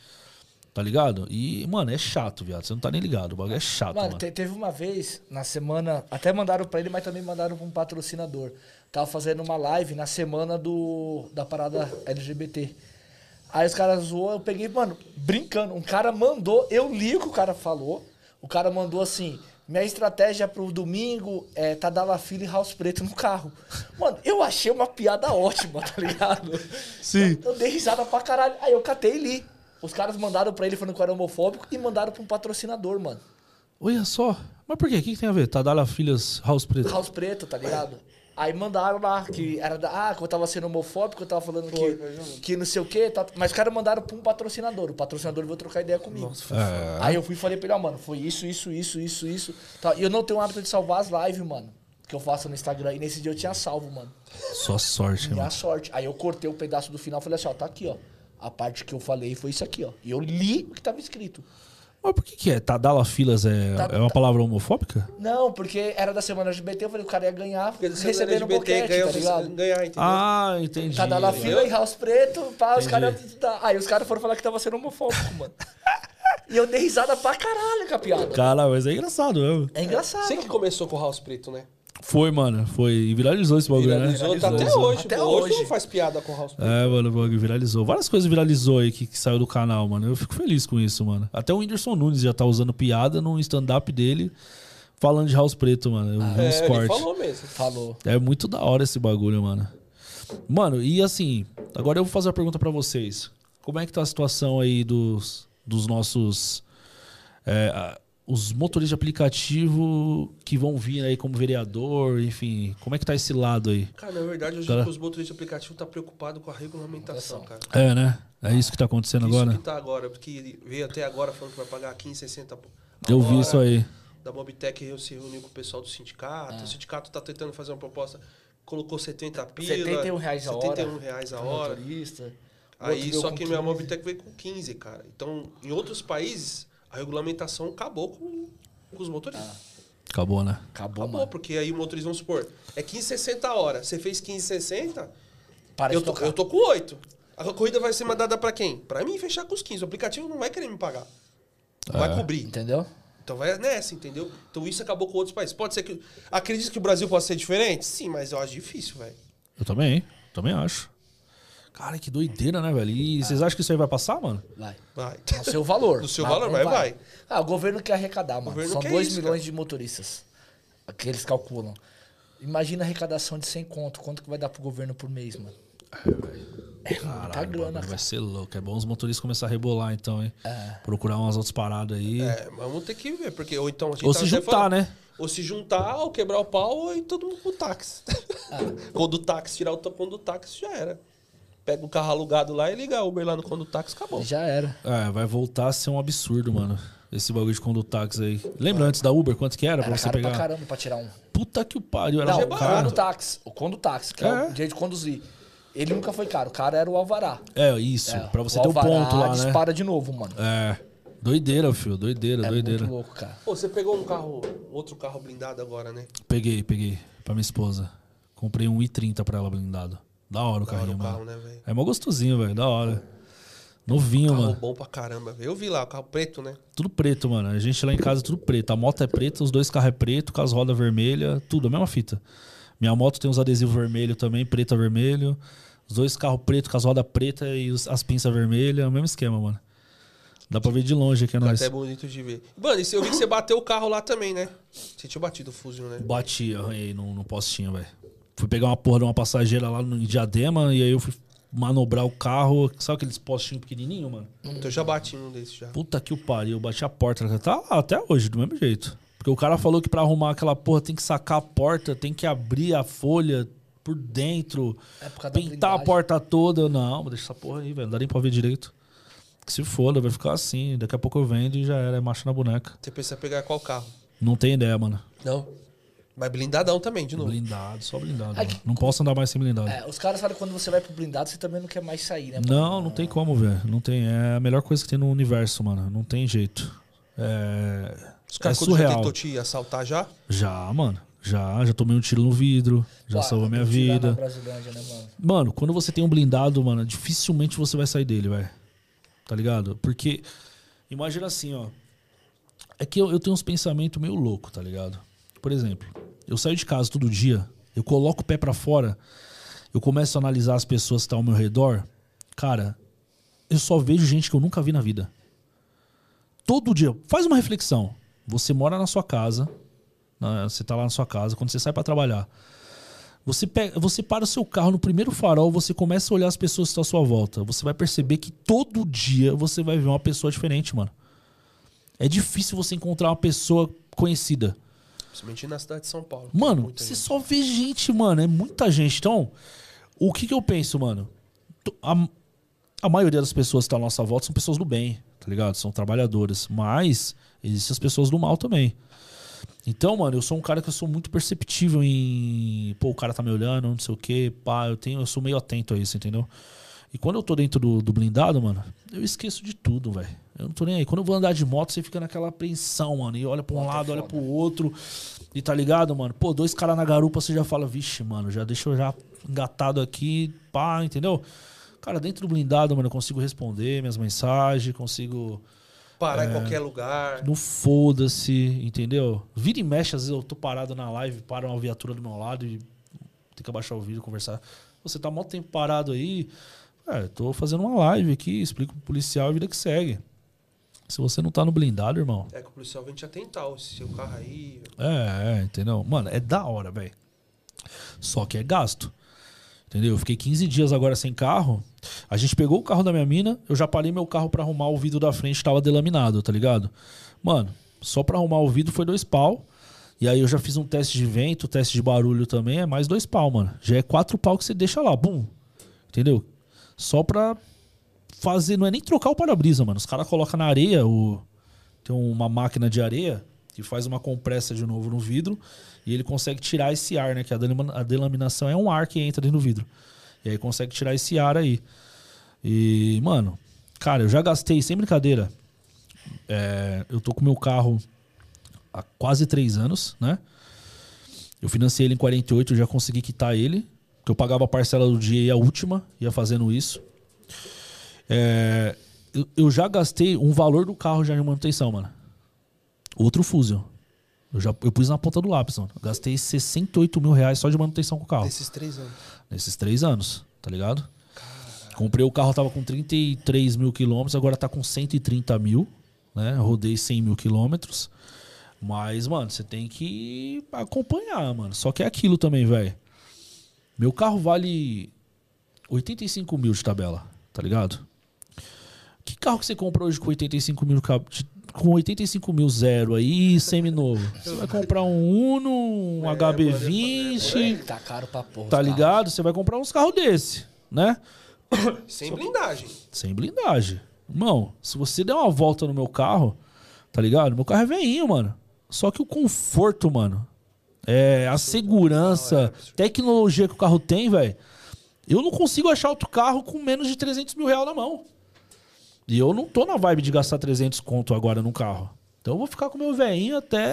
Tá ligado? E, mano, é chato, viado. Você não tá nem ligado. O bagulho é chato, Mano, mano. te- teve uma vez na semana, até mandaram pra ele, mas também mandaram pra um patrocinador. Tava fazendo uma live na semana do da parada LGBT. Aí os caras zoou, eu peguei, mano, brincando. Um cara mandou, eu li o que o cara falou. O cara mandou assim: minha estratégia pro domingo é Tadala Filho e House Preto no carro. Mano, eu achei uma piada ótima, tá ligado? Sim. Eu, eu dei risada pra caralho. Aí eu catei e li. Os caras mandaram pra ele falando que eu era homofóbico e mandaram pra um patrocinador, mano. Olha só. Mas por quê? O que, que tem a ver? Tadala Filhas House Preto. House Preto, tá ligado? Aí mandaram lá que era da. Ah, que eu tava sendo homofóbico, eu tava falando que, que não sei o quê. Tá, mas os caras mandaram pra um patrocinador. O patrocinador veio trocar ideia comigo. É. Aí eu fui e falei pra ele, ó, mano, foi isso, isso, isso, isso, isso. Tá, E eu não tenho o hábito de salvar as lives, mano. Que eu faço no Instagram. E nesse dia eu tinha salvo, mano. Só sorte, Minha mano. sorte. Aí eu cortei o pedaço do final e falei assim, ó, tá aqui, ó. A parte que eu falei foi isso aqui, ó. E eu li o que tava escrito. Mas por que, que é? Tadala Filas é, Tá- é uma palavra homofóbica? Não, porque era da semana LGBT, eu falei, o cara ia ganhar Porque recebendo um boquete, ganha, tá ligado? ganhar, entendeu? Ah, entendi. Cada lá fila e House Preto, pá, os caras. tá- Aí os caras foram falar que tava sendo homofóbico, mano. e eu dei risada pra caralho com a piada. Cara, mas é engraçado, mesmo. É engraçado. Você que começou com o House Preto, né? Foi, mano. Foi. E viralizou esse bagulho, Viralizou, né? tá até Viralizou. hoje. Até hoje. hoje. não faz piada com o House. É, mano, o bagulho viralizou. Várias coisas viralizou aí que, que saiu do canal, mano. Eu fico feliz com isso, mano. Até o Whindersson Nunes já tá usando piada no stand-up dele, falando de House Preto, mano. Eu vi uns É, ele cortes. falou mesmo. Falou. É muito da hora esse bagulho, mano. Mano, e assim, agora eu vou fazer uma pergunta pra vocês. Como é que tá a situação aí dos, dos nossos. é, a- os motoristas de aplicativo que vão vir aí como vereador, enfim. Como é que tá esse lado aí? Cara, na verdade, hoje Cara. os motoristas de aplicativo tá preocupado com a regulamentação, cara. É, né? É isso que tá acontecendo Isso agora? que tá agora, porque veio até agora falando que vai pagar 15, 60 por Eu vi hora. isso aí. Da Mobitech eu se reuniu com o pessoal do sindicato. Ah. O sindicato tá tentando fazer uma proposta. Colocou 70 pila. 71 reais a hora. 71 reais a hora. motorista. Aí só que minha 15. Mobitech veio com 15, cara. Então, em outros países, a regulamentação acabou com, com os motoristas. Acabou, né? Acabou, Acabou, mano. porque aí o motorista, vamos supor, é 15,60 a hora. Você fez 15,60, Para eu de tô, tocar. eu tô com 8. A corrida vai ser mandada pra quem? Pra mim fechar com os 15. O aplicativo não vai querer me pagar. Não É. vai cobrir. Entendeu? Então vai nessa, entendeu? Então isso acabou com outros países. Pode ser que. Acredito que o Brasil possa ser diferente? Sim, mas eu acho difícil, velho. Eu também, também acho. Cara, que doideira, né, velho? E vocês acham que isso aí vai passar, mano? Vai. Vai. No seu valor. No seu valor, mas vai. Ah, o governo quer arrecadar, mano. governo São quer 2 isso, milhões cara. de motoristas. Que eles calculam. Imagina a arrecadação de 100 conto. Quanto que vai dar pro governo por mês, mano? É muita Caralho, grana, mano, vai cara. ser louco. É bom os motoristas começar a rebolar, então, hein? É. Procurar umas outras paradas aí. É, mas vamos ter que ver, porque ou então a gente Ou tá se juntar, falando- né? Ou se juntar, ou quebrar o pau, ou ir todo mundo pro táxi. Ah. Quando o táxi tirar o tampão do táxi, já era. Pega o carro alugado lá e liga a Uber lá no táxi acabou. Já era. É, vai voltar a ser um absurdo, mano. Esse bagulho de condutáxi aí. Lembra antes da Uber quanto que era, pra Era você caro pra pegar? caramba pra tirar um. Puta que o pariu, era Não, o condutáxi. O condutáxi, que é, É. o jeito de conduzir. Ele nunca foi caro. O cara era o alvará. É, isso. É, pra você o ter o alvará ponto lá, né? dispara de novo, mano. É. Doideira, filho. Doideira, É doideira. muito louco, cara. Pô, você pegou um carro, outro carro blindado agora, né? Peguei, peguei. Pra minha esposa. Comprei um i30 pra ela blindado. Da hora o Da hora carrinho, o mano. carro, né, velho? É mó gostosinho, velho. Da hora. Novinho, Carro mano. bom pra caramba, velho. Eu vi lá, o carro preto, né? Tudo preto, mano. A gente lá em casa é tudo preto. A moto é preta, os dois carros é preto, com as rodas vermelhas, tudo, a mesma fita. Minha moto tem uns adesivos vermelhos também, preta vermelho. Os dois carros pretos com as rodas pretas e as pinças vermelhas, o mesmo esquema, mano. Dá pra ver de longe aqui, é Tá nóis. até bonito de ver. Mano, e eu vi que você bateu o carro lá também, né? Você tinha batido o fuzil, né? Bati, arranhei no postinho, velho. Fui pegar uma porra de uma passageira lá no em Diadema e aí eu fui manobrar o carro. Sabe aqueles postinhos pequenininhos, mano? Então eu já bati num desses já. Puta que o pariu, eu bati a porta. Tá lá até hoje, do mesmo jeito. Porque o cara falou que pra arrumar aquela porra tem que sacar a porta, tem que abrir a folha por dentro, É por causa da pintar a porta toda. Não, deixa essa porra aí, velho. Não dá nem pra ver direito. Que se foda, vai ficar assim. Daqui a pouco eu vendo e já era, é macho na boneca. Você pensa em pegar qual carro? Não tem ideia, mano. Não. Mas blindadão também, de novo. Blindado, só blindado. Não posso andar mais sem blindado. É, os caras falam que quando você vai pro blindado, você também não quer mais sair, né, mano? Não, não tem como, velho. Não tem. É a melhor coisa que tem no universo, mano. Não tem jeito. É. Os É caras já surreal. tentou te assaltar já? Já, mano. Já, já tomei um tiro no vidro. Já salvou minha vida. Brasilândia, né, mano? Mano, quando você tem um blindado, mano, dificilmente você vai sair dele, velho. Tá ligado? Porque, imagina assim, ó. É que eu, eu tenho uns pensamentos meio loucos, tá ligado? Por exemplo, eu saio de casa todo dia, eu coloco o pé pra fora, eu começo a analisar as pessoas que estão ao meu redor. Cara, eu só vejo gente que eu nunca vi na vida. Todo dia. Faz uma reflexão. Você mora na sua casa, né, você tá lá na sua casa, quando você sai pra trabalhar. Você, pega, você para o seu carro no primeiro farol, você começa a olhar as pessoas que estão à sua volta. Você vai perceber que todo dia você vai ver uma pessoa diferente, mano. É difícil você encontrar uma pessoa conhecida. Principalmente na cidade de São Paulo. Mano, você gente. só vê gente, mano. É muita gente. Então, o que, que eu penso, mano? A, a maioria das pessoas que estão à nossa volta são pessoas do bem, tá ligado? São trabalhadoras. Mas existem as pessoas do mal também. Então, mano, eu sou um cara que eu sou muito perceptível em. Pô, o cara tá me olhando, não sei o quê. Pá, eu, tenho, eu sou meio atento a isso, entendeu? E quando eu tô dentro do, do blindado, mano, eu esqueço de tudo, velho. Eu não tô nem aí. Quando eu vou andar de moto, você fica naquela apreensão, mano. E olha pra um é lado, olha foda. pro outro. E tá ligado, mano? Pô, dois caras na garupa, você já fala, vixe, mano, já deixa eu já engatado aqui, pá, entendeu? Cara, dentro do blindado, mano, eu consigo responder minhas mensagens, consigo. Parar em qualquer lugar. Não foda-se, entendeu? Vira e mexe, às vezes eu tô parado na live, para uma viatura do meu lado e tem que abaixar o vídeo, conversar. Você tá mó tempo parado aí. É, tô fazendo uma live aqui, explico pro policial a vida que segue. Se você não tá no blindado, irmão. É que o policial vem te atentar, o seu carro aí. É, é, entendeu? Mano, é da hora, velho. Só que é gasto. Entendeu? Eu fiquei 15 dias agora sem carro. A gente pegou o carro da minha mina, eu já parei meu carro pra arrumar o vidro da frente, tava delaminado, tá ligado? Mano, só pra arrumar o vidro foi dois pau. E aí eu já fiz um teste de vento, teste de barulho também, é mais dois pau, mano. Já é quatro pau que você deixa lá, bum. Entendeu? Só pra fazer, não é nem trocar o para-brisa, mano. Os caras colocam na areia, o... tem uma máquina de areia que faz uma compressa de novo no vidro e ele consegue tirar esse ar, né? Que a, delaminação é um ar que entra dentro do vidro. E aí consegue tirar esse ar aí. E, mano, cara, eu já gastei, sem brincadeira. é, eu tô com meu carro há quase três anos, né? Eu financei ele em 48, eu já consegui quitar ele. Que eu pagava a parcela do dia e a última, ia fazendo isso. É, eu, eu já gastei um valor do carro já de manutenção, mano. Outro Fusion. Eu já eu pus na ponta do lápis, mano. Eu gastei 68 mil reais só de manutenção com o carro. Desses três anos. Nesses três anos, tá ligado? Comprei o carro, tava com 33 mil quilômetros, agora tá com 130 mil, né? Rodei 100 mil quilômetros. Mas, mano, você tem que acompanhar, mano. Só que é aquilo também, velho. Meu carro vale 85 mil de tabela, tá ligado? Que carro que você compra hoje com 85 mil, com 85 mil zero aí, semi-novo? Você vai comprar um Uno, um HB20, Tá caro pra porra. tá ligado? Você vai comprar uns carros desse, né? Sem blindagem. Sem blindagem. Irmão, se você der uma volta no meu carro, tá ligado? Meu carro é veinho, mano. Só que o conforto, mano, é a segurança, tecnologia que o carro tem, velho. Eu não consigo achar outro carro com menos de 300 mil reais na mão. E eu não tô na vibe de gastar 300 conto agora no carro. Então eu vou ficar com o meu veinho até.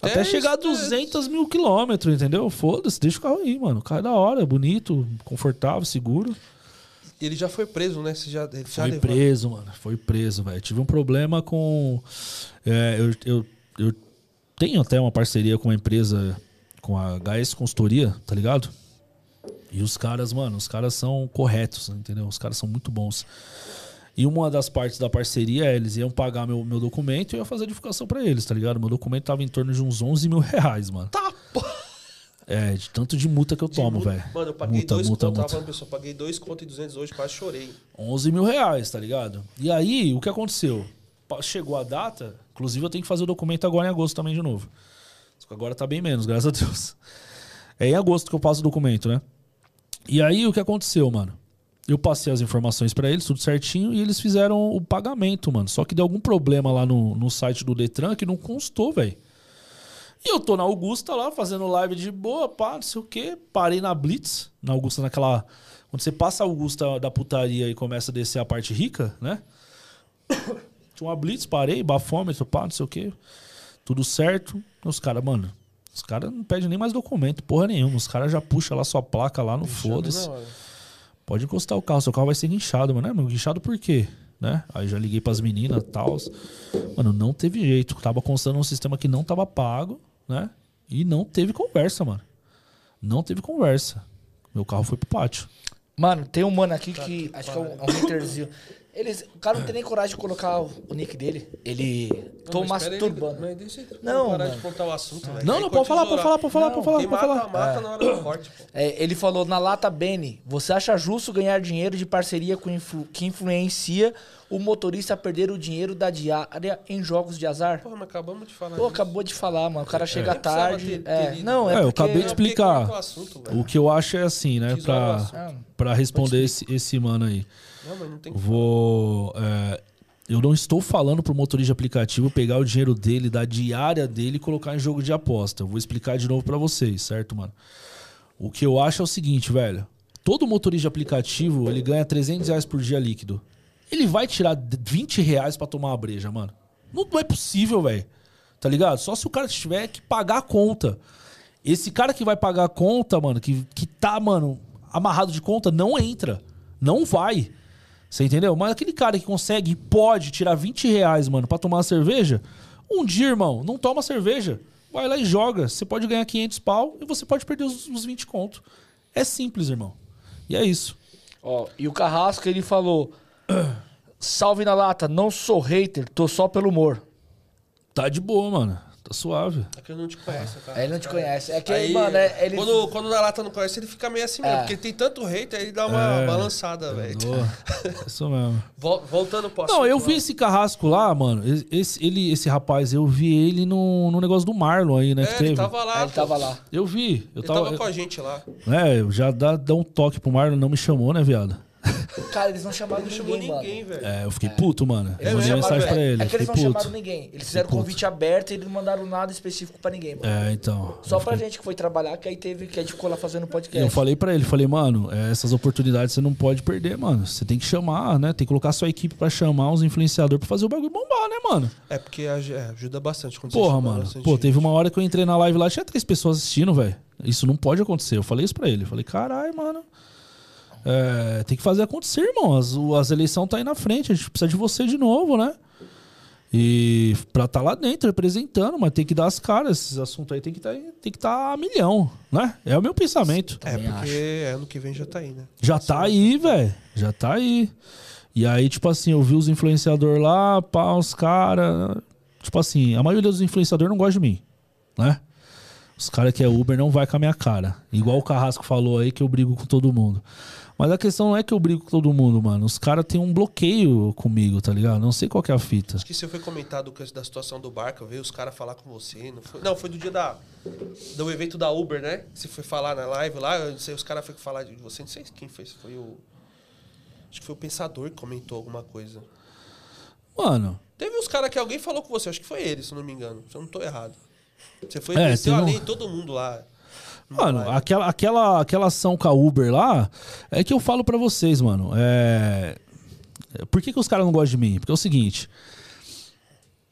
Até, Até chegar a isso, é. 200 mil quilômetros, entendeu? Foda-se, deixa o carro aí, mano. O carro é da hora, é bonito, confortável, seguro. E ele já foi preso, né? Você já, Foi levou- preso, mano. Foi preso, velho. Tive um problema com. é, eu, eu, eu tenho até uma parceria com uma empresa, com a HS Consultoria, tá ligado? E os caras, mano, os caras são corretos, entendeu? Os caras são muito bons. E uma das partes da parceria é eles iam pagar meu, meu documento e eu ia fazer a divulgação pra eles, tá ligado? Meu documento tava em torno de uns 11 mil reais, mano. Tá, pô. É, de tanto de multa que eu tomo, velho. Mano, eu paguei multa, dois multa, contos. Tava multa. pessoal, paguei dois contos e 200 hoje, quase chorei. 11 mil reais, tá ligado? E aí, o que aconteceu? Chegou a data, inclusive eu tenho que fazer o documento agora em agosto também de novo. Só que agora tá bem menos, graças a Deus. É em agosto que eu passo o documento, né? E aí, o que aconteceu, mano? Eu passei as informações pra eles, tudo certinho, e eles fizeram o pagamento, mano. Só que deu algum problema lá no, no site do Detran que não constou, velho. E eu tô na Augusta lá, fazendo live de boa, pá, não sei o quê. Parei na Blitz, na Augusta, naquela. Quando você passa a Augusta da putaria e começa a descer a parte rica, né? Tinha uma Blitz, parei, bafômetro, pá, não sei o quê. Tudo certo. Os caras, mano, os caras não pedem nem mais documento, porra nenhuma. Os caras já puxam lá sua placa lá, não foda-se. Pode encostar o carro, seu carro vai ser guinchado, mano. É, mano, guinchado por quê? Né? Aí já liguei pras meninas e tal. Mano, não teve jeito. Tava constando um sistema que não tava pago, né? E não teve conversa, mano. Não teve conversa. Meu carro foi pro pátio. Mano, tem um mano aqui que acho que é um, é um haterzinho. Eles, o cara não tem nem coragem de colocar o, o nick dele. Ele tô Não, aí, masturbando. Mas deixa ele Não, parar mano. de contar o assunto, velho. Não, não, pode falar, pode falar, pode falar, pode falar, pode mata, falar. mata na hora do corte, pô. É, ele falou na lata Bene, você acha justo ganhar dinheiro de parceria com influ- que influencia o motorista a perder o dinheiro da diária em jogos de azar? Porra, mas acabamos de falar Pô, disso. acabou de falar, mano. O cara chega Nem precisava tarde. ter- ter é, não, é, É, eu porque- acabei de É porque explicar. o assunto, velho. O que eu acho é assim, né? Ah, pra responder esse, esse mano aí. Não, mas não tem Vou. é, eu não estou falando pro motorista de aplicativo pegar o dinheiro dele, da diária dele e colocar em jogo de aposta. Eu vou explicar de novo pra vocês, certo, mano? O que eu acho é o seguinte, velho. Todo motorista de aplicativo, ele ganha 300 reais por dia líquido. Ele vai tirar d- 20 reais pra tomar uma breja, mano. Não, não é possível, velho. Tá ligado? Só se o cara tiver que pagar a conta. Esse cara que vai pagar a conta, mano, que, que tá, mano, amarrado de conta, não entra. Não vai. Você entendeu? Mas aquele cara que consegue e pode tirar 20 reais, mano, pra tomar uma cerveja, um dia, irmão, não toma cerveja. Vai lá e joga. Você pode ganhar 500 pau e você pode perder os, os 20 conto. É simples, irmão. E é isso. Ó, e o Carrasco, ele falou... Salve na lata, não sou hater, tô só pelo humor. Tá de boa, mano. Tá suave. É que ele não te conhece, cara. Aí ele não te conhece. É que, Aí, mano, é, ele... quando, quando o Nalata não conhece, ele fica meio assim mesmo. É. Porque tem tanto hater, aí ele dá uma É. balançada, velho. Boa. Isso mesmo. Vol- Voltando pro Não, eu lá. vi esse carrasco lá, mano. Esse, ele, esse rapaz, eu vi ele no, no negócio do Marlon aí, né? que É, teve. ele tava lá. Aí ele pô. tava lá. Eu vi. Eu Ele tava. tava com a gente lá. É, eu já dá, dá um toque pro Marlon, não me chamou, né, viado? Cara, eles não chamaram Não ninguém, mano. ninguém, velho. É, eu fiquei puto, mano. Eles Eu mandei mensagem pra é- ele. É que eles fiquei não puto. chamaram ninguém. Eles fizeram puto. convite aberto e eles não mandaram nada específico pra ninguém, mano. É, então. Só eu pra fiquei- gente que foi trabalhar, que aí teve, que a gente ficou lá fazendo Eu podcast. falei pra ele, falei, mano, é, essas oportunidades você não pode perder, mano. Você tem que chamar, né? Tem que colocar sua equipe pra chamar uns influenciadores pra fazer o bagulho bombar, né, mano? É porque é, ajuda bastante. quando você Porra, mano. bastante Pô, gente. teve uma hora que eu entrei na live lá, tinha três pessoas assistindo, velho. Isso não pode acontecer. Eu falei isso pra ele. Eu falei, caralho, mano. É, tem que fazer acontecer, irmão. As, as eleições tá aí na frente. A gente precisa de você de novo, né? E pra estar lá dentro, representando, mas tem que dar as caras. Esses assuntos aí tem que tá, tem que tá a milhão, né? É o meu pensamento. É, porque ano que vem já tá aí, né? Já tá aí, velho. Já tá aí. E aí, tipo assim, eu vi os influenciadores lá, pá, os caras. Tipo assim, a maioria dos influenciadores não gosta de mim, né? Os caras que é Uber não vai com a minha cara. Igual o Carrasco falou aí que eu brigo com todo mundo. Mas a questão não é que eu brigo com todo mundo, mano. Os caras têm um bloqueio comigo, tá ligado? Não sei qual que é a fita. Acho que você foi comentado da situação do barco, veio os caras falar com você. Não foi, não, foi do dia da, do evento da Uber, né? Você foi falar na live lá, eu não sei, os caras foram falar de você, não sei quem fez, foi o. Acho que foi o Pensador que comentou alguma coisa. Mano, Teve uns caras que alguém falou com você, acho que foi ele, se eu não me engano. Se eu não tô errado. Você foi É, desceu um- todo mundo lá. Mano, aquela, aquela, aquela ação com a Uber lá, é que eu falo pra vocês, mano. É... Por que, que os caras não gostam de mim? Porque é o seguinte.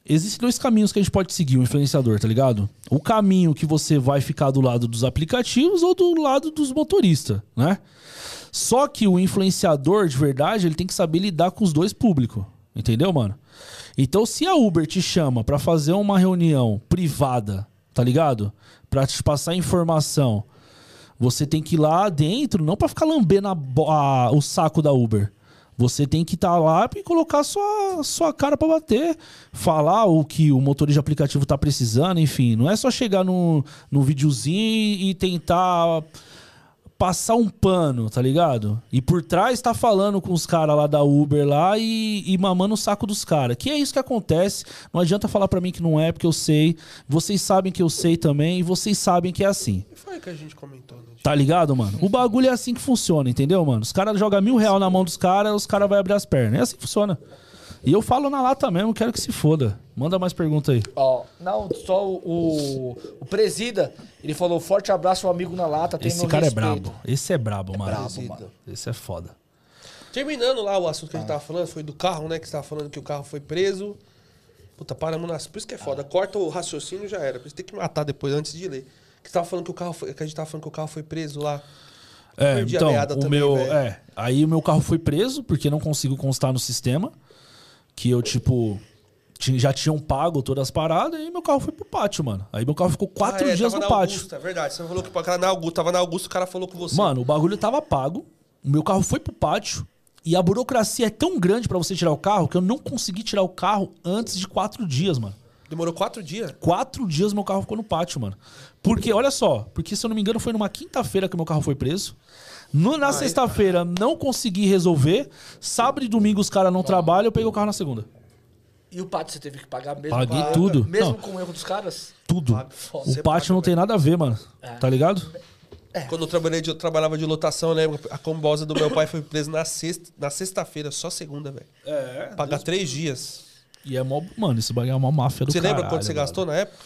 Existem dois caminhos que a gente pode seguir, o influenciador, tá ligado? O caminho que você vai ficar do lado dos aplicativos ou do lado dos motoristas, né? Só que o influenciador, de verdade, ele tem que saber lidar com os dois públicos. Entendeu, mano? Então, se a Uber te chama pra fazer uma reunião privada, tá ligado? Pra te passar informação, você tem que ir lá dentro, não pra ficar lambendo a a- o saco da Uber. Você tem que estar lá e colocar sua, sua cara pra bater, falar o que o motorista de aplicativo tá precisando, enfim. Não é só chegar no, no videozinho e tentar passar um pano, tá ligado? E por trás tá falando com os caras lá da Uber lá e, e mamando o saco dos caras. Que é isso que acontece. Não adianta falar pra mim que não é, porque eu sei. Vocês sabem que eu sei também e vocês sabem que é assim. Foi que a gente comentou, né? Tá ligado, mano? O bagulho é assim que funciona, entendeu, mano? Os caras jogam mil real na mão dos caras, os caras vão abrir as pernas. É assim que funciona. E eu falo na lata mesmo, quero que se foda. Manda mais pergunta aí. Ó, não, só o, o, o Presida, ele falou, forte abraço, amigo na lata, tem Esse cara respeito. é brabo. Esse é brabo, mano. brabo, mano. Esse é foda. Terminando lá o assunto que a gente tava falando, foi do carro, né? Que você tava falando que o carro foi preso. Puta, paramos nas. Por isso que é foda. Corta o raciocínio e já era. Por isso tem que matar depois, antes de ler. Que você tava falando que o carro foi. Que a gente tava falando que o carro foi preso lá. É, Perdi a então, o também, meu, velho. é, aí o meu carro foi preso porque não consigo constar no sistema, que eu tipo ti- já tinham pago todas as paradas e meu carro foi pro pátio, mano. Aí meu carro ficou quatro Ah, é, dias no pátio. Augusta, é verdade. Você falou que o cara na Augusta, tava na Augusta, o cara falou com você. Mano, o bagulho tava pago, o meu carro foi pro pátio e a burocracia é tão grande pra você tirar o carro que eu não consegui tirar o carro antes de quatro dias, mano. Demorou quatro dias. Quatro dias meu carro ficou no pátio, mano. Porque, olha só, porque se eu não me engano foi numa quinta-feira que meu carro foi preso. No- na sexta-feira não consegui resolver. Sábado e domingo os caras não trabalham, eu peguei o carro na segunda. E o pátio você teve que pagar mesmo? Paguei com a- tudo. Mesmo Não. com o erro dos caras? Tudo. Foda. O pátio não tem nada a ver, mano. Tá ligado? Quando eu trabalhei de, eu trabalhava de lotação, eu lembro. A combosa do meu pai foi presa na sexta, na sexta-feira, só segunda, velho. É. Pagar três dias. E é mó. Mano, isso bagulho é uma máfia do Você caralho. lembra quanto você mano. gastou na época?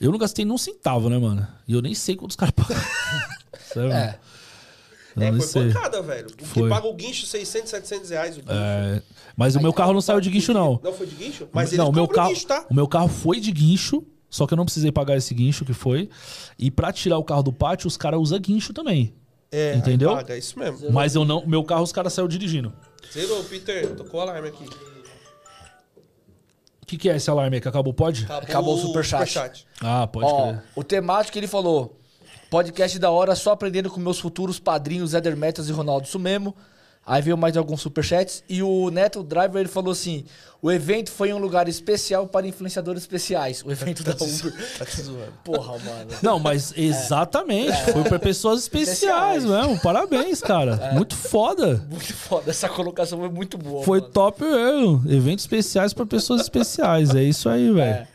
Eu não gastei nem um centavo, né, mano? E eu nem sei quantos caras pagam. Sério, É. mano. Eu É, foi sei. pancada, velho. O que Foi. paga o guincho 600, 700 reais. O guincho. É, mas o meu carro não saiu de guincho, não. Não foi de guincho? Mas ele não, o meu carro, guincho, tá? o meu carro foi de guincho, só que eu não precisei pagar esse guincho que foi. E pra tirar o carro do pátio, os caras usam guincho também. É, Entendeu? aí paga, isso mesmo. Mas eu não, meu carro os caras saiu dirigindo. Zerou, Peter. Tocou o alarme aqui. O que, que é esse alarme aí que acabou? Pode? Acabou o superchat. Ah, pode Ó, crer. o temático ele falou: podcast da hora, só aprendendo com meus futuros padrinhos Éder Metas e Ronaldo Sumemo. Aí veio mais alguns superchats. E o Neto Driver ele falou assim: o evento foi em um lugar especial para influenciadores especiais. O evento da Uber. Tá te zoando. Porra, mano. Não, mas exatamente. Foi pra pessoas especiais Especiais. mesmo. Parabéns, cara. Muito foda. Muito foda. Essa colocação foi muito boa. Foi mano. top mesmo. Eventos especiais pra pessoas especiais. É isso aí, velho. É.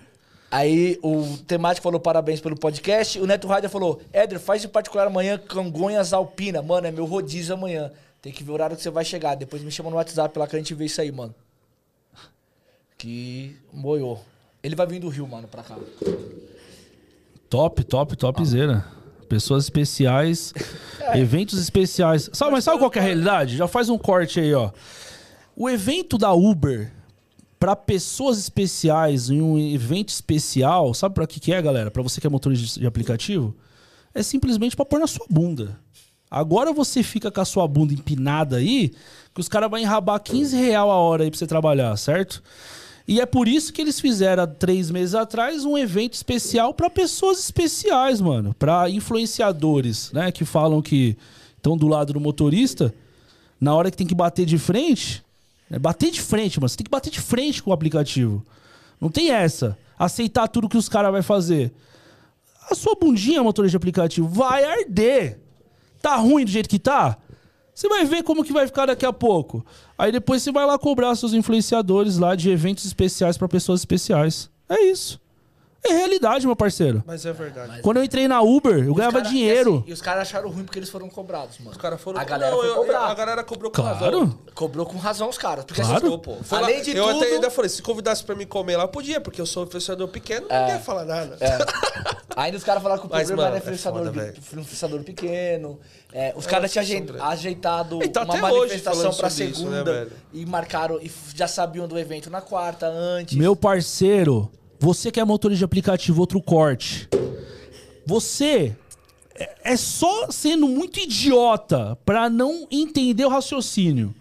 Aí o temático falou parabéns pelo podcast. O Neto Rider falou: Éder, faz de particular amanhã Cangonhas Alpina. Mano, é meu rodízio amanhã. Tem que ver o horário que você vai chegar. Depois me chama no WhatsApp lá que a gente vê isso aí, mano. Que moiou. Ele vai vir do Rio, mano, pra cá. Top, top, topzera. Pessoas especiais, eventos especiais. Sabe, mas sabe qual é a realidade? Já faz um corte aí, ó. O evento da Uber para pessoas especiais em um evento especial, sabe para que que é, galera? Para você que é motorista de aplicativo, é simplesmente para pôr na sua bunda. Agora você fica com a sua bunda empinada aí, que os caras vão enrabar 15 real a hora aí pra você trabalhar, certo? E é por isso que eles fizeram há três meses atrás um evento especial para pessoas especiais, mano. Para influenciadores, né? Que falam que estão do lado do motorista. Na hora que tem que bater de frente. Né, bater de frente, mano. Você tem que bater de frente com o aplicativo. Não tem essa. Aceitar tudo que os caras vão fazer. A sua bundinha, motorista de aplicativo, vai arder. Tá ruim do jeito que tá? Você vai ver como que vai ficar daqui a pouco. Aí depois você vai lá cobrar seus influenciadores lá de eventos especiais pra pessoas especiais. É isso. É realidade, meu parceiro. Mas é verdade. Quando eu entrei na Uber, eu ganhava cara- dinheiro. e assim, e os caras acharam ruim porque eles foram cobrados, mano. Os caras foram... A galera Não, foi eu- cobrar. A galera cobrou com razão. Claro. Cobrou com razão os caras. Porque Claro. assim, Pô, foi lá- além de eu tudo... até ainda falei, se convidasse pra me comer lá, eu podia, porque eu sou influenciador pequeno, não ia falar nada. É. Ainda os caras falaram que o Mas, problema mano, era é influenciador, foda, pe- influenciador pequeno. É, os É caras tinham aje- discussão grande. ajeitado E tá uma até hoje manifestação falando pra sobre isso, né, segunda velho? e marcaram e f- já sabiam do evento na quarta antes. Meu parceiro, você que é motorista de aplicativo, outro corte. Você é- é só sendo muito idiota pra não entender o raciocínio.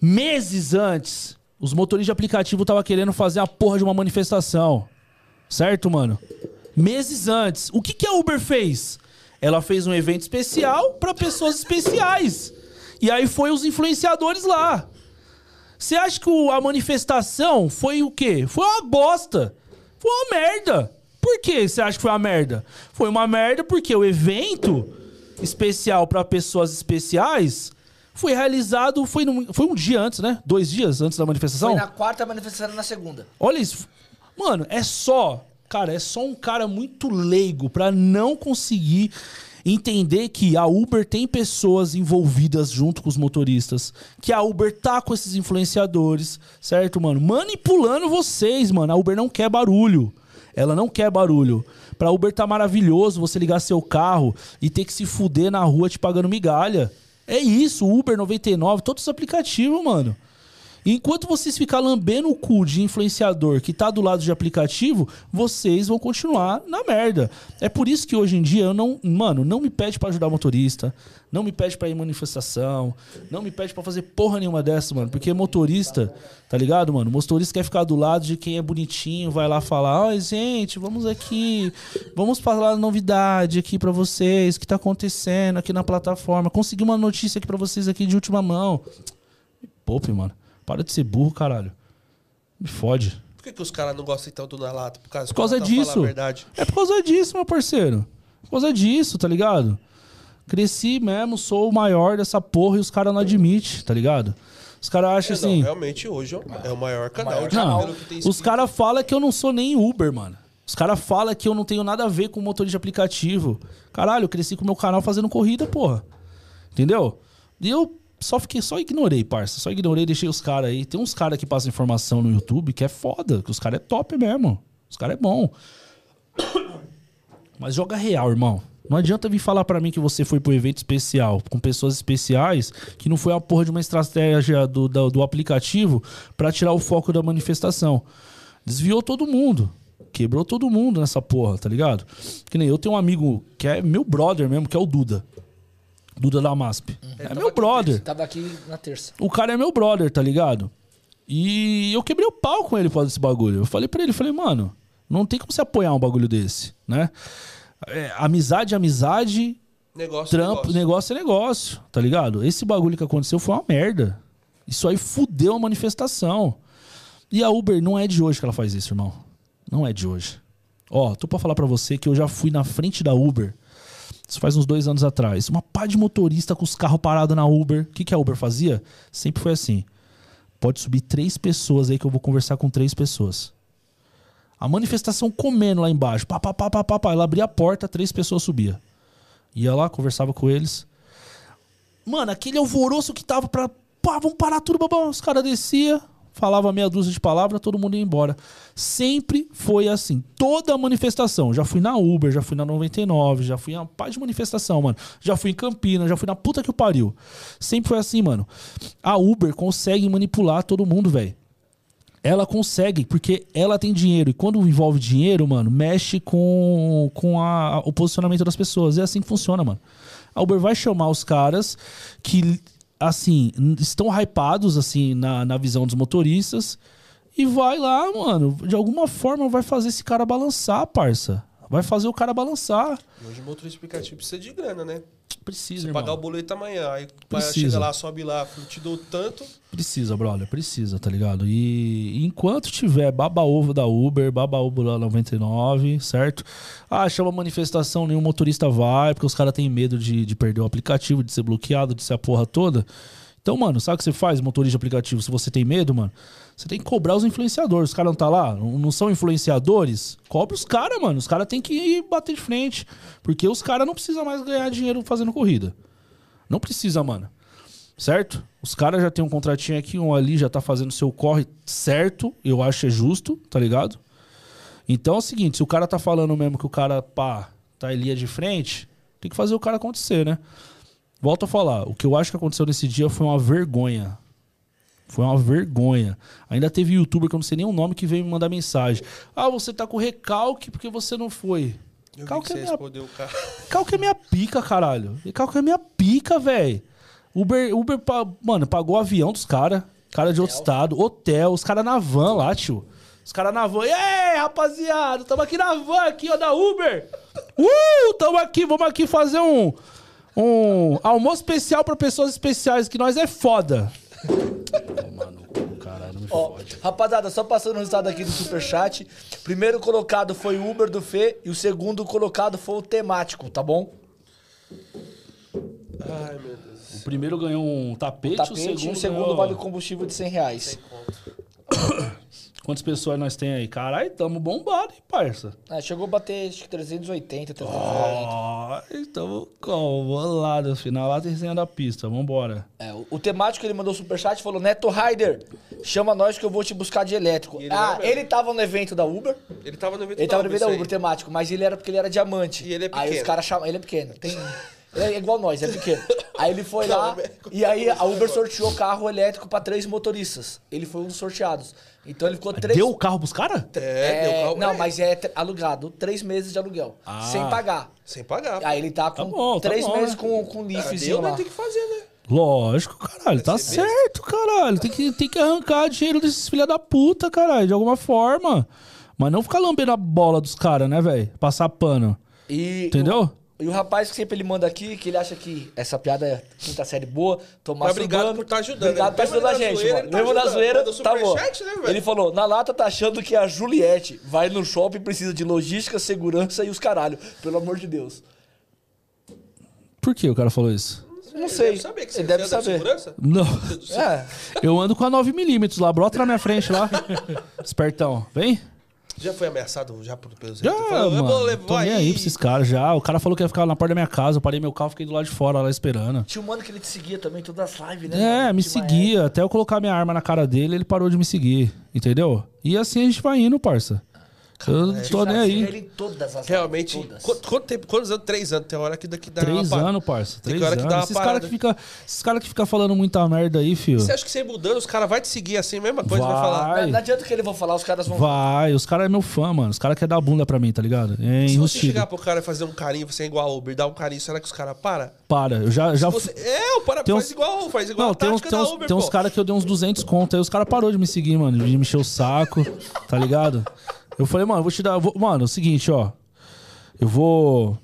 Meses antes, os motoristas de aplicativo estavam querendo fazer a porra de uma manifestação. Certo, mano? Meses antes. O que, que a Uber fez? Ela fez um evento especial pra pessoas especiais. E aí foi os influenciadores lá. Você acha que a manifestação foi o quê? Foi uma bosta. Foi uma merda. Por que você acha que foi uma merda? Foi uma merda porque o evento especial para pessoas especiais foi realizado. Foi, num- foi um dia antes, né? Dois dias antes da manifestação? Foi na quarta manifestação na segunda. Olha isso. Mano, é só. Cara, é só um cara muito leigo pra não conseguir entender que a Uber tem pessoas envolvidas junto com os motoristas. Que a Uber tá com esses influenciadores, certo, mano? Manipulando vocês, mano. A Uber não quer barulho. Ela não quer barulho. Pra Uber tá maravilhoso você ligar seu carro e ter que se fuder na rua te pagando migalha. É isso, Uber 99, todos os aplicativos, mano. Enquanto vocês ficar lambendo o cu de influenciador que tá do lado de aplicativo, vocês vão continuar na merda. É por isso que hoje em dia eu não. Mano, não me pede pra ajudar motorista. Não me pede pra ir em manifestação. Não me pede pra fazer porra nenhuma dessa, mano. Porque motorista, tá ligado, mano? Motorista quer ficar do lado de quem é bonitinho, vai lá falar: Ai, gente, vamos aqui. Vamos falar novidade aqui pra vocês. O que tá acontecendo aqui na plataforma. Consegui uma notícia aqui pra vocês aqui de última mão. Me poupe, mano. Para de ser burro, caralho. Me fode. Por que, que os caras não gostam tanto da lata? Por causa, Por causa disso. falando a verdade. É por causa disso, meu parceiro. Por causa disso, tá ligado? Cresci mesmo, sou o maior dessa porra e os caras não admitem, tá ligado? Os caras acham É, não, assim. realmente hoje é o maior canal. maior de- Não, pelo que tem os caras falam que eu não sou nem Uber, mano. Os caras falam que eu não tenho nada a ver com motor de aplicativo. Caralho, eu cresci com meu canal fazendo corrida, porra. Entendeu? E eu só fiquei, só ignorei, parça. Só ignorei, deixei os caras aí. Tem uns caras que passam informação no YouTube que é foda, que os caras é top mesmo. Os caras é bom. Mas joga real, irmão. Não adianta vir falar pra mim que você foi pro evento especial com pessoas especiais, que não foi a porra de uma estratégia do, do, do aplicativo pra tirar o foco da manifestação. Desviou todo mundo. Quebrou todo mundo nessa porra, tá ligado? Que nem eu tenho um amigo que é meu brother mesmo, que é o Duda. Duda da MASP. É meu aqui brother. Tava aqui na terça. O cara é meu brother, tá ligado? E eu quebrei o pau com ele por causa desse bagulho. Eu falei pra ele, falei, mano, não tem como você apoiar um bagulho desse, né? É, amizade, é amizade, Negócio, trampo, negócio. negócio é negócio, tá ligado? Esse bagulho que aconteceu foi uma merda. Isso aí fudeu a manifestação. E a Uber não é de hoje que ela faz isso, irmão. Não é de hoje. Ó, tô pra falar pra você que eu já fui na frente da Uber. Isso faz uns dois anos atrás. Uma pá de motorista com os carros parados na Uber. O que, que a Uber fazia? Sempre foi assim. Pode subir três pessoas aí que eu vou conversar com três pessoas. A manifestação comendo lá embaixo. Pá, pá, pá, pá, pá, pá. Ela abria a porta, três pessoas subia. Ia lá, conversava com eles. Mano, aquele alvoroço que tava pra. Pá, vamos parar tudo, babão. Os caras descia, falava meia dúzia de palavras, todo mundo ia embora. Sempre foi assim. Toda manifestação. Já fui na Uber, já fui na 99, já fui uma paz de manifestação, mano. Já fui em Campinas, já fui na puta que o pariu. Sempre foi assim, mano. A Uber consegue manipular todo mundo, velho. Ela consegue, porque ela tem dinheiro. E quando envolve dinheiro, mano, mexe com, com a- o posicionamento das pessoas. É assim que funciona, mano. A Uber vai chamar os caras que, assim, estão hypados, assim, na, na visão dos motoristas. E vai lá, mano. De alguma forma vai fazer esse cara balançar, parça. Vai fazer o cara balançar. Hoje o motorista aplicativo precisa de grana, né? Precisa, Você irmão. pagar o boleto amanhã, aí Precisa. chega lá, sobe lá, te dou tanto. Precisa, brother, precisa, tá ligado? E enquanto tiver baba-ovo da Uber, baba-ovo da 99, certo? Ah, chama manifestação, nenhum motorista vai, porque os caras têm medo de, de perder o aplicativo, de ser bloqueado, de ser a porra toda. Então, mano, sabe o que você faz, motorista de aplicativo? Se você tem medo, mano, você tem que cobrar os influenciadores. Os caras não tá lá, não são influenciadores? Cobra os caras, mano. Os caras têm que ir bater de frente. Porque os caras não precisam mais ganhar dinheiro fazendo corrida. Não precisa, mano certo? Os caras já tem um contratinho aqui, um ali já tá fazendo seu corre certo, eu acho é justo, tá ligado? Então é o seguinte, se o cara tá falando mesmo que o cara, pá, tá em de frente, tem que fazer o cara acontecer, né? Volto a falar, o que eu acho que aconteceu nesse dia foi uma vergonha. Foi uma vergonha. Ainda teve youtuber que eu não sei nem o nome que veio me mandar mensagem. Ah, você tá com recalque porque você não foi. Eu vi Recalque que é minha. Calca é minha pica, caralho. Calca é minha pica, velho. Uber, Uber mano, pagou o avião dos caras. Cara de outro estado, hotel, os caras na van lá, tio. Os caras na van. E aí, rapaziada, tamo aqui na van, aqui, ó, da Uber. Uh, tamo aqui, vamos aqui fazer um, um almoço especial pra pessoas especiais, que nós é foda. Ó, rapaziada, só passando o resultado aqui do Superchat. Primeiro colocado foi o Uber do Fê e o segundo colocado foi o temático, tá bom? Ai, meu Deus. O primeiro ganhou um tapete, Tapete o segundo, o segundo ganhou- vale combustível de 100 reais. Quantas pessoas nós tem aí? Caralho, tamo bombado, hein, parça? Ah, chegou a bater acho que 380, 340. Ó, estamos como? Vamos lá, no final lá tem resenha da pista, vambora. É, o, o temático ele mandou superchat e falou: Neto Rider, chama nós que eu vou te buscar de elétrico. Ele ah, é ele tava no evento da Uber. Ele tava no evento Ele tava no evento da Uber temático, mas ele era porque ele era diamante. E ele é Aí os pequeno. caras chamam. Ele é pequeno. Tem. Ele é igual nós, é pequeno. Aí ele foi lá e aí a Uber sorteou carro elétrico pra três motoristas. Ele foi um dos sorteados. Então ele ficou três. Deu o carro pros caras? É, deu carro pra Não, ele. mas é alugado. Três meses de aluguel. Ah. Sem pagar. Sem pagar. Aí ele tá com Tá bom, tá três bom, meses né? com, com lifezinho deu, lá. mas tem que fazer, né? Lógico, caralho, tá certo, caralho. Tem que, tem que arrancar dinheiro desses filha da puta, caralho, de alguma forma. Mas não ficar lambendo a bola dos caras, né, velho? Passar pano. E Entendeu? E o rapaz que sempre ele manda aqui, que ele acha que essa piada é quinta série boa, Tomás Mas obrigado Urbano. por tá ajudando, Obrigado por ajudando a gente, zoeira, mano. ele tá Mesmo na zoeira, tá bom. superchat, né, velho? ele falou, na lata tá achando que a Juliette vai no shopping e precisa de logística, segurança e os caralho. Pelo amor de Deus. Por que o cara falou isso? Não Ele sei. Deve saber que você ele deve saber. segurança? Não. É. Eu ando com a 9mm lá, brota na minha frente lá. Espertão, vem? Já foi ameaçado já por pelos Já? Falou, eu vou mano. levar Tô nem aí pra esses caras já. O cara falou que ia ficar na porta da minha casa. Eu parei meu carro, fiquei do lado de fora lá esperando. Tinha um mano que ele te seguia também, todas as lives, né? É, mano? me seguia. Até eu colocar minha arma na cara dele, ele parou de me seguir. Entendeu? E assim a gente vai indo, parça. Eu não tô nem aí. Ele em todas as Realmente. todas. Quanto, quanto tempo? Quantos anos? Três anos. Tem hora que daqui dá Três uma parada. anos, parça. Tem Três hora que anos. dá uma esses caras parada. que ficam esses cara que fica falando muita merda aí, filho. Você acha que você mudando, os caras vão te seguir assim, mesma coisa vai, Vai. falar? Não, não adianta que eles vão falar, os caras vão. Vai, os caras é meu fã, mano. Os caras querem dar bunda pra mim, tá ligado? É Se você chegar pro cara e fazer um carinho, você é igual ao Uber, dar um carinho, será que os caras param? Para, eu já. já Você... É, o para Tem faz uns- igual, faz igual Não, a tem uns, tem uns, Uber, tem uns caras que eu dei uns 200 conto. Aí os caras parou de me seguir, mano. De me encher o saco, tá ligado? Eu falei, mano, eu vou te dar. vou- mano, é o seguinte, ó. Eu vou.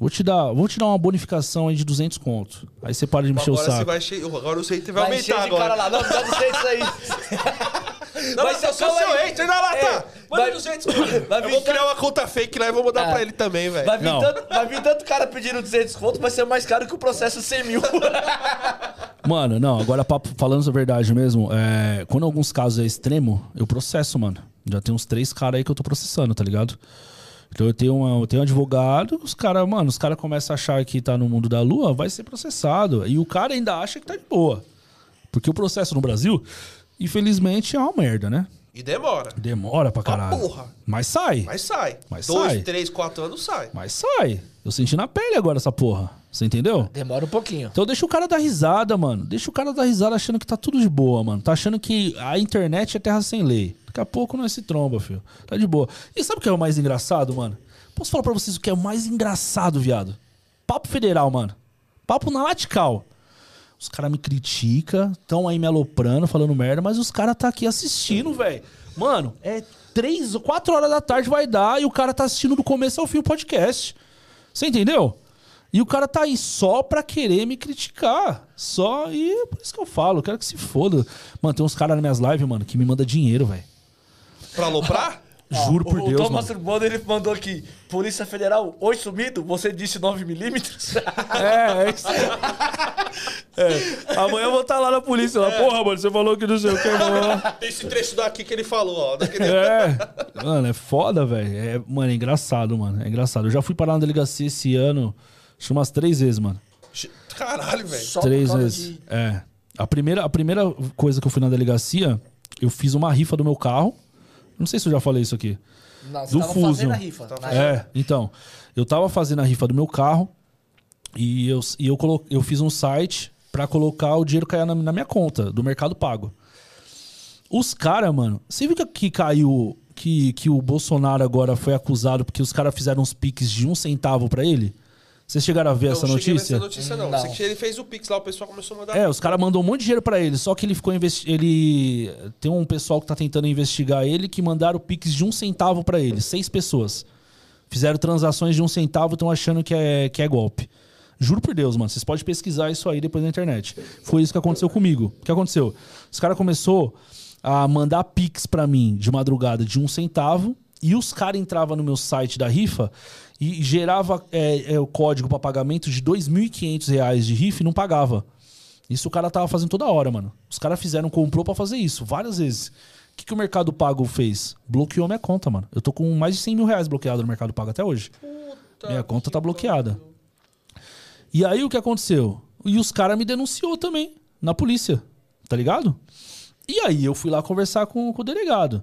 Vou te dar, vou te dar uma bonificação aí de 200 conto. Aí você para de me encher o Agora você saco. vai encher... Agora o seu item vai, Vai aumentar de cara agora. lá. Não, dá de ser isso aí. Não, Vai mas ser eu sou calma seu hater, não, lá É, tá. Manda vai- 200 vai Eu vou tanto- criar uma conta fake lá e vou mandar Ah. pra ele também, velho. Vai vir, Não. tanto, vai vir tanto cara pedindo 200 conto, vai ser mais caro que o processo 100 mil. Mano, não, agora papo, falando a verdade mesmo, é, quando alguns casos é extremo, eu processo, mano. Já tem uns três caras aí que eu tô processando, tá ligado? Então eu tenho, uma, eu tenho um advogado, os caras, mano, os caras começam a achar que tá no mundo da lua, vai ser processado. E o cara ainda acha que tá de boa. Porque o processo no Brasil, infelizmente, é uma merda, né? E demora. Demora pra caralho. porra. Mas sai. Mas sai. Mas Dois, sai. três, quatro anos sai. Mas sai. Eu senti na pele agora essa porra. Você entendeu? Demora um pouquinho. Então deixa o cara dar risada, mano. Deixa o cara dar risada achando que tá tudo de boa, mano. Tá achando que a internet é terra sem lei. Daqui a pouco não é se tromba, filho. Tá de boa. E sabe o que é o mais engraçado, mano? Posso falar pra vocês o que é o mais engraçado, viado? Papo federal, mano. Papo na latical. Os caras me criticam, tão aí me aloprando, falando merda, mas os caras tá aqui assistindo, velho. Mano, é três ou quatro horas da tarde vai dar e o cara tá assistindo do começo ao fim o podcast. Você entendeu? E o cara tá aí só pra querer me criticar. Só. E por isso que eu falo, eu quero que se foda. Mano, tem uns caras nas minhas lives, mano, que me manda dinheiro, velho. Pra aloprar? Juro por o, Deus, o Thomas mano. Urbano, ele mandou aqui. Polícia Federal, oi sumido, você disse 9mm? É, é isso. É. Amanhã eu vou estar lá na polícia. Lá, Porra, mano, você falou que não sei o que, mano. Esse trecho daqui que ele falou, ó. Daquele... É. Mano, é foda, velho. É, mano, é engraçado, mano. É engraçado. Eu já fui parar na delegacia esse ano, acho que umas três vezes, mano. Caralho, velho. Três vezes. de- É. A primeira, a primeira coisa que eu fui na delegacia, eu fiz uma rifa do meu carro. Não sei se eu já falei isso aqui. Não, você Do tava Fusion. fazendo a rifa. na É, então. Eu tava fazendo a rifa do meu carro e eu, e eu, colo, eu fiz um site pra colocar o dinheiro cair na, na minha conta do Mercado Pago. Os caras, mano, você viu que, que caiu. Que, que o Bolsonaro agora foi acusado porque os caras fizeram uns piques de um centavo pra ele? Vocês chegaram a ver essa não notícia? nessa notícia, não. Não. Ele fez o Pix lá, o pessoal começou a mandar. É, os caras mandou um monte de dinheiro pra ele, só que ele ficou investi ele tem um pessoal que tá tentando investigar ele que mandaram pix de um centavo pra ele, seis pessoas. Fizeram transações de um centavo, estão achando que é que é golpe. Juro por Deus, mano, vocês podem pesquisar isso aí depois na internet. Foi isso que aconteceu comigo. O que aconteceu? Os caras começou a mandar pix pra mim de madrugada de um centavo e os caras entravam no meu site da rifa e gerava é, é, o código pra pagamento de 2.500 reais de rifa e não pagava. Isso o cara tava fazendo toda hora, mano. Os caras fizeram comprou pra fazer isso várias vezes. O que, que o Mercado Pago fez? Bloqueou minha conta, mano. Eu tô com mais de 100 mil reais bloqueado no Mercado Pago até hoje. minha conta tá bloqueada. E aí o que aconteceu? E os caras me denunciou também na polícia, tá ligado? E aí eu fui lá conversar com, com o delegado.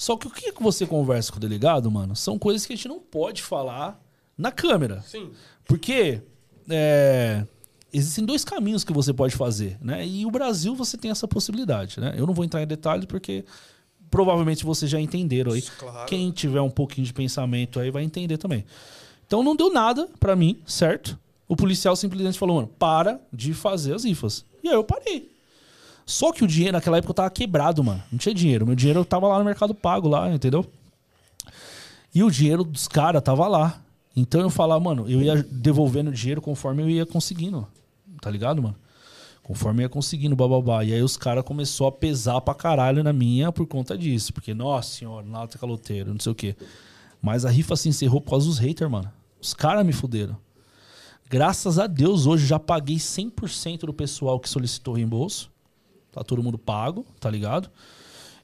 Só que o que você conversa com o delegado, mano, são coisas que a gente não pode falar na câmera. Sim. Porque é, existem dois caminhos que você pode fazer, né? E o Brasil você tem essa possibilidade, né? Eu não vou entrar em detalhes porque provavelmente vocês já entenderam aí. Claro. Quem tiver um pouquinho de pensamento aí vai entender também. Então não deu nada pra mim, certo? O policial simplesmente falou, mano, para de fazer as rifas. E aí eu parei. Só que o dinheiro naquela época eu tava quebrado, mano. Não tinha dinheiro. Meu dinheiro tava lá no Mercado Pago, lá, entendeu? E o dinheiro dos caras tava lá. Então eu falava, mano, eu ia devolvendo o dinheiro conforme eu ia conseguindo. Tá ligado, mano? Conforme eu ia conseguindo, bababá. E aí os caras começou a pesar pra caralho na minha por conta disso. Porque, nossa senhora, nada caloteiro, não sei o quê. Mas a rifa se encerrou por causa dos haters, mano. Os caras me fuderam. Graças a Deus, hoje já paguei 100% do pessoal que solicitou reembolso. Tá todo mundo pago, tá ligado?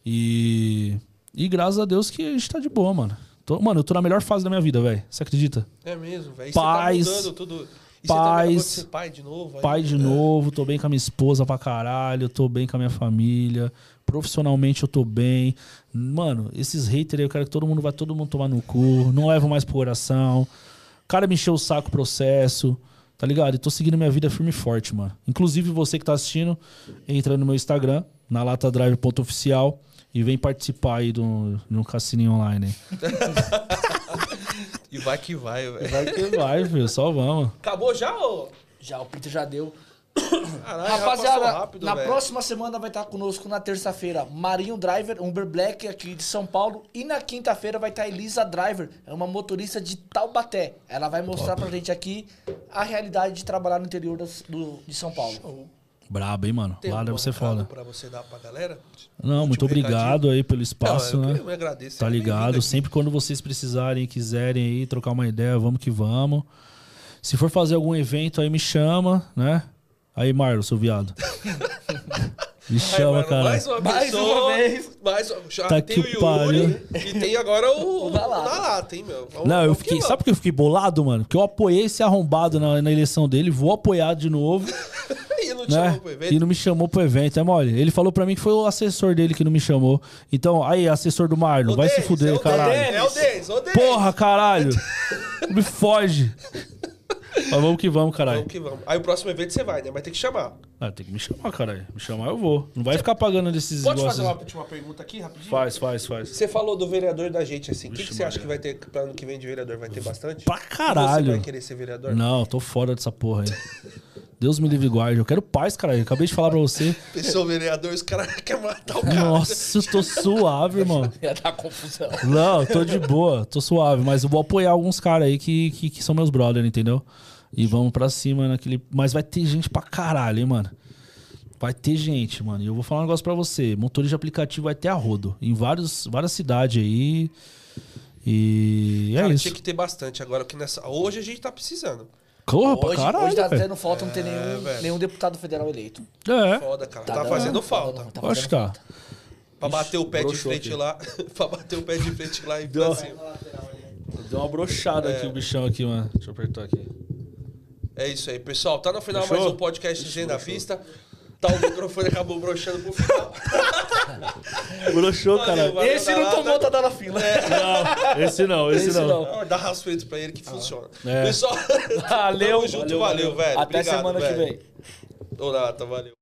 E. E graças a Deus que a gente tá de boa, mano. Tô- mano, eu tô na melhor fase da minha vida, velho. Você acredita? É mesmo, velho. Paz. Você tá mudando tudo. E paz. pai de novo? aí? Pai de novo, tô bem com a minha esposa pra caralho, tô bem com a minha família. Profissionalmente eu tô bem. Mano, esses haters aí, eu quero que todo mundo vai todo mundo tomar no cu. Não levo mais pro coração. O cara me encheu o saco o processo. Tá ligado? E tô seguindo minha vida firme e forte, mano. Inclusive, você que tá assistindo, entra no meu Instagram, na latadrive.oficial e vem participar aí do, no cassininho online. E vai que vai, velho. Vai que vai, filho. Só vamos. Acabou já, ô? Já, o Peter já deu. Caralho, Rapaziada, rápido, na velho. próxima semana vai estar conosco na terça-feira Marinho Driver, Uber Black aqui de São Paulo. E na quinta-feira vai estar Elisa Driver, é uma motorista de Taubaté. Ela vai mostrar pra gente aqui a realidade de trabalhar no interior das- do- de São Paulo. Brabo, hein, mano? Tem Lá algum deve ser foda. Pra você dar pra galera? Não, muito obrigado aí pelo Não, espaço, eu, né? eu agradeço. Tá Seja ligado? Sempre quando vocês precisarem e quiserem aí trocar uma ideia, vamos que vamos. Se for fazer algum evento aí, me chama, né? Aí, Marlon, seu viado. Me chama, mano, cara. Mais uma Mais pessoa, uma vez. Mais uma, já Tá tem que o Yuri pariu. e tem agora o, O o da da Lata. lata, hein, meu? Vamos- Não, eu fiquei. Sabe por que eu fiquei bolado, mano? Porque eu apoiei esse arrombado na, na eleição dele, vou apoiar de novo, E não te né? chamou pro evento? E não me chamou pro evento, é mole. Ele falou pra mim que foi o assessor dele que não me chamou. Então, aí, assessor do Marlon, vai se fuder, é o caralho. Denis, É o Denis, ô Denis. Porra, caralho! Me foge! Mas vamos que vamos, caralho. Vamos que vamos. Aí o próximo evento você vai, né? Vai ter que chamar. Ah, tem que me chamar, caralho. Me chamar eu vou. Não vai ficar pagando desses Pode fazer negócios. uma última pergunta aqui, rapidinho? Faz, faz, faz. Você falou do vereador da gente, assim. O que, que você acha que vai ter pra ano que vem de vereador? Vai ter bastante? Pra E Você caralho. vai querer ser vereador? Não, tô fora dessa porra aí. Deus me livre e guarde. Eu quero paz, caralho. Acabei de falar pra você. Pessoa vereador, os caras querem matar o cara. Nossa, eu tô suave, irmão. Ia dar confusão. Não, eu tô de boa, tô suave. Mas eu vou apoiar alguns caras aí que, que, que são meus brothers, entendeu? E vamos pra cima naquele. Mas vai ter gente pra caralho, hein, mano. Vai ter gente, mano. E eu vou falar um negócio pra você. Motorista de aplicativo vai ter a rodo. Em vários, várias cidades aí. E é Cara, isso. tinha que ter bastante agora, que nessa... hoje a gente tá precisando. Corra pra Hoje, caralho, hoje tá velho. tendo falta não ter nenhum, velho. nenhum deputado federal eleito. É, Foda, cara. Tá Tá, dando- fazendo falta. tá acho que fazendo tá. Pra bater o pé de frente aqui. lá. pra bater o pé de frente lá e Deu. Deu uma brochada aqui o bichão aqui, mano. Deixa eu apertar aqui. É isso aí, pessoal. Tá no final Fechou? mais um podcast Agenda à Vista. Tá, o microfone acabou broxando pro final. Broxou, Valeu, valeu, Esse não Dalata. tomou, tá dando a fila. Não, esse não, esse, Esse não. não. Ah, Dá raspeito pra ele que funciona. É. Pessoal, Valeu. tamo junto, valeu, velho. Até Obrigado, semana que velho. vem. Ô, Nata, valeu.